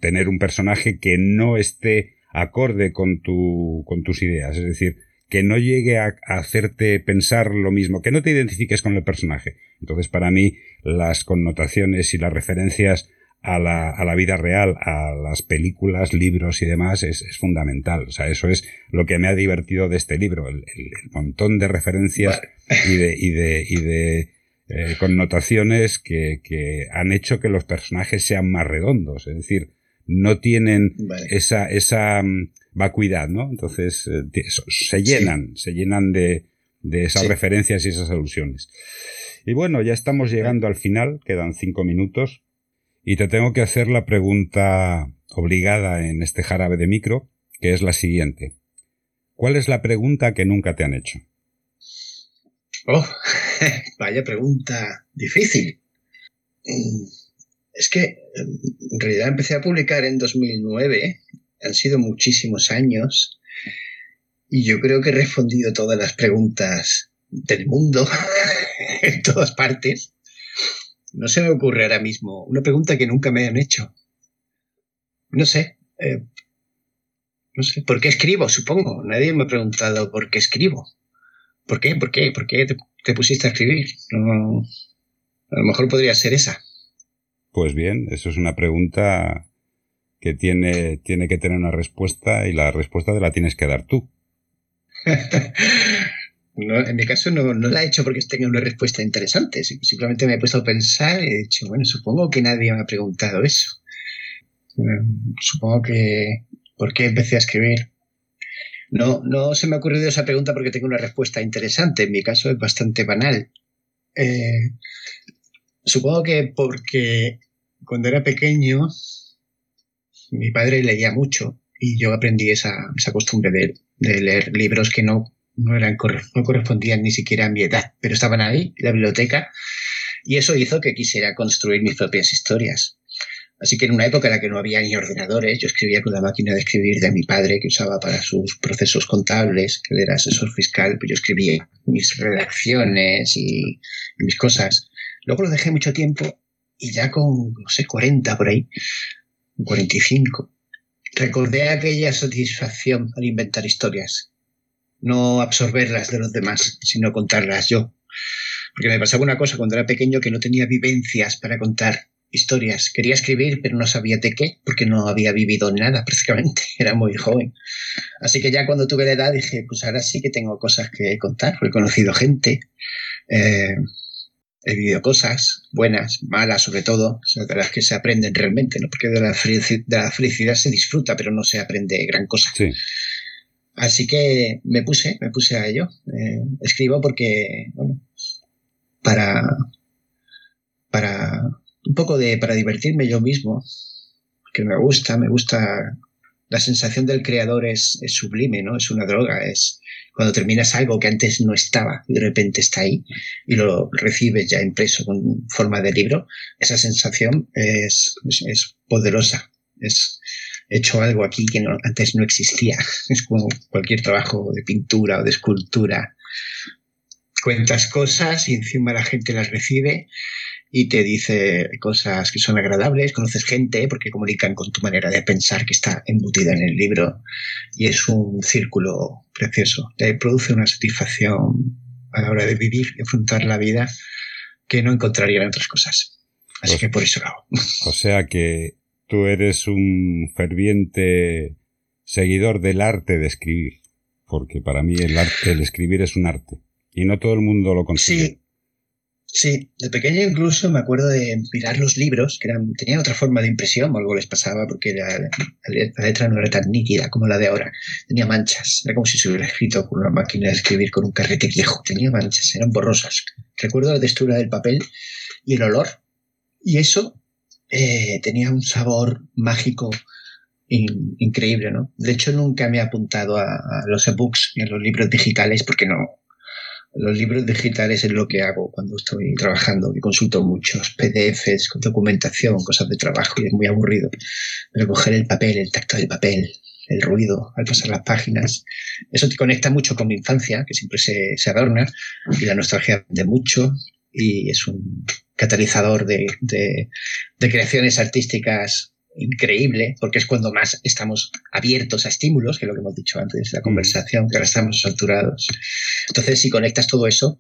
tener un personaje que no esté acorde con, tu, con tus ideas. Es decir, que no llegue a, hacerte pensar lo mismo, que no te identifiques con el personaje. Entonces, para mí, las connotaciones y las referencias a la, a la vida real, a las películas, libros y demás, es, es, fundamental. O sea, eso es lo que me ha divertido de este libro, el, el, montón de referencias y de, y de, y de eh, connotaciones que, que, han hecho que los personajes sean más redondos. Es decir, no tienen esa, esa, mm, vacuidad, ¿no? Entonces eh, se llenan, se llenan de, de esas referencias y esas alusiones. Y bueno, ya estamos llegando al final, quedan cinco minutos, y te tengo que hacer la pregunta obligada en este jarabe de micro, que es la siguiente. ¿Cuál es la pregunta que nunca te han hecho? Oh, vaya pregunta difícil. Mm, es que en realidad empecé a publicar en 2009, han sido muchísimos años, y yo creo que he respondido todas las preguntas del mundo, en todas partes. No se me ocurre ahora mismo una pregunta que nunca me han hecho. No sé. Eh, no sé. ¿Por qué escribo? Supongo. Nadie me ha preguntado por qué escribo. ¿Por qué? ¿Por qué? ¿Por qué te, pusiste a escribir? a lo mejor podría ser esa. Pues bien, eso es una pregunta que tiene, tiene que tener una respuesta y la respuesta te la tienes que dar tú. en mi caso no, la he hecho porque tenga una respuesta interesante. Simplemente me he puesto a pensar y he dicho, bueno, supongo que nadie me ha preguntado eso. Mm, supongo que... ¿Por qué empecé a escribir? No, no se me ha ocurrido esa pregunta porque tengo una respuesta interesante. En mi caso es bastante banal. Eh, supongo que porque cuando era pequeño mi padre leía mucho y yo aprendí esa, costumbre de, leer libros que no, no, eran, no correspondían ni siquiera a mi edad, pero estaban ahí, en la biblioteca, y eso hizo que quisiera construir mis propias historias. Así que en una época en la que no había ni ordenadores, yo escribía con la máquina de escribir de mi padre que usaba para sus procesos contables, que era asesor fiscal, pues yo escribía mis redacciones y, mis cosas. Luego lo dejé mucho tiempo y ya con, no sé, 40 por ahí, 45, recordé aquella satisfacción al inventar historias. No absorberlas de los demás, sino contarlas yo. Porque me pasaba una cosa cuando era pequeño que no tenía vivencias para contar historias. Quería escribir, pero no sabía de qué, porque no había vivido nada prácticamente. Era muy joven. Así que ya cuando tuve la edad dije, pues ahora sí que tengo cosas que contar. He conocido gente, eh, he vivido cosas buenas, malas sobre todo, de las que se aprenden realmente. Porque de la, felicidad se disfruta, pero no se aprende gran cosa. Así que me puse, me puse a ello. Eh, escribo porque, bueno, para, para un poco de para divertirme yo mismo, que me gusta, me gusta la sensación del creador es, sublime, ¿no? Es una droga, es cuando terminas algo que antes no estaba y de repente está ahí y lo recibes ya impreso con forma de libro, esa sensación es, es, poderosa, es hecho algo aquí que antes no existía, es como cualquier trabajo de pintura o de escultura. Cuentas cosas y encima la gente las recibe y te dice cosas que son agradables, conoces gente porque comunican con tu manera de pensar que está embutida en el libro y es un círculo precioso. Te produce una satisfacción a la hora de vivir y afrontar la vida que no encontraría en otras cosas. Así que por eso lo hago. O sea que tú eres un ferviente seguidor del arte de escribir, porque para mí el arte, el escribir es un arte y no todo el mundo lo consigue. Sí. Sí, de pequeño incluso me acuerdo de mirar los libros, que tenían otra forma de impresión, o algo les pasaba porque la, letra no era tan nítida como la de ahora. Tenía manchas, era como si se hubiera escrito con una máquina de escribir con un carrete viejo. Tenía manchas, eran borrosas. Recuerdo la textura del papel y el olor. Y eso eh, tenía un sabor mágico increíble, ¿no? De hecho, nunca me he apuntado a, a los ebooks ni a los libros digitales porque no, los libros digitales es lo que hago cuando estoy trabajando, que consulto muchos PDFs, documentación, cosas de trabajo y es muy aburrido. Pero coger el papel, el tacto del papel, el ruido al pasar las páginas, eso te conecta mucho con mi infancia, que siempre se, se adorna, y la nostalgia de mucho, y es un catalizador de, de, de creaciones artísticas increíble, porque es cuando más estamos abiertos a estímulos, que es lo que hemos dicho antes de la mm. conversación, que ahora estamos saturados. Entonces, si conectas todo eso,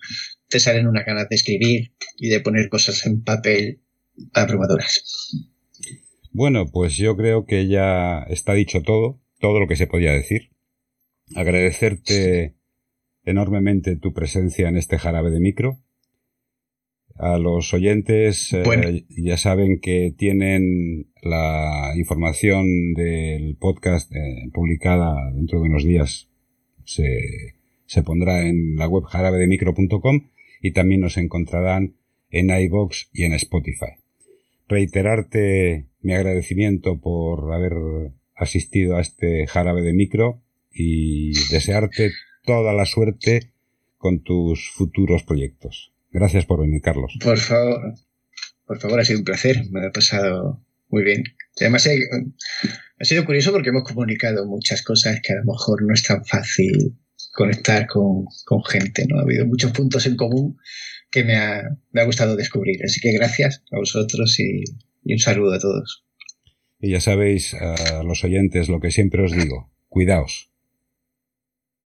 te salen una ganas de escribir y de poner cosas en papel abrumadoras. Bueno, pues yo creo que ya está dicho todo, todo lo que se podía decir. Agradecerte enormemente tu presencia en este jarabe de micro A los oyentes eh, ya saben que tienen la información del podcast eh, publicada dentro de unos días. Se, se pondrá en la web jarabedemicro.com y también nos encontrarán en iBox y en Spotify. Reiterarte mi agradecimiento por haber asistido a este jarabe de micro y desearte toda la suerte con tus futuros proyectos. Gracias por venir, Carlos. Por favor, por favor, ha sido un placer. Me ha pasado muy bien. Además, ha sido curioso porque hemos comunicado muchas cosas que a lo mejor no es tan fácil conectar con, gente. ¿no? Ha habido muchos puntos en común que me ha, gustado descubrir. Así que gracias a vosotros y un saludo a todos. Y ya sabéis, a los oyentes, lo que siempre os digo, cuidaos.